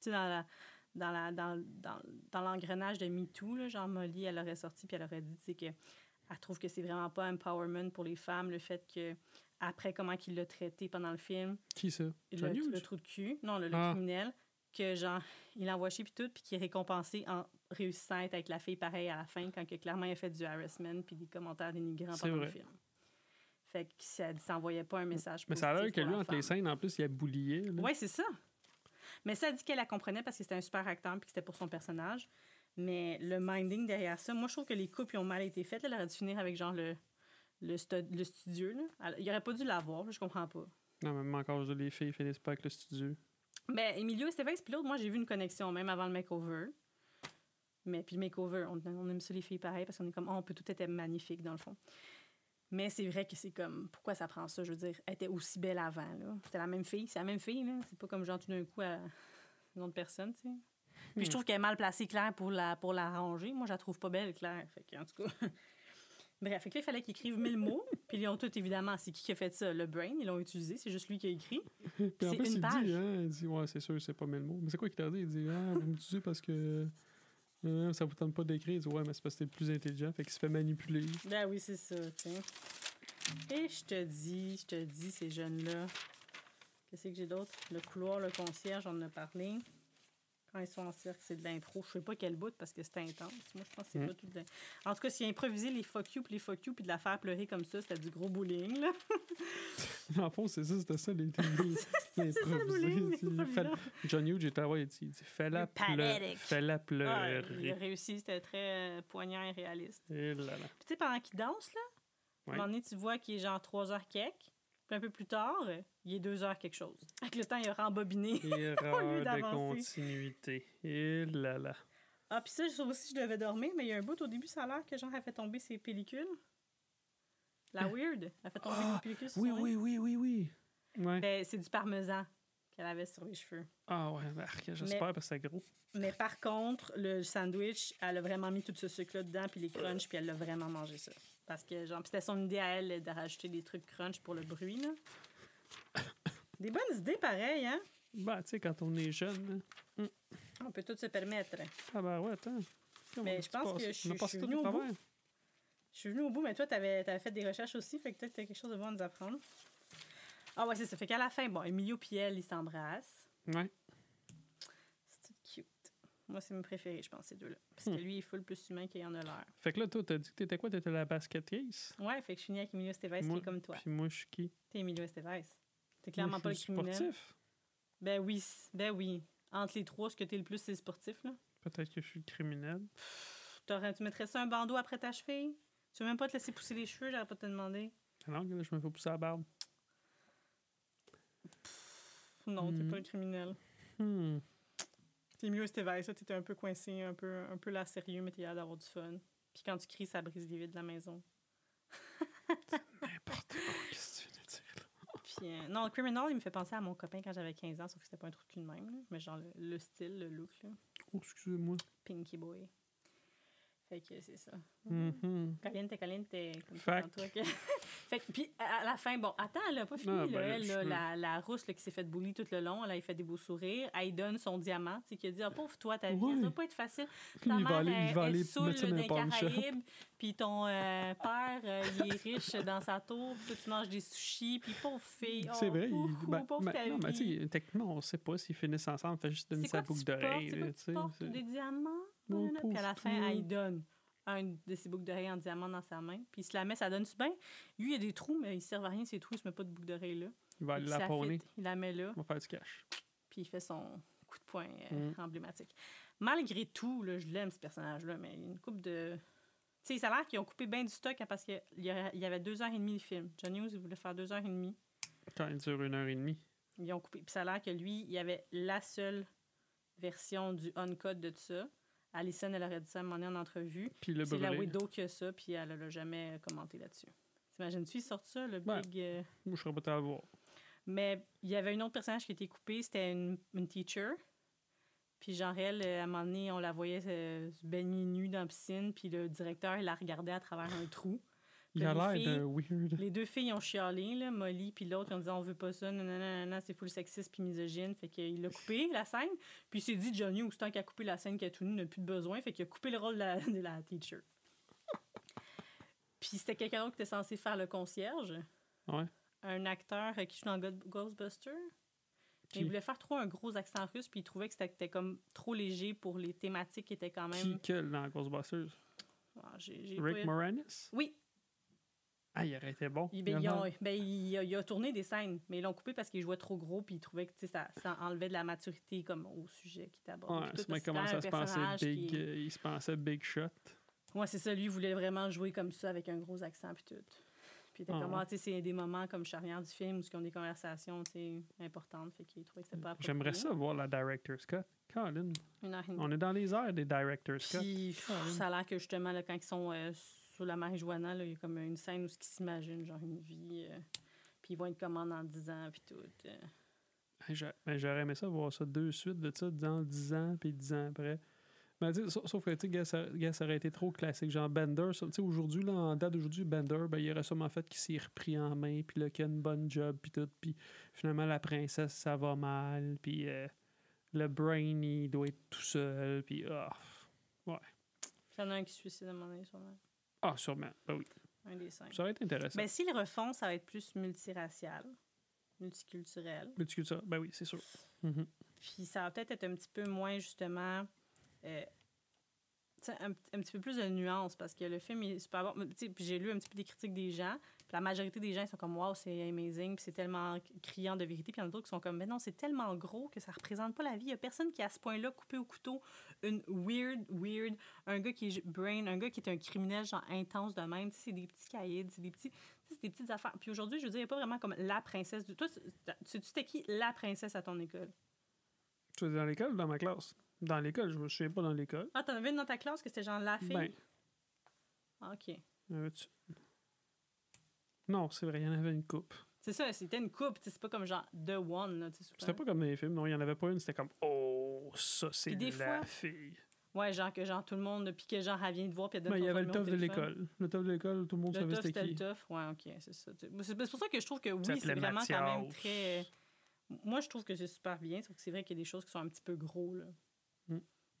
sais, dans la. Dans, la, dans, dans, dans l'engrenage de MeToo, là, genre Molly, elle aurait sorti puis elle aurait dit que elle trouve que c'est vraiment pas empowerment pour les femmes, le fait que après comment qu'il l'a traité pendant le film, Qui ça? le, le trou de cul, non, le, le Ah. criminel, que genre, il l'envoie chier puis tout, puis qu'il est récompensé en réussissant à être avec la fille pareil à la fin, quand que, clairement il a fait du harassment puis des commentaires dénigrants pendant vrai. le film. Fait que ça ça envoyait pas un message Mais ça a l'air que lui, entre les scènes, en plus, il a boulié. Oui, c'est ça. Mais ça dit qu'elle la comprenait parce que c'était un super acteur puis que c'était pour son personnage. Mais le minding derrière ça, moi, je trouve que les coupes ils ont mal été faites. là. Elle aurait dû finir avec genre le, le, stu- le studio. Là. Il aurait pas dû l'avoir, je comprends pas. Non, même encore, je- les filles finissent pas avec le studio. Mais Emilio Estevez, puis l'autre, moi, j'ai vu une connexion même avant le makeover. Mais puis le makeover, on, on aime ça les filles pareil parce qu'on est comme, oh, on peut tout être magnifique dans le fond. Mais c'est vrai que c'est comme, pourquoi ça prend ça? Je veux dire, elle était aussi belle avant, là. C'était la même fille, c'est la même fille, là. C'est pas comme genre tout d'un coup à une autre personne, tu sais. Puis je trouve qu'elle est mal placée, Claire, pour la, pour la ranger. Moi, je la trouve pas belle, Claire. Fait que, en tout cas. Bref, fait que là, il fallait qu'ils écrivent mille mots. Puis ils ont tout, évidemment, c'est qui qui a fait ça? Le brain, ils l'ont utilisé. C'est juste lui qui a écrit. Puis C'est une il page. dit, hein, il dit, ouais, c'est sûr, c'est pas mille mots. Mais c'est quoi qu'il t'a dit? Il dit, ah, vous m'utilisez parce que euh, ça vous tente pas d'écrire. Il dit, ouais, mais c'est parce que t'es le plus intelligent. Fait qu'il se fait manipuler. Ben oui, c'est ça, sais. Et je te dis, je te dis, ces jeunes-là. Qu'est-ce que j'ai d'autre? Le couloir, le concierge, on en a parlé. Quand ils sont en cercle, c'est de l'impro. Je sais pas quel bout parce que c'est intense. Moi, je pense que c'est Mm. pas tout de... En tout cas, s'il a improvisé les fuck you puis les fuck you puis de la faire pleurer comme ça, c'était du gros bowling, là. En fond, c'est ça, c'était ça, les C'est ça le bowling. Il fait- John Hughes, dit, il dit, fais-la pleurer. Fais-la Ah, il a pleurer. réussi, c'était très euh, poignant et réaliste. Et là là. Puis tu sais, pendant qu'il danse, là, à un moment donné, tu vois qu'il est genre 3 heures quelques. Puis un peu plus tard, il est 2 heures quelque chose. Avec le temps, il a rembobiné. Erreur de continuité. Et là là. Ah, puis ça, ça aussi, je devais dormir, mais il y a un bout au début, ça a l'air que genre, elle fait tomber ses pellicules. La weird, elle fait tomber Ah, ses pellicules sur Oui, oui, oui, oui, oui. Ouais. Ben, c'est du parmesan qu'elle avait sur les cheveux. Ah ouais, ben, j'espère parce que c'est gros. Mais par contre, le sandwich, elle a vraiment mis tout ce sucre-là dedans, puis les crunchs, puis elle l'a vraiment mangé ça. Parce que, genre, puis c'était son idée à elle de rajouter des trucs crunch pour le bruit, là. Des bonnes idées, pareil, hein? Ben, tu sais, quand on est jeune, là. On peut tout se permettre. ah ben ouais, attends. Mais je pense que je suis- venue au bout. Je suis venue au bout, mais toi, t'avais avais fait des recherches aussi, fait que peut-être t'as quelque chose de bon à nous apprendre. Ah ouais, c'est ça. Fait qu'à la fin, bon, Emilio et elle, ils s'embrassent. Ouais. Moi, c'est mes préférés, je pense, ces deux-là. Parce que Hmm. lui, il est full plus humain qu'il en a l'air. Fait que là, toi, t'as dit que t'étais quoi? T'étais la basket case? Ouais, fait que je finis avec Emilio Estevez, qui est comme toi. Puis moi, je suis qui? T'es Emilio Estevez. T'es clairement Moi, pas le suis criminel. sportif. Ben oui, ben oui. Entre les trois, ce que t'es le plus, c'est sportif, là. Peut-être que je suis le criminel. T'aurais- Tu mettrais ça un bandeau après ta cheville? Tu veux même pas te laisser pousser les cheveux, j'aurais pas te demander. Non, là, je me fais pousser la barbe. Non, t'es Hmm. pas un criminel. Hmm. T'es mieux Estevez, ça, t'étais un peu coincé, un peu, un peu là sérieux, mais t'es là d'avoir du fun. Puis quand tu cries, ça brise les vides de la maison. N'importe quoi, qu'est-ce que tu viens de dire, là? Puis, euh, non, le Criminal, il me fait penser à mon copain quand j'avais 15 ans, sauf que c'était pas un truc de même, là, mais genre le, le style, le look, là. Oh, excusez-moi. Pinky Boy. Fait que c'est ça. Mhm. Caliente, caliente, comme Fact. ça, toi. que- fait puis à la fin, bon, attends, elle a pas fini, Ah, là, ben, elle, là, la, la rousse là, qui s'est fait bully tout le long, elle a fait des beaux sourires, elle donne son diamant, tu sais, qui a dit, ah, pauvre toi, ta vie, Ouais. ça va pas être facile. Ta il mère, va aller, il va elle, elle saoule shop. Caraïbes, puis ton euh, père, euh, il est riche dans sa tour, puis toi, tu manges des sushis, puis pauvre fille, C'est oh, vrai. il- ben, pauvre ben, ta non, mais vie. sais, techniquement, on sait pas s'ils finissent ensemble. Fait juste donner C'est sa boucle d'oreille. C'est tu portes? c'est- Des diamants? Nanana. Puis à la fin, elle donne un de ses boucles d'oreilles en diamant dans sa main. Puis il se la met, ça donne du bien. Lui, il a des trous, mais il ne sert à rien, ces trous, il se met pas de boucle d'oreille là. Il va la pawner. Il la met là, On va faire du cash. puis il fait son coup de poing euh, Mm. emblématique. Malgré tout, là, je l'aime, ce personnage-là, mais il y a une coupe de. Tu sais, ça a l'air qu'ils ont coupé bien du stock hein, parce qu'il y il y avait deux heures et demie le film. John Hughes, il voulait faire deux heures et demie. Quand il dure une heure et demie. Ils ont coupé. Puis ça a l'air que lui, il y avait la seule version du uncut de tout ça. Alison, elle aurait dit ça à un moment donné en entrevue. Puis le C'est la. Widow qui a ça, puis elle l'a jamais commenté là-dessus. T'imagines-tu, il sort ça, le Ouais. big. euh, Moi, je serais pas à le voir. Mais il y avait une autre personnage qui était coupée, c'était une, une teacher. Puis genre, elle, euh, à un moment donné, on la voyait euh, se baigner nue dans la piscine, puis le directeur, il la regardait à travers un trou. Il a les l'air d'un weird. Les deux filles ont chialé, là, Molly puis l'autre, ont dit on veut pas ça, non, non, non, non, c'est full sexiste puis misogyne. Fait qu'il a coupé la scène. Puis il s'est dit, Johnny, ou tant qu'il a coupé la scène qui a tout nu, n'a plus de besoin. Fait qu'il a coupé le rôle de la, de la teacher. puis c'était quelqu'un d'autre qui était censé faire le concierge. Ouais. Un acteur qui joue dans Ghostbusters. Qui? Il voulait faire trop un gros accent russe, puis il trouvait que c'était comme trop léger pour les thématiques qui étaient quand Qui, même. quel dans Ghostbusters? Ah, Rick pas- Moranis? Oui, Ah, il aurait été bon. Il, ben, il a, ben, il a- il a tourné des scènes, mais ils l'ont coupé parce qu'il jouait trop gros, puis il trouvait que ça, ça enlevait de la maturité comme au sujet qui était abordé. Ouais, c'est comment ça se pensait big. qui- il se pensait big shot. Ouais, c'est ça, lui, il voulait vraiment jouer comme ça avec un gros accent, puis tout. Puis était Ah, comme, ah, tu sais, c'est des moments comme charnière du film où ils ont des conversations, tu importantes, fait qu'il trouvait que c'était pas. J'aimerais ça voir la Director's Cut. Colin, on est dans les airs des Director's Cut. Puis, ça a l'air que justement, là, quand ils sont euh, sur la marijuana, là, il y a comme une scène où ils s'imaginent, genre une vie, euh, puis ils vont être comment dans 10 ans, puis tout. euh. Mais J'aurais aimé ça voir ça deux suites de ça dans 10 ans puis 10 ans après. Sais, sauf que tu sais, ça, aurait été trop classique. Genre Bender, tu sais, aujourd'hui, là, en date d'aujourd'hui, Bender, ben, il aurait sûrement fait qu'il s'est repris en main, puis là, qu'il a une bonne job, puis tout. Puis finalement, la princesse, ça va mal, puis euh, le brain, il doit être tout seul, puis ah, Puis il y en a un qui se suicide à donné, sûrement. Ah, sûrement. Ben oui, Un des cinq. ça aurait été intéressant. Ben, s'ils le refont, ça va être plus multiracial, multiculturel. Multiculturel, ben oui, c'est sûr. Mhm. Puis ça va peut-être être un petit peu moins, justement, euh, un, un petit peu plus de nuances parce que le film est super bon. Puis j'ai lu un petit peu des critiques des gens. Puis la majorité des gens ils sont comme Waouh, c'est amazing, puis c'est tellement criant de vérité. Puis il y en a d'autres qui sont comme Mais non, c'est tellement gros que ça représente pas la vie. Il y a personne qui, à ce point-là, coupé au couteau une weird, weird, un gars qui est brain, un gars qui est un criminel, genre intense de même. C'est des petits caïds, c'est des petits. C'est des petites affaires. Puis aujourd'hui, je veux dire, il n'y a pas vraiment comme la princesse du. Toi, tu sais, qui la princesse à ton école? Tu dire dans l'école ou dans ma classe? Dans l'école, je me souviens pas dans l'école. Ah, t'en avais une dans ta classe que c'était genre la fille? Ben, Ah, OK. y? Non, c'est vrai, il y en avait une coupe. C'est ça, c'était une coupe, c'est pas comme genre The One. Là, C'était pas comme dans les films, non, il n'y en avait pas une, c'était comme Oh, ça c'est la fois- fille. Ouais, genre que genre tout le monde, puis que genre elle vient te voir, puis elle donne Ben, il y avait le tough de l'école. Le tough de l'école, tout le monde Le savait c'était c'était le qui. tough. Ouais, OK, c'est ça. C'est pour ça que je trouve que oui, c'est vraiment quand même très... Moi, je trouve que c'est super bien, sauf que c'est vrai qu'il y a des choses qui sont un petit peu gros, là.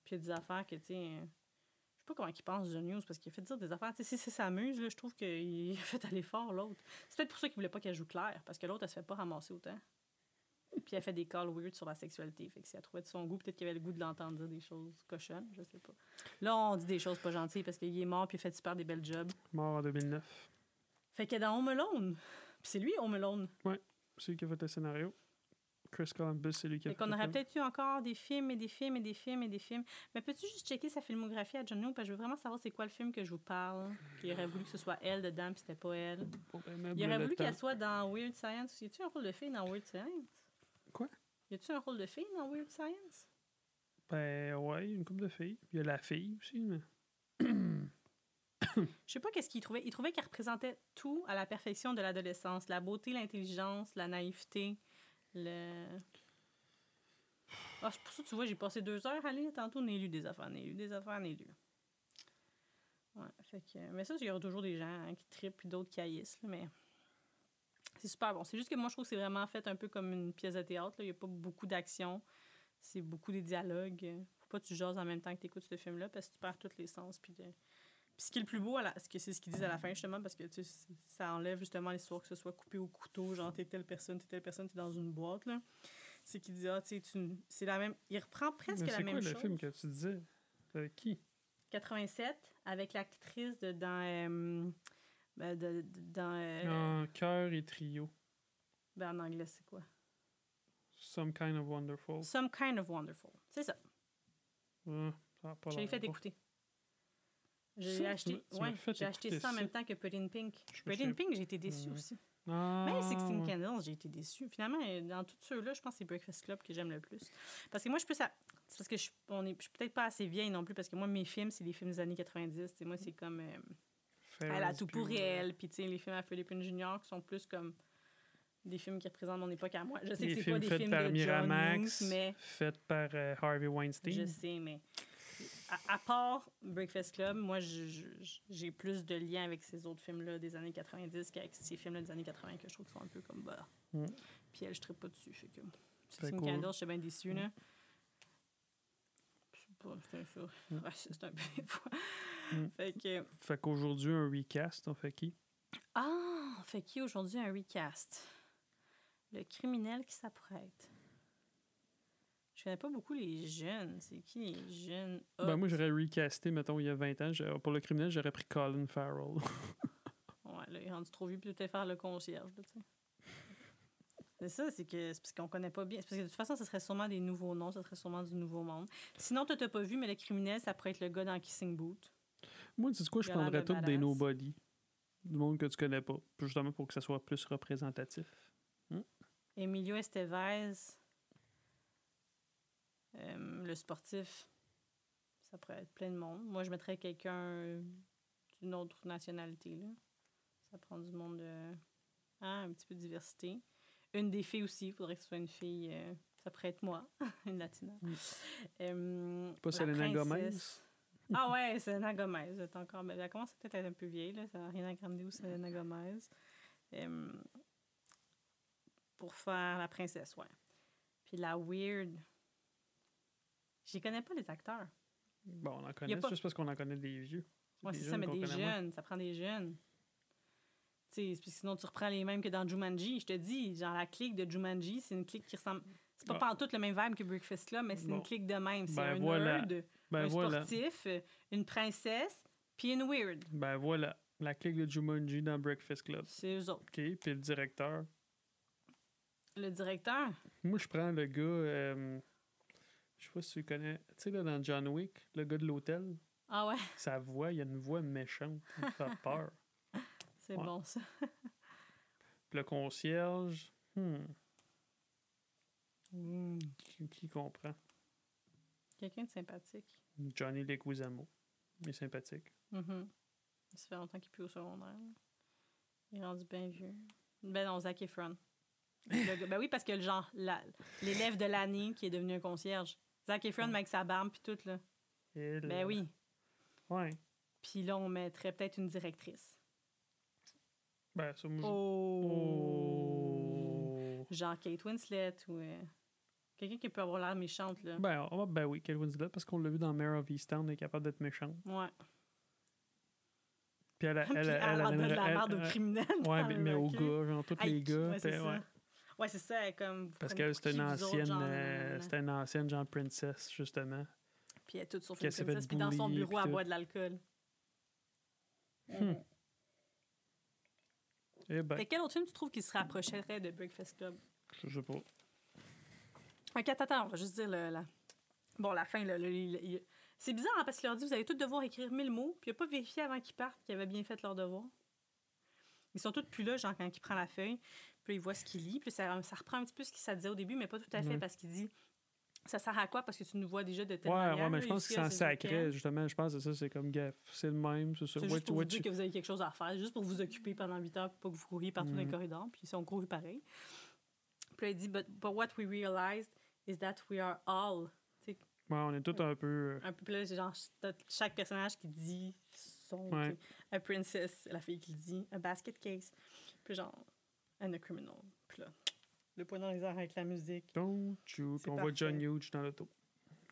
Puis il y a des affaires que, tu sais... Je sais pas comment il pense, John Hughes, parce qu'il a fait dire des affaires. Tu sais, si ça s'amuse, là, je trouve qu'il a fait aller fort, l'autre. C'est peut-être pour ça qu'il voulait pas qu'elle joue Claire, parce que l'autre, elle se fait pas ramasser autant. Puis elle fait des calls weird sur la sexualité. Fait que si elle trouvait de son goût, peut-être qu'il avait le goût de l'entendre dire des choses cochonnes, je sais pas. Là, on dit des choses pas gentilles parce qu'il est mort puis il fait super des belles jobs. Mort en 2009. Fait que dans Home Alone, puis c'est lui Home Alone. C'est lui qui a fait le scénario. Chris Columbus, c'est lui qui a Fait qu'on aurait peut-être eu encore des films et des films et des films et des films. Mais peux-tu juste checker sa filmographie à John Hughes? Parce que je veux vraiment savoir c'est quoi le film que je vous parle. Puis il aurait voulu que ce soit elle dedans, puis c'était pas elle. Bon, ben, Il aurait voulu qu'elle soit dans Weird Science. Y a-tu un rôle de fille dans Weird Science? Quoi? Y a-tu un rôle de fille dans Weird Science? Ben ouais, une couple de filles. Il y a la fille aussi, mais. Je sais pas qu'est-ce qu'il trouvait. Il trouvait qu'elle représentait tout à la perfection de l'adolescence. La beauté, l'intelligence, la naïveté, le... Ah, c'est pour ça, tu vois, j'ai passé deux heures à lire. Tantôt, on lu des affaires, on lu des affaires, on lu. Ouais, fait que... Mais ça, il y aura toujours des gens hein, qui trippent puis d'autres qui haïssent, mais... C'est super bon. C'est juste que moi, je trouve que c'est vraiment fait un peu comme une pièce de théâtre. là. Il n'y a pas beaucoup d'action. C'est beaucoup des dialogues. Faut pas que tu jases en même temps que tu écoutes ce film-là parce que tu perds tous les sens. Puis. Puis ce qui est le plus beau, à la- ce que c'est ce qu'ils disent à la fin, justement, parce que tu sais, c'est- ça enlève justement l'histoire que ce soit coupé au couteau, genre t'es telle personne, t'es telle personne, t'es dans une boîte. là. C'est qu'il dit, ah, tu sais, tu- c'est la même. Il reprend presque mais la c'est même quoi chose. le film que tu disais? Avec qui? 87, avec l'actrice de dans. euh, ben, de- de- dans. euh, En cœur et trio. ben, en anglais, c'est quoi? Some kind of wonderful. Some Kind of Wonderful. C'est ça. Je l'ai fait écouter. J'ai acheté, ouais, j'ai ça en même temps que Pretty in Pink. Je Pretty in Pink, j'ai été déçue aussi. Ah, Même Sixteen ouais. Candles, j'ai été déçue. Finalement, euh, dans tous ceux-là, je pense que c'est Breakfast Club que j'aime le plus. Parce que moi, je suis plus à... C'est parce que je, suis- on est, je suis peut-être pas assez vieille non plus, parce que moi, mes films, c'est les films des années 90. Tu sais, moi, c'est comme... euh, Elle a Ferris tout pour elle. Puis, tu sais, les films à Philippe Jr. qui sont plus comme des films qui représentent mon époque à moi. Je sais Les que c'est pas des films par de John Miramax, Hughes, mais faits par euh, Harvey Weinstein. je sais, mais à, à part Breakfast Club, moi, j'ai plus de liens avec ces autres films-là des années 90 qu'avec ces films-là des années 80 que je trouve qui sont un peu comme bah. Mm. Puis elle, je ne pas dessus. Fait que Sixteen qu'au- Candles, je suis bien déçue, là. Sais pas, c'est ça. Mm. Ouais, c'est un peu. Mm. Fait que. Fait qu'aujourd'hui, un recast, on fait qui? Ah, fait qui aujourd'hui un recast? Le criminel qui s'apprête. Je connais pas beaucoup les jeunes. C'est qui les jeunes? Ben, moi, j'aurais recasté, mettons, il y a 20 ans. Pour le criminel, j'aurais pris Colin Farrell. Ouais, là, il est rendu trop vieux, puis peut-être faire le concierge, tu sais. C'est ça, c'est que c'est parce qu'on connaît pas bien. C'est parce que de toute façon, ce serait sûrement des nouveaux noms, ce serait sûrement du nouveau monde. Sinon, toi, t'as pas vu, mais le criminel, ça pourrait être le gars dans Kissing Boot. Moi, tu sais quoi, je prendrais tous des nobody. Du monde que tu connais pas. Justement pour que ça soit plus représentatif. Emilio Estevez, euh, le sportif, ça pourrait être plein de monde. Moi, je mettrais quelqu'un d'une autre nationalité, là. Ça prend du monde de... Ah, un petit peu de diversité. Une des filles aussi, il faudrait que ce soit une fille... euh, ça pourrait être moi, une latina. Mm. Euh, Pas la Selena Gomez? Ah ouais, Selena Gomez. Elle, encore... elle commence peut-être à être un peu vieille, là. Ça n'a rien à Grande ou Selena Gomez. Euh, pour faire la princesse, ouais. Puis la weird. Je connais pas les acteurs. Bon, on en connaît, pas- c'est juste parce qu'on en connaît des vieux. Ouais, c'est ça, mais des jeunes. Ça prend des jeunes. Tu sais, puis sinon, tu reprends les mêmes que dans Jumanji. Je te dis, genre, la clique de Jumanji, c'est une clique qui ressemble. C'est pas Ah. pas tout le même vibe que Breakfast Club, mais c'est Bon. une clique de même. C'est Ben un voilà. nerd, Ben un voilà. sportif, une princesse, puis une weird. Ben voilà. La clique de Jumanji dans Breakfast Club. C'est eux autres. OK, puis le directeur. Le directeur, Moi, je prends le gars... euh, je sais pas si tu connais. Tu sais, là, dans John Wick, le gars de l'hôtel, ah ouais, sa voix, il a une voix méchante. Il me fait peur. c'est Ouais. bon ça. Puis le concierge... hmm, qui, qui comprend? Quelqu'un de sympathique. Johnny Leguizamo. Il est sympathique. Mhm. Ça fait longtemps qu'il est plus au secondaire. là. Il est rendu bien vieux. Ben non, Zac Efron. Le ben oui, parce que le genre, la- l'élève de l'année qui est devenu un concierge. Zac Efron, Ouais. avec sa barbe puis tout, là. Et Ben oui. Ouais. Puis là, on mettrait peut-être une directrice. Ben, ça, je- Oh! Oh. Genre Kate Winslet ou... euh, Quelqu'un qui peut avoir l'air méchante, là. Ben, va- ben oui, Kate Winslet, parce qu'on l'a vu dans Mare of Easttown, elle est capable d'être méchante. Ouais. Puis elle, elle, elle, a- elle, a de la elle- merde aux elle- criminels. Ouais, mais, mais aux gars, genre, tous les gars. ouais, c'est ça. Ouais. C'est ça, comme... vous Parce pour c'était une ancienne, genre, euh, c'était une ancienne genre princess, justement. Puis elle est toute sur une puis dans son bureau, elle boit de l'alcool. Hmm. Eh ben, Fait quel autre film tu trouves qui se rapprocherait de Breakfast Club? je sais pas. Ok, attends, attends, on va juste dire le, la... Bon, la fin, là, c'est bizarre hein, parce qu'il leur dit vous allez tous devoir écrire 1000 mots, puis il n'a pas vérifié avant qu'ils partent qu'ils avaient bien fait leur devoir. Ils sont tous plus là, genre quand il prend la feuille, puis il voit ce qu'il lit, puis ça, ça reprend un petit peu ce qu'il ça disait au début, mais pas tout à fait Ouais. parce qu'il dit ça sert à quoi? Parce que tu nous vois déjà de telle Ouais, manière. ouais, mais je pense que c'est en sacré, justement. Je pense que ça, c'est comme gaffe. C'est le même, c'est ça. C'est juste pour vous dire que vous avez quelque chose à faire, juste pour vous occuper pendant 8 heures, puis pas que vous couriez partout dans les Mhm. corridors, puis si on court pareil. Puis là, il dit, but, but what we realized is that we are all. Ouais, on est tous un peu. euh, un peu plus, genre, chaque personnage qui dit son. Ouais. A princess, la fille qui dit, a basket case. Puis genre, and a criminal. Puis là, le point dans les airs avec la musique. Don't you. On voit John. Hughes dans l'auto.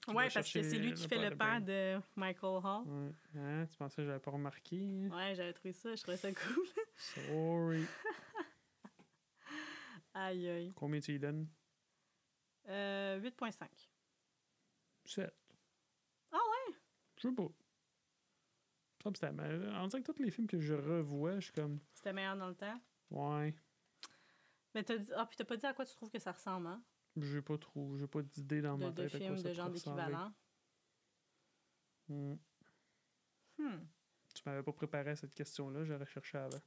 Ouais, parce que c'est lui qui fait le père de Michael Hall. Ouais. Hein, tu pensais que j'avais pas remarqué? Ouais, j'avais trouvé ça, je trouvais ça cool. Sorry. aïe, aïe. Combien tu y donnes? Euh, 8.5. 7. Ah ouais? Je sais pas. On dirait que tous les films que je revois, je suis comme. C'était meilleur dans le temps? Ouais. Mais t'as dit... Ah, puis t'as pas dit à quoi tu trouves que ça ressemble, hein? J'ai pas trop. J'ai pas d'idée dans De, ma de tête. à quoi films ça de genre d'équivalent. Hmm. Hmm. Tu m'avais pas préparé à cette question-là, j'aurais cherché avant.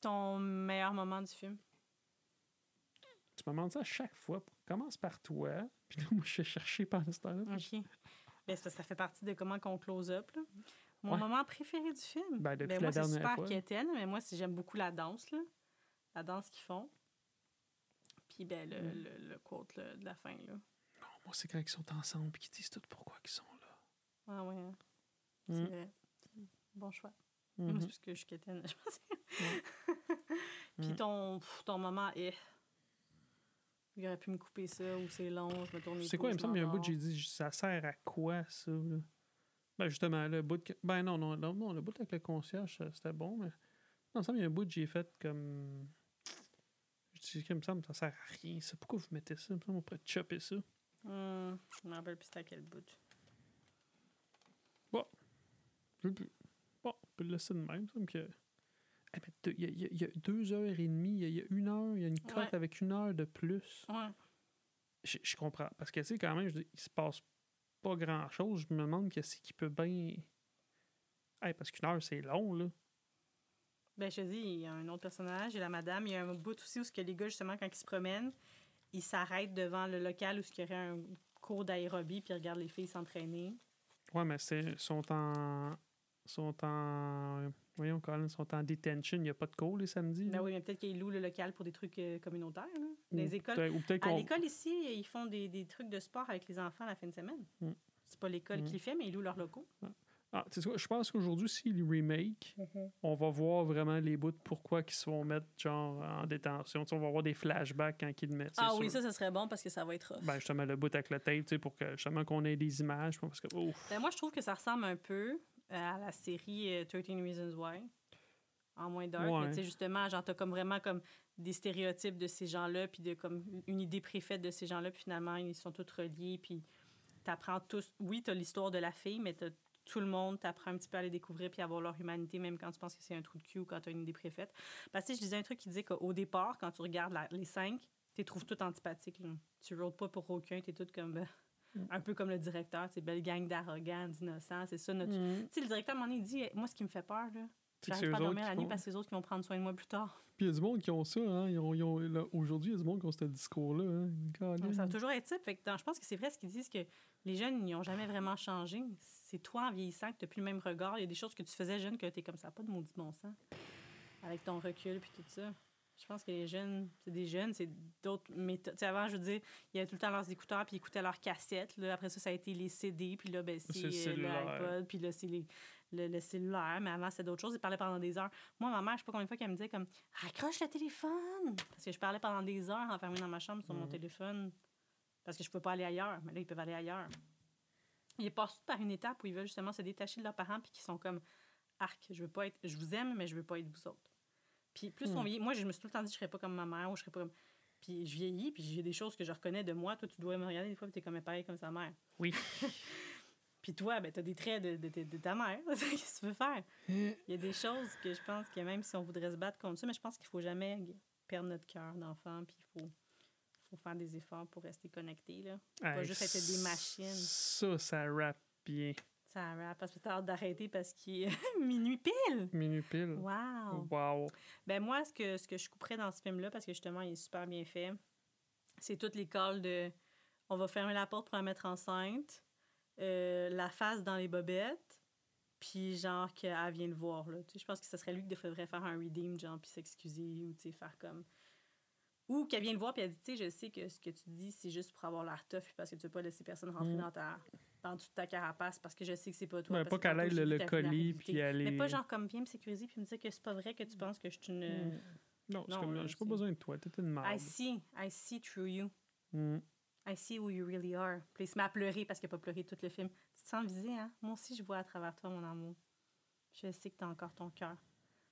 Ton meilleur moment du film? Tu me demandes ça à chaque fois. Commence par toi, puis là, moi, je vais chercher pendant ce temps-là. OK. Ben, que ça fait partie de comment qu'on close up. là. Mon Ouais. moment préféré du film? Ben, depuis Ben, la moi, c'est dernière super fois. quétaine, mais moi, j'aime beaucoup la danse, là. La danse qu'ils font. Puis, ben, le, Mm. le, le quote là, de la fin, là. Non, moi, c'est quand ils sont ensemble et qu'ils disent tout pourquoi ils sont là. Ah, ouais. hein. Mm. C'est vrai. Bon choix. Moi, Mhm. c'est parce que je suis quétaine, je pense. Puis Mm. ton, pff, ton moment est. Il aurait pu me couper ça, ou c'est long, je me tourne C'est quoi, il me semble qu'il y a un bout j'ai dit, ça sert à quoi ça? Là? Ben justement, le bout de... Ben non, non, non, non, le bout avec le concierge, c'était bon, mais. Non, il me semble y a un bout j'ai fait comme. Je dis, il me semble que ça sert à rien. Ça. Pourquoi vous mettez ça? Qu'on pourrait chopper ça. Hum, je me rappelle plus c'était à quel bout. Je veux plus. Bon, on peut le laisser de même. Ça me que. Il y, a- y y deux heures et demie, il y a- il y, a une heure, il y a une cote Ouais. avec une heure de plus. Ouais. Je, je comprends. Parce que, tu sais, quand même, je dis, il se passe pas grand-chose. Je me demande qu'est-ce qui peut bien. Hey, parce qu'une heure, c'est long, là. Ben, je te dis, il y a un autre personnage, il y a la madame. Il y a un bout aussi où ce que les gars, justement, quand ils se promènent, ils s'arrêtent devant le local où il y aurait un cours d'aérobie, puis ils regardent les filles s'entraîner. Ouais, mais c'est sont en. sont en. Voyons, Colin, sont en detention. Il n'y a pas de cours les samedis. Ben là? oui, mais peut-être qu'ils louent le local pour des trucs euh, communautaires. Là. Les écoles. peut-être À l'école ici, ils font des, des trucs de sport avec les enfants la fin de semaine. Mm. C'est pas l'école Mm. qui le fait, mais ils louent leurs locaux. Ah, tu sais quoi, je pense qu'aujourd'hui, s'ils remake, on va voir vraiment les bouts de pourquoi ils se font mettre genre en détention. On va voir des flashbacks quand ils le mettent. Ah oui, ça, ça serait bon parce que ça va être rough. Ben, justement, le bout avec le tape, pour que justement qu'on ait des images. Parce que. Ben, moi, je trouve que ça ressemble un peu euh, à la série euh, 13 Reasons Why. En moins. Ouais. Mais sais, justement, genre, t'as comme vraiment comme des stéréotypes de ces gens-là, puis de comme une idée préfaite de ces gens-là, puis finalement, ils sont tous reliés, puis t'apprends tous. Oui, t'as l'histoire de la fille, mais t'as tout le monde, t'apprends un petit peu à les découvrir puis à voir leur humanité, même quand tu penses que c'est un trou de cul ou quand t'as une idée préfaite. Parce que tu je disais un truc qui disait qu'au départ, quand tu regardes la- les cinq, tu les trouves tout antipathiques. Là. Tu rôdes pas pour aucun, t'es tout comme... ben, Mm. un peu comme le directeur, c'est belle gang d'arrogants, d'innocents, c'est ça notre... Mm. Tu sais, le directeur, à un moment donné, il dit, moi, ce qui me fait peur, là, C'est que j'arrive pas à dormir la nuit font- parce que c'est eux autres qui vont prendre soin de moi plus tard. Puis il y a du monde qui ont ça, hein. Ils ont, ils ont- là, Aujourd'hui, il y a du monde qui ont ce discours-là. Hein. Ça va toujours être ça. Fait que dans- je pense que c'est vrai ce qu'ils disent que les jeunes, ils n'ont jamais vraiment changé. C'est toi, en vieillissant, que tu n'as plus le même regard. Il y a des choses que tu faisais jeune que tu es comme ça, pas de maudit bon sens. Avec ton recul puis tout ça. Je pense que les jeunes, c'est des jeunes, c'est d'autres méthodes. Tu sais, avant, je veux dire, il y avait tout le temps leurs écouteurs, puis ils écoutaient leurs cassettes. Là. Après ça, ça a été les CD, puis là, ben, C'est le euh, l'iPod, puis là, c'est le, le cellulaire. Mais avant, c'était d'autres choses. Ils parlaient pendant des heures. Moi, ma mère, je sais pas combien de fois qu'elle me disait comme « Raccroche le téléphone! » Parce que je parlais pendant des heures enfermée dans ma chambre sur mon Mhm. téléphone parce que je peux pas aller ailleurs. Mais là, ils peuvent aller ailleurs. Ils passent par une étape où ils veulent justement se détacher de leurs parents puis qui sont comme arc, je veux pas être je vous aime mais je veux pas être vous autres. Puis plus on Hmm. vieillit, moi je me suis tout le temps dit je serais pas comme ma mère ou je serais pas comme puis je vieillis puis j'ai des choses que je reconnais de moi, toi tu dois me regarder des fois tu es comme pareil comme sa mère. Oui. Puis toi ben tu as des traits de, de- de- de ta mère. Qu'est-ce que tu veux faire? Il y a des choses que je pense que même si on voudrait se battre contre ça, mais je pense qu'il faut jamais perdre notre cœur d'enfant puis il faut faut faire des efforts pour rester connecté là. Hey, juste être des machines. Ça, ça rappe bien. Ça rap parce que t'as hâte d'arrêter parce qu'il est minuit pile. Minuit pile. Wow. Wow. Ben moi, ce que, ce que je couperais dans ce film-là, parce que justement, il est super bien fait, c'est toutes les calls de on va fermer la porte pour la mettre enceinte, euh, la face dans les bobettes, puis genre qu'elle vient le voir. Là. Tu sais, je pense que ce serait lui qui devrait faire un redeem, genre, puis s'excuser, ou tu sais, faire comme. Ou qu'elle vient le voir, puis elle dit, tu sais, je sais que ce que tu dis, c'est juste pour avoir l'air tough, parce que tu veux pas laisser personne rentrer Mm. dans ta dans toute ta carapace, parce que je sais que c'est pas toi. Ben, parce pas que qu'elle aille le, le colis puis aller. Mais pas genre comme viens me sécuriser puis me dire que c'est pas vrai que tu penses que je suis une. Mm. Non, Non, comme, j'ai pas besoin de toi, t'es une merde. I see, I see through you. Mm. I see who you really are. Puis il se met à pleurer parce qu'il a pas pleuré tout le film. Tu te sens visé, hein? Moi aussi, je vois à travers toi, mon amour. Je sais que t'as encore ton cœur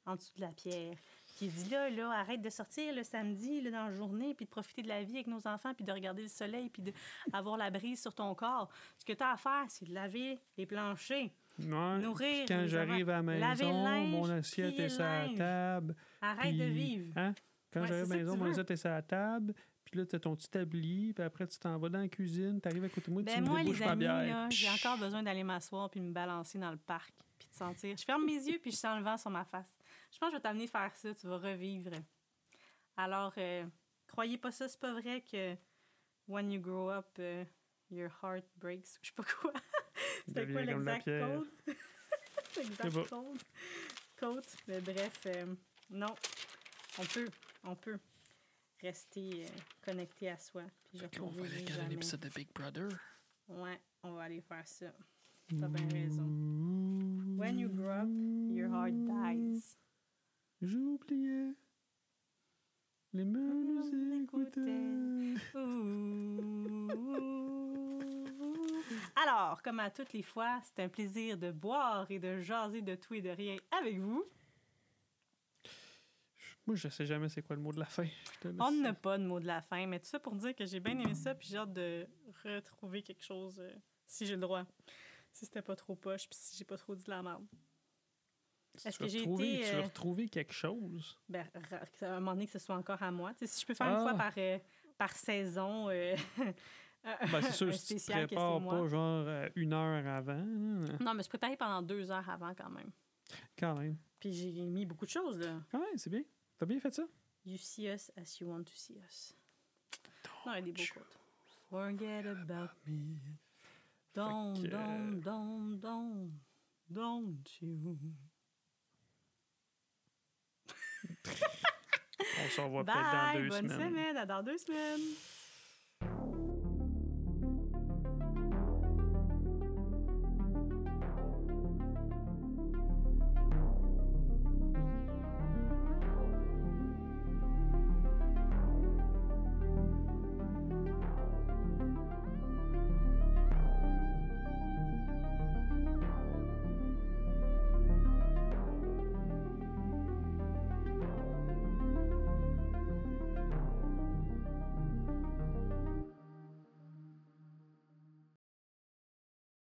en dessous de la pierre. Qui dit là, là, arrête de sortir le samedi, là, dans la journée, puis de profiter de la vie avec nos enfants, puis de regarder le soleil, puis d'avoir la brise sur ton corps. Ce que t'as à faire, c'est de laver les planchers. Ouais. nourrir. Quand j'arrive à la maison, linge, mon assiette est sur la table. Arrête de vivre. Hein? Quand Ouais, j'arrive à la maison, tu mon assiette est sur la table. Puis là, tu as ton petit tablier. Puis après, tu t'en vas dans la cuisine. Tu arrives à côté de moi. tu Ben me moi, débouches les amis, là, j'ai encore besoin d'aller m'asseoir puis me balancer dans le parc puis de sentir. Je ferme mes yeux puis je sens le vent sur ma face. Je pense que je vais t'amener faire ça. Tu vas revivre. Alors, euh, croyez pas ça. C'est pas vrai que when you grow up, euh, your heart breaks. Je sais pas quoi. C'était quoi l'exact code? l'exact code. Code. Mais bref, euh, non. On peut. On peut rester connecté à soi. Puis Fait on va aller regarder jamais. l'épisode de Big Brother. Ouais, on va aller faire ça. T'as bien raison. When you grow up, your heart dies. J'oubliais les menus écouteurs. Ouh. Alors, comme à toutes les fois, c'est un plaisir de boire et de jaser de tout et de rien avec vous. Moi, je sais jamais c'est quoi le mot de la fin. On n'a pas de mot de la fin, mais tout ça pour dire que j'ai bien aimé ça, puis j'ai hâte de retrouver quelque chose euh, si j'ai le droit. Si c'était pas trop poche, puis si j'ai pas trop dit de la merde. Est-ce que j'ai été, Tu veux retrouver quelque chose? Ben, à un moment donné, que ce soit encore à moi. Tu sais, si je peux faire une Ah. fois par, euh, par saison, euh, Ben, c'est sûr, si tu te prépares pas genre euh, une heure avant, hein, Non, mais se préparer pendant deux heures avant quand même. quand même. Puis j'ai mis beaucoup de choses, là. Quand même, c'est bien. T'as bien fait ça? You see us as you want to see us. Non, il y a des beaux quotes. Forget about me. Don't, que, don't, don't, don't, don't you. On s'en revoit peut-être dans Bye, deux bonne semaines. semaine, à dans deux semaines.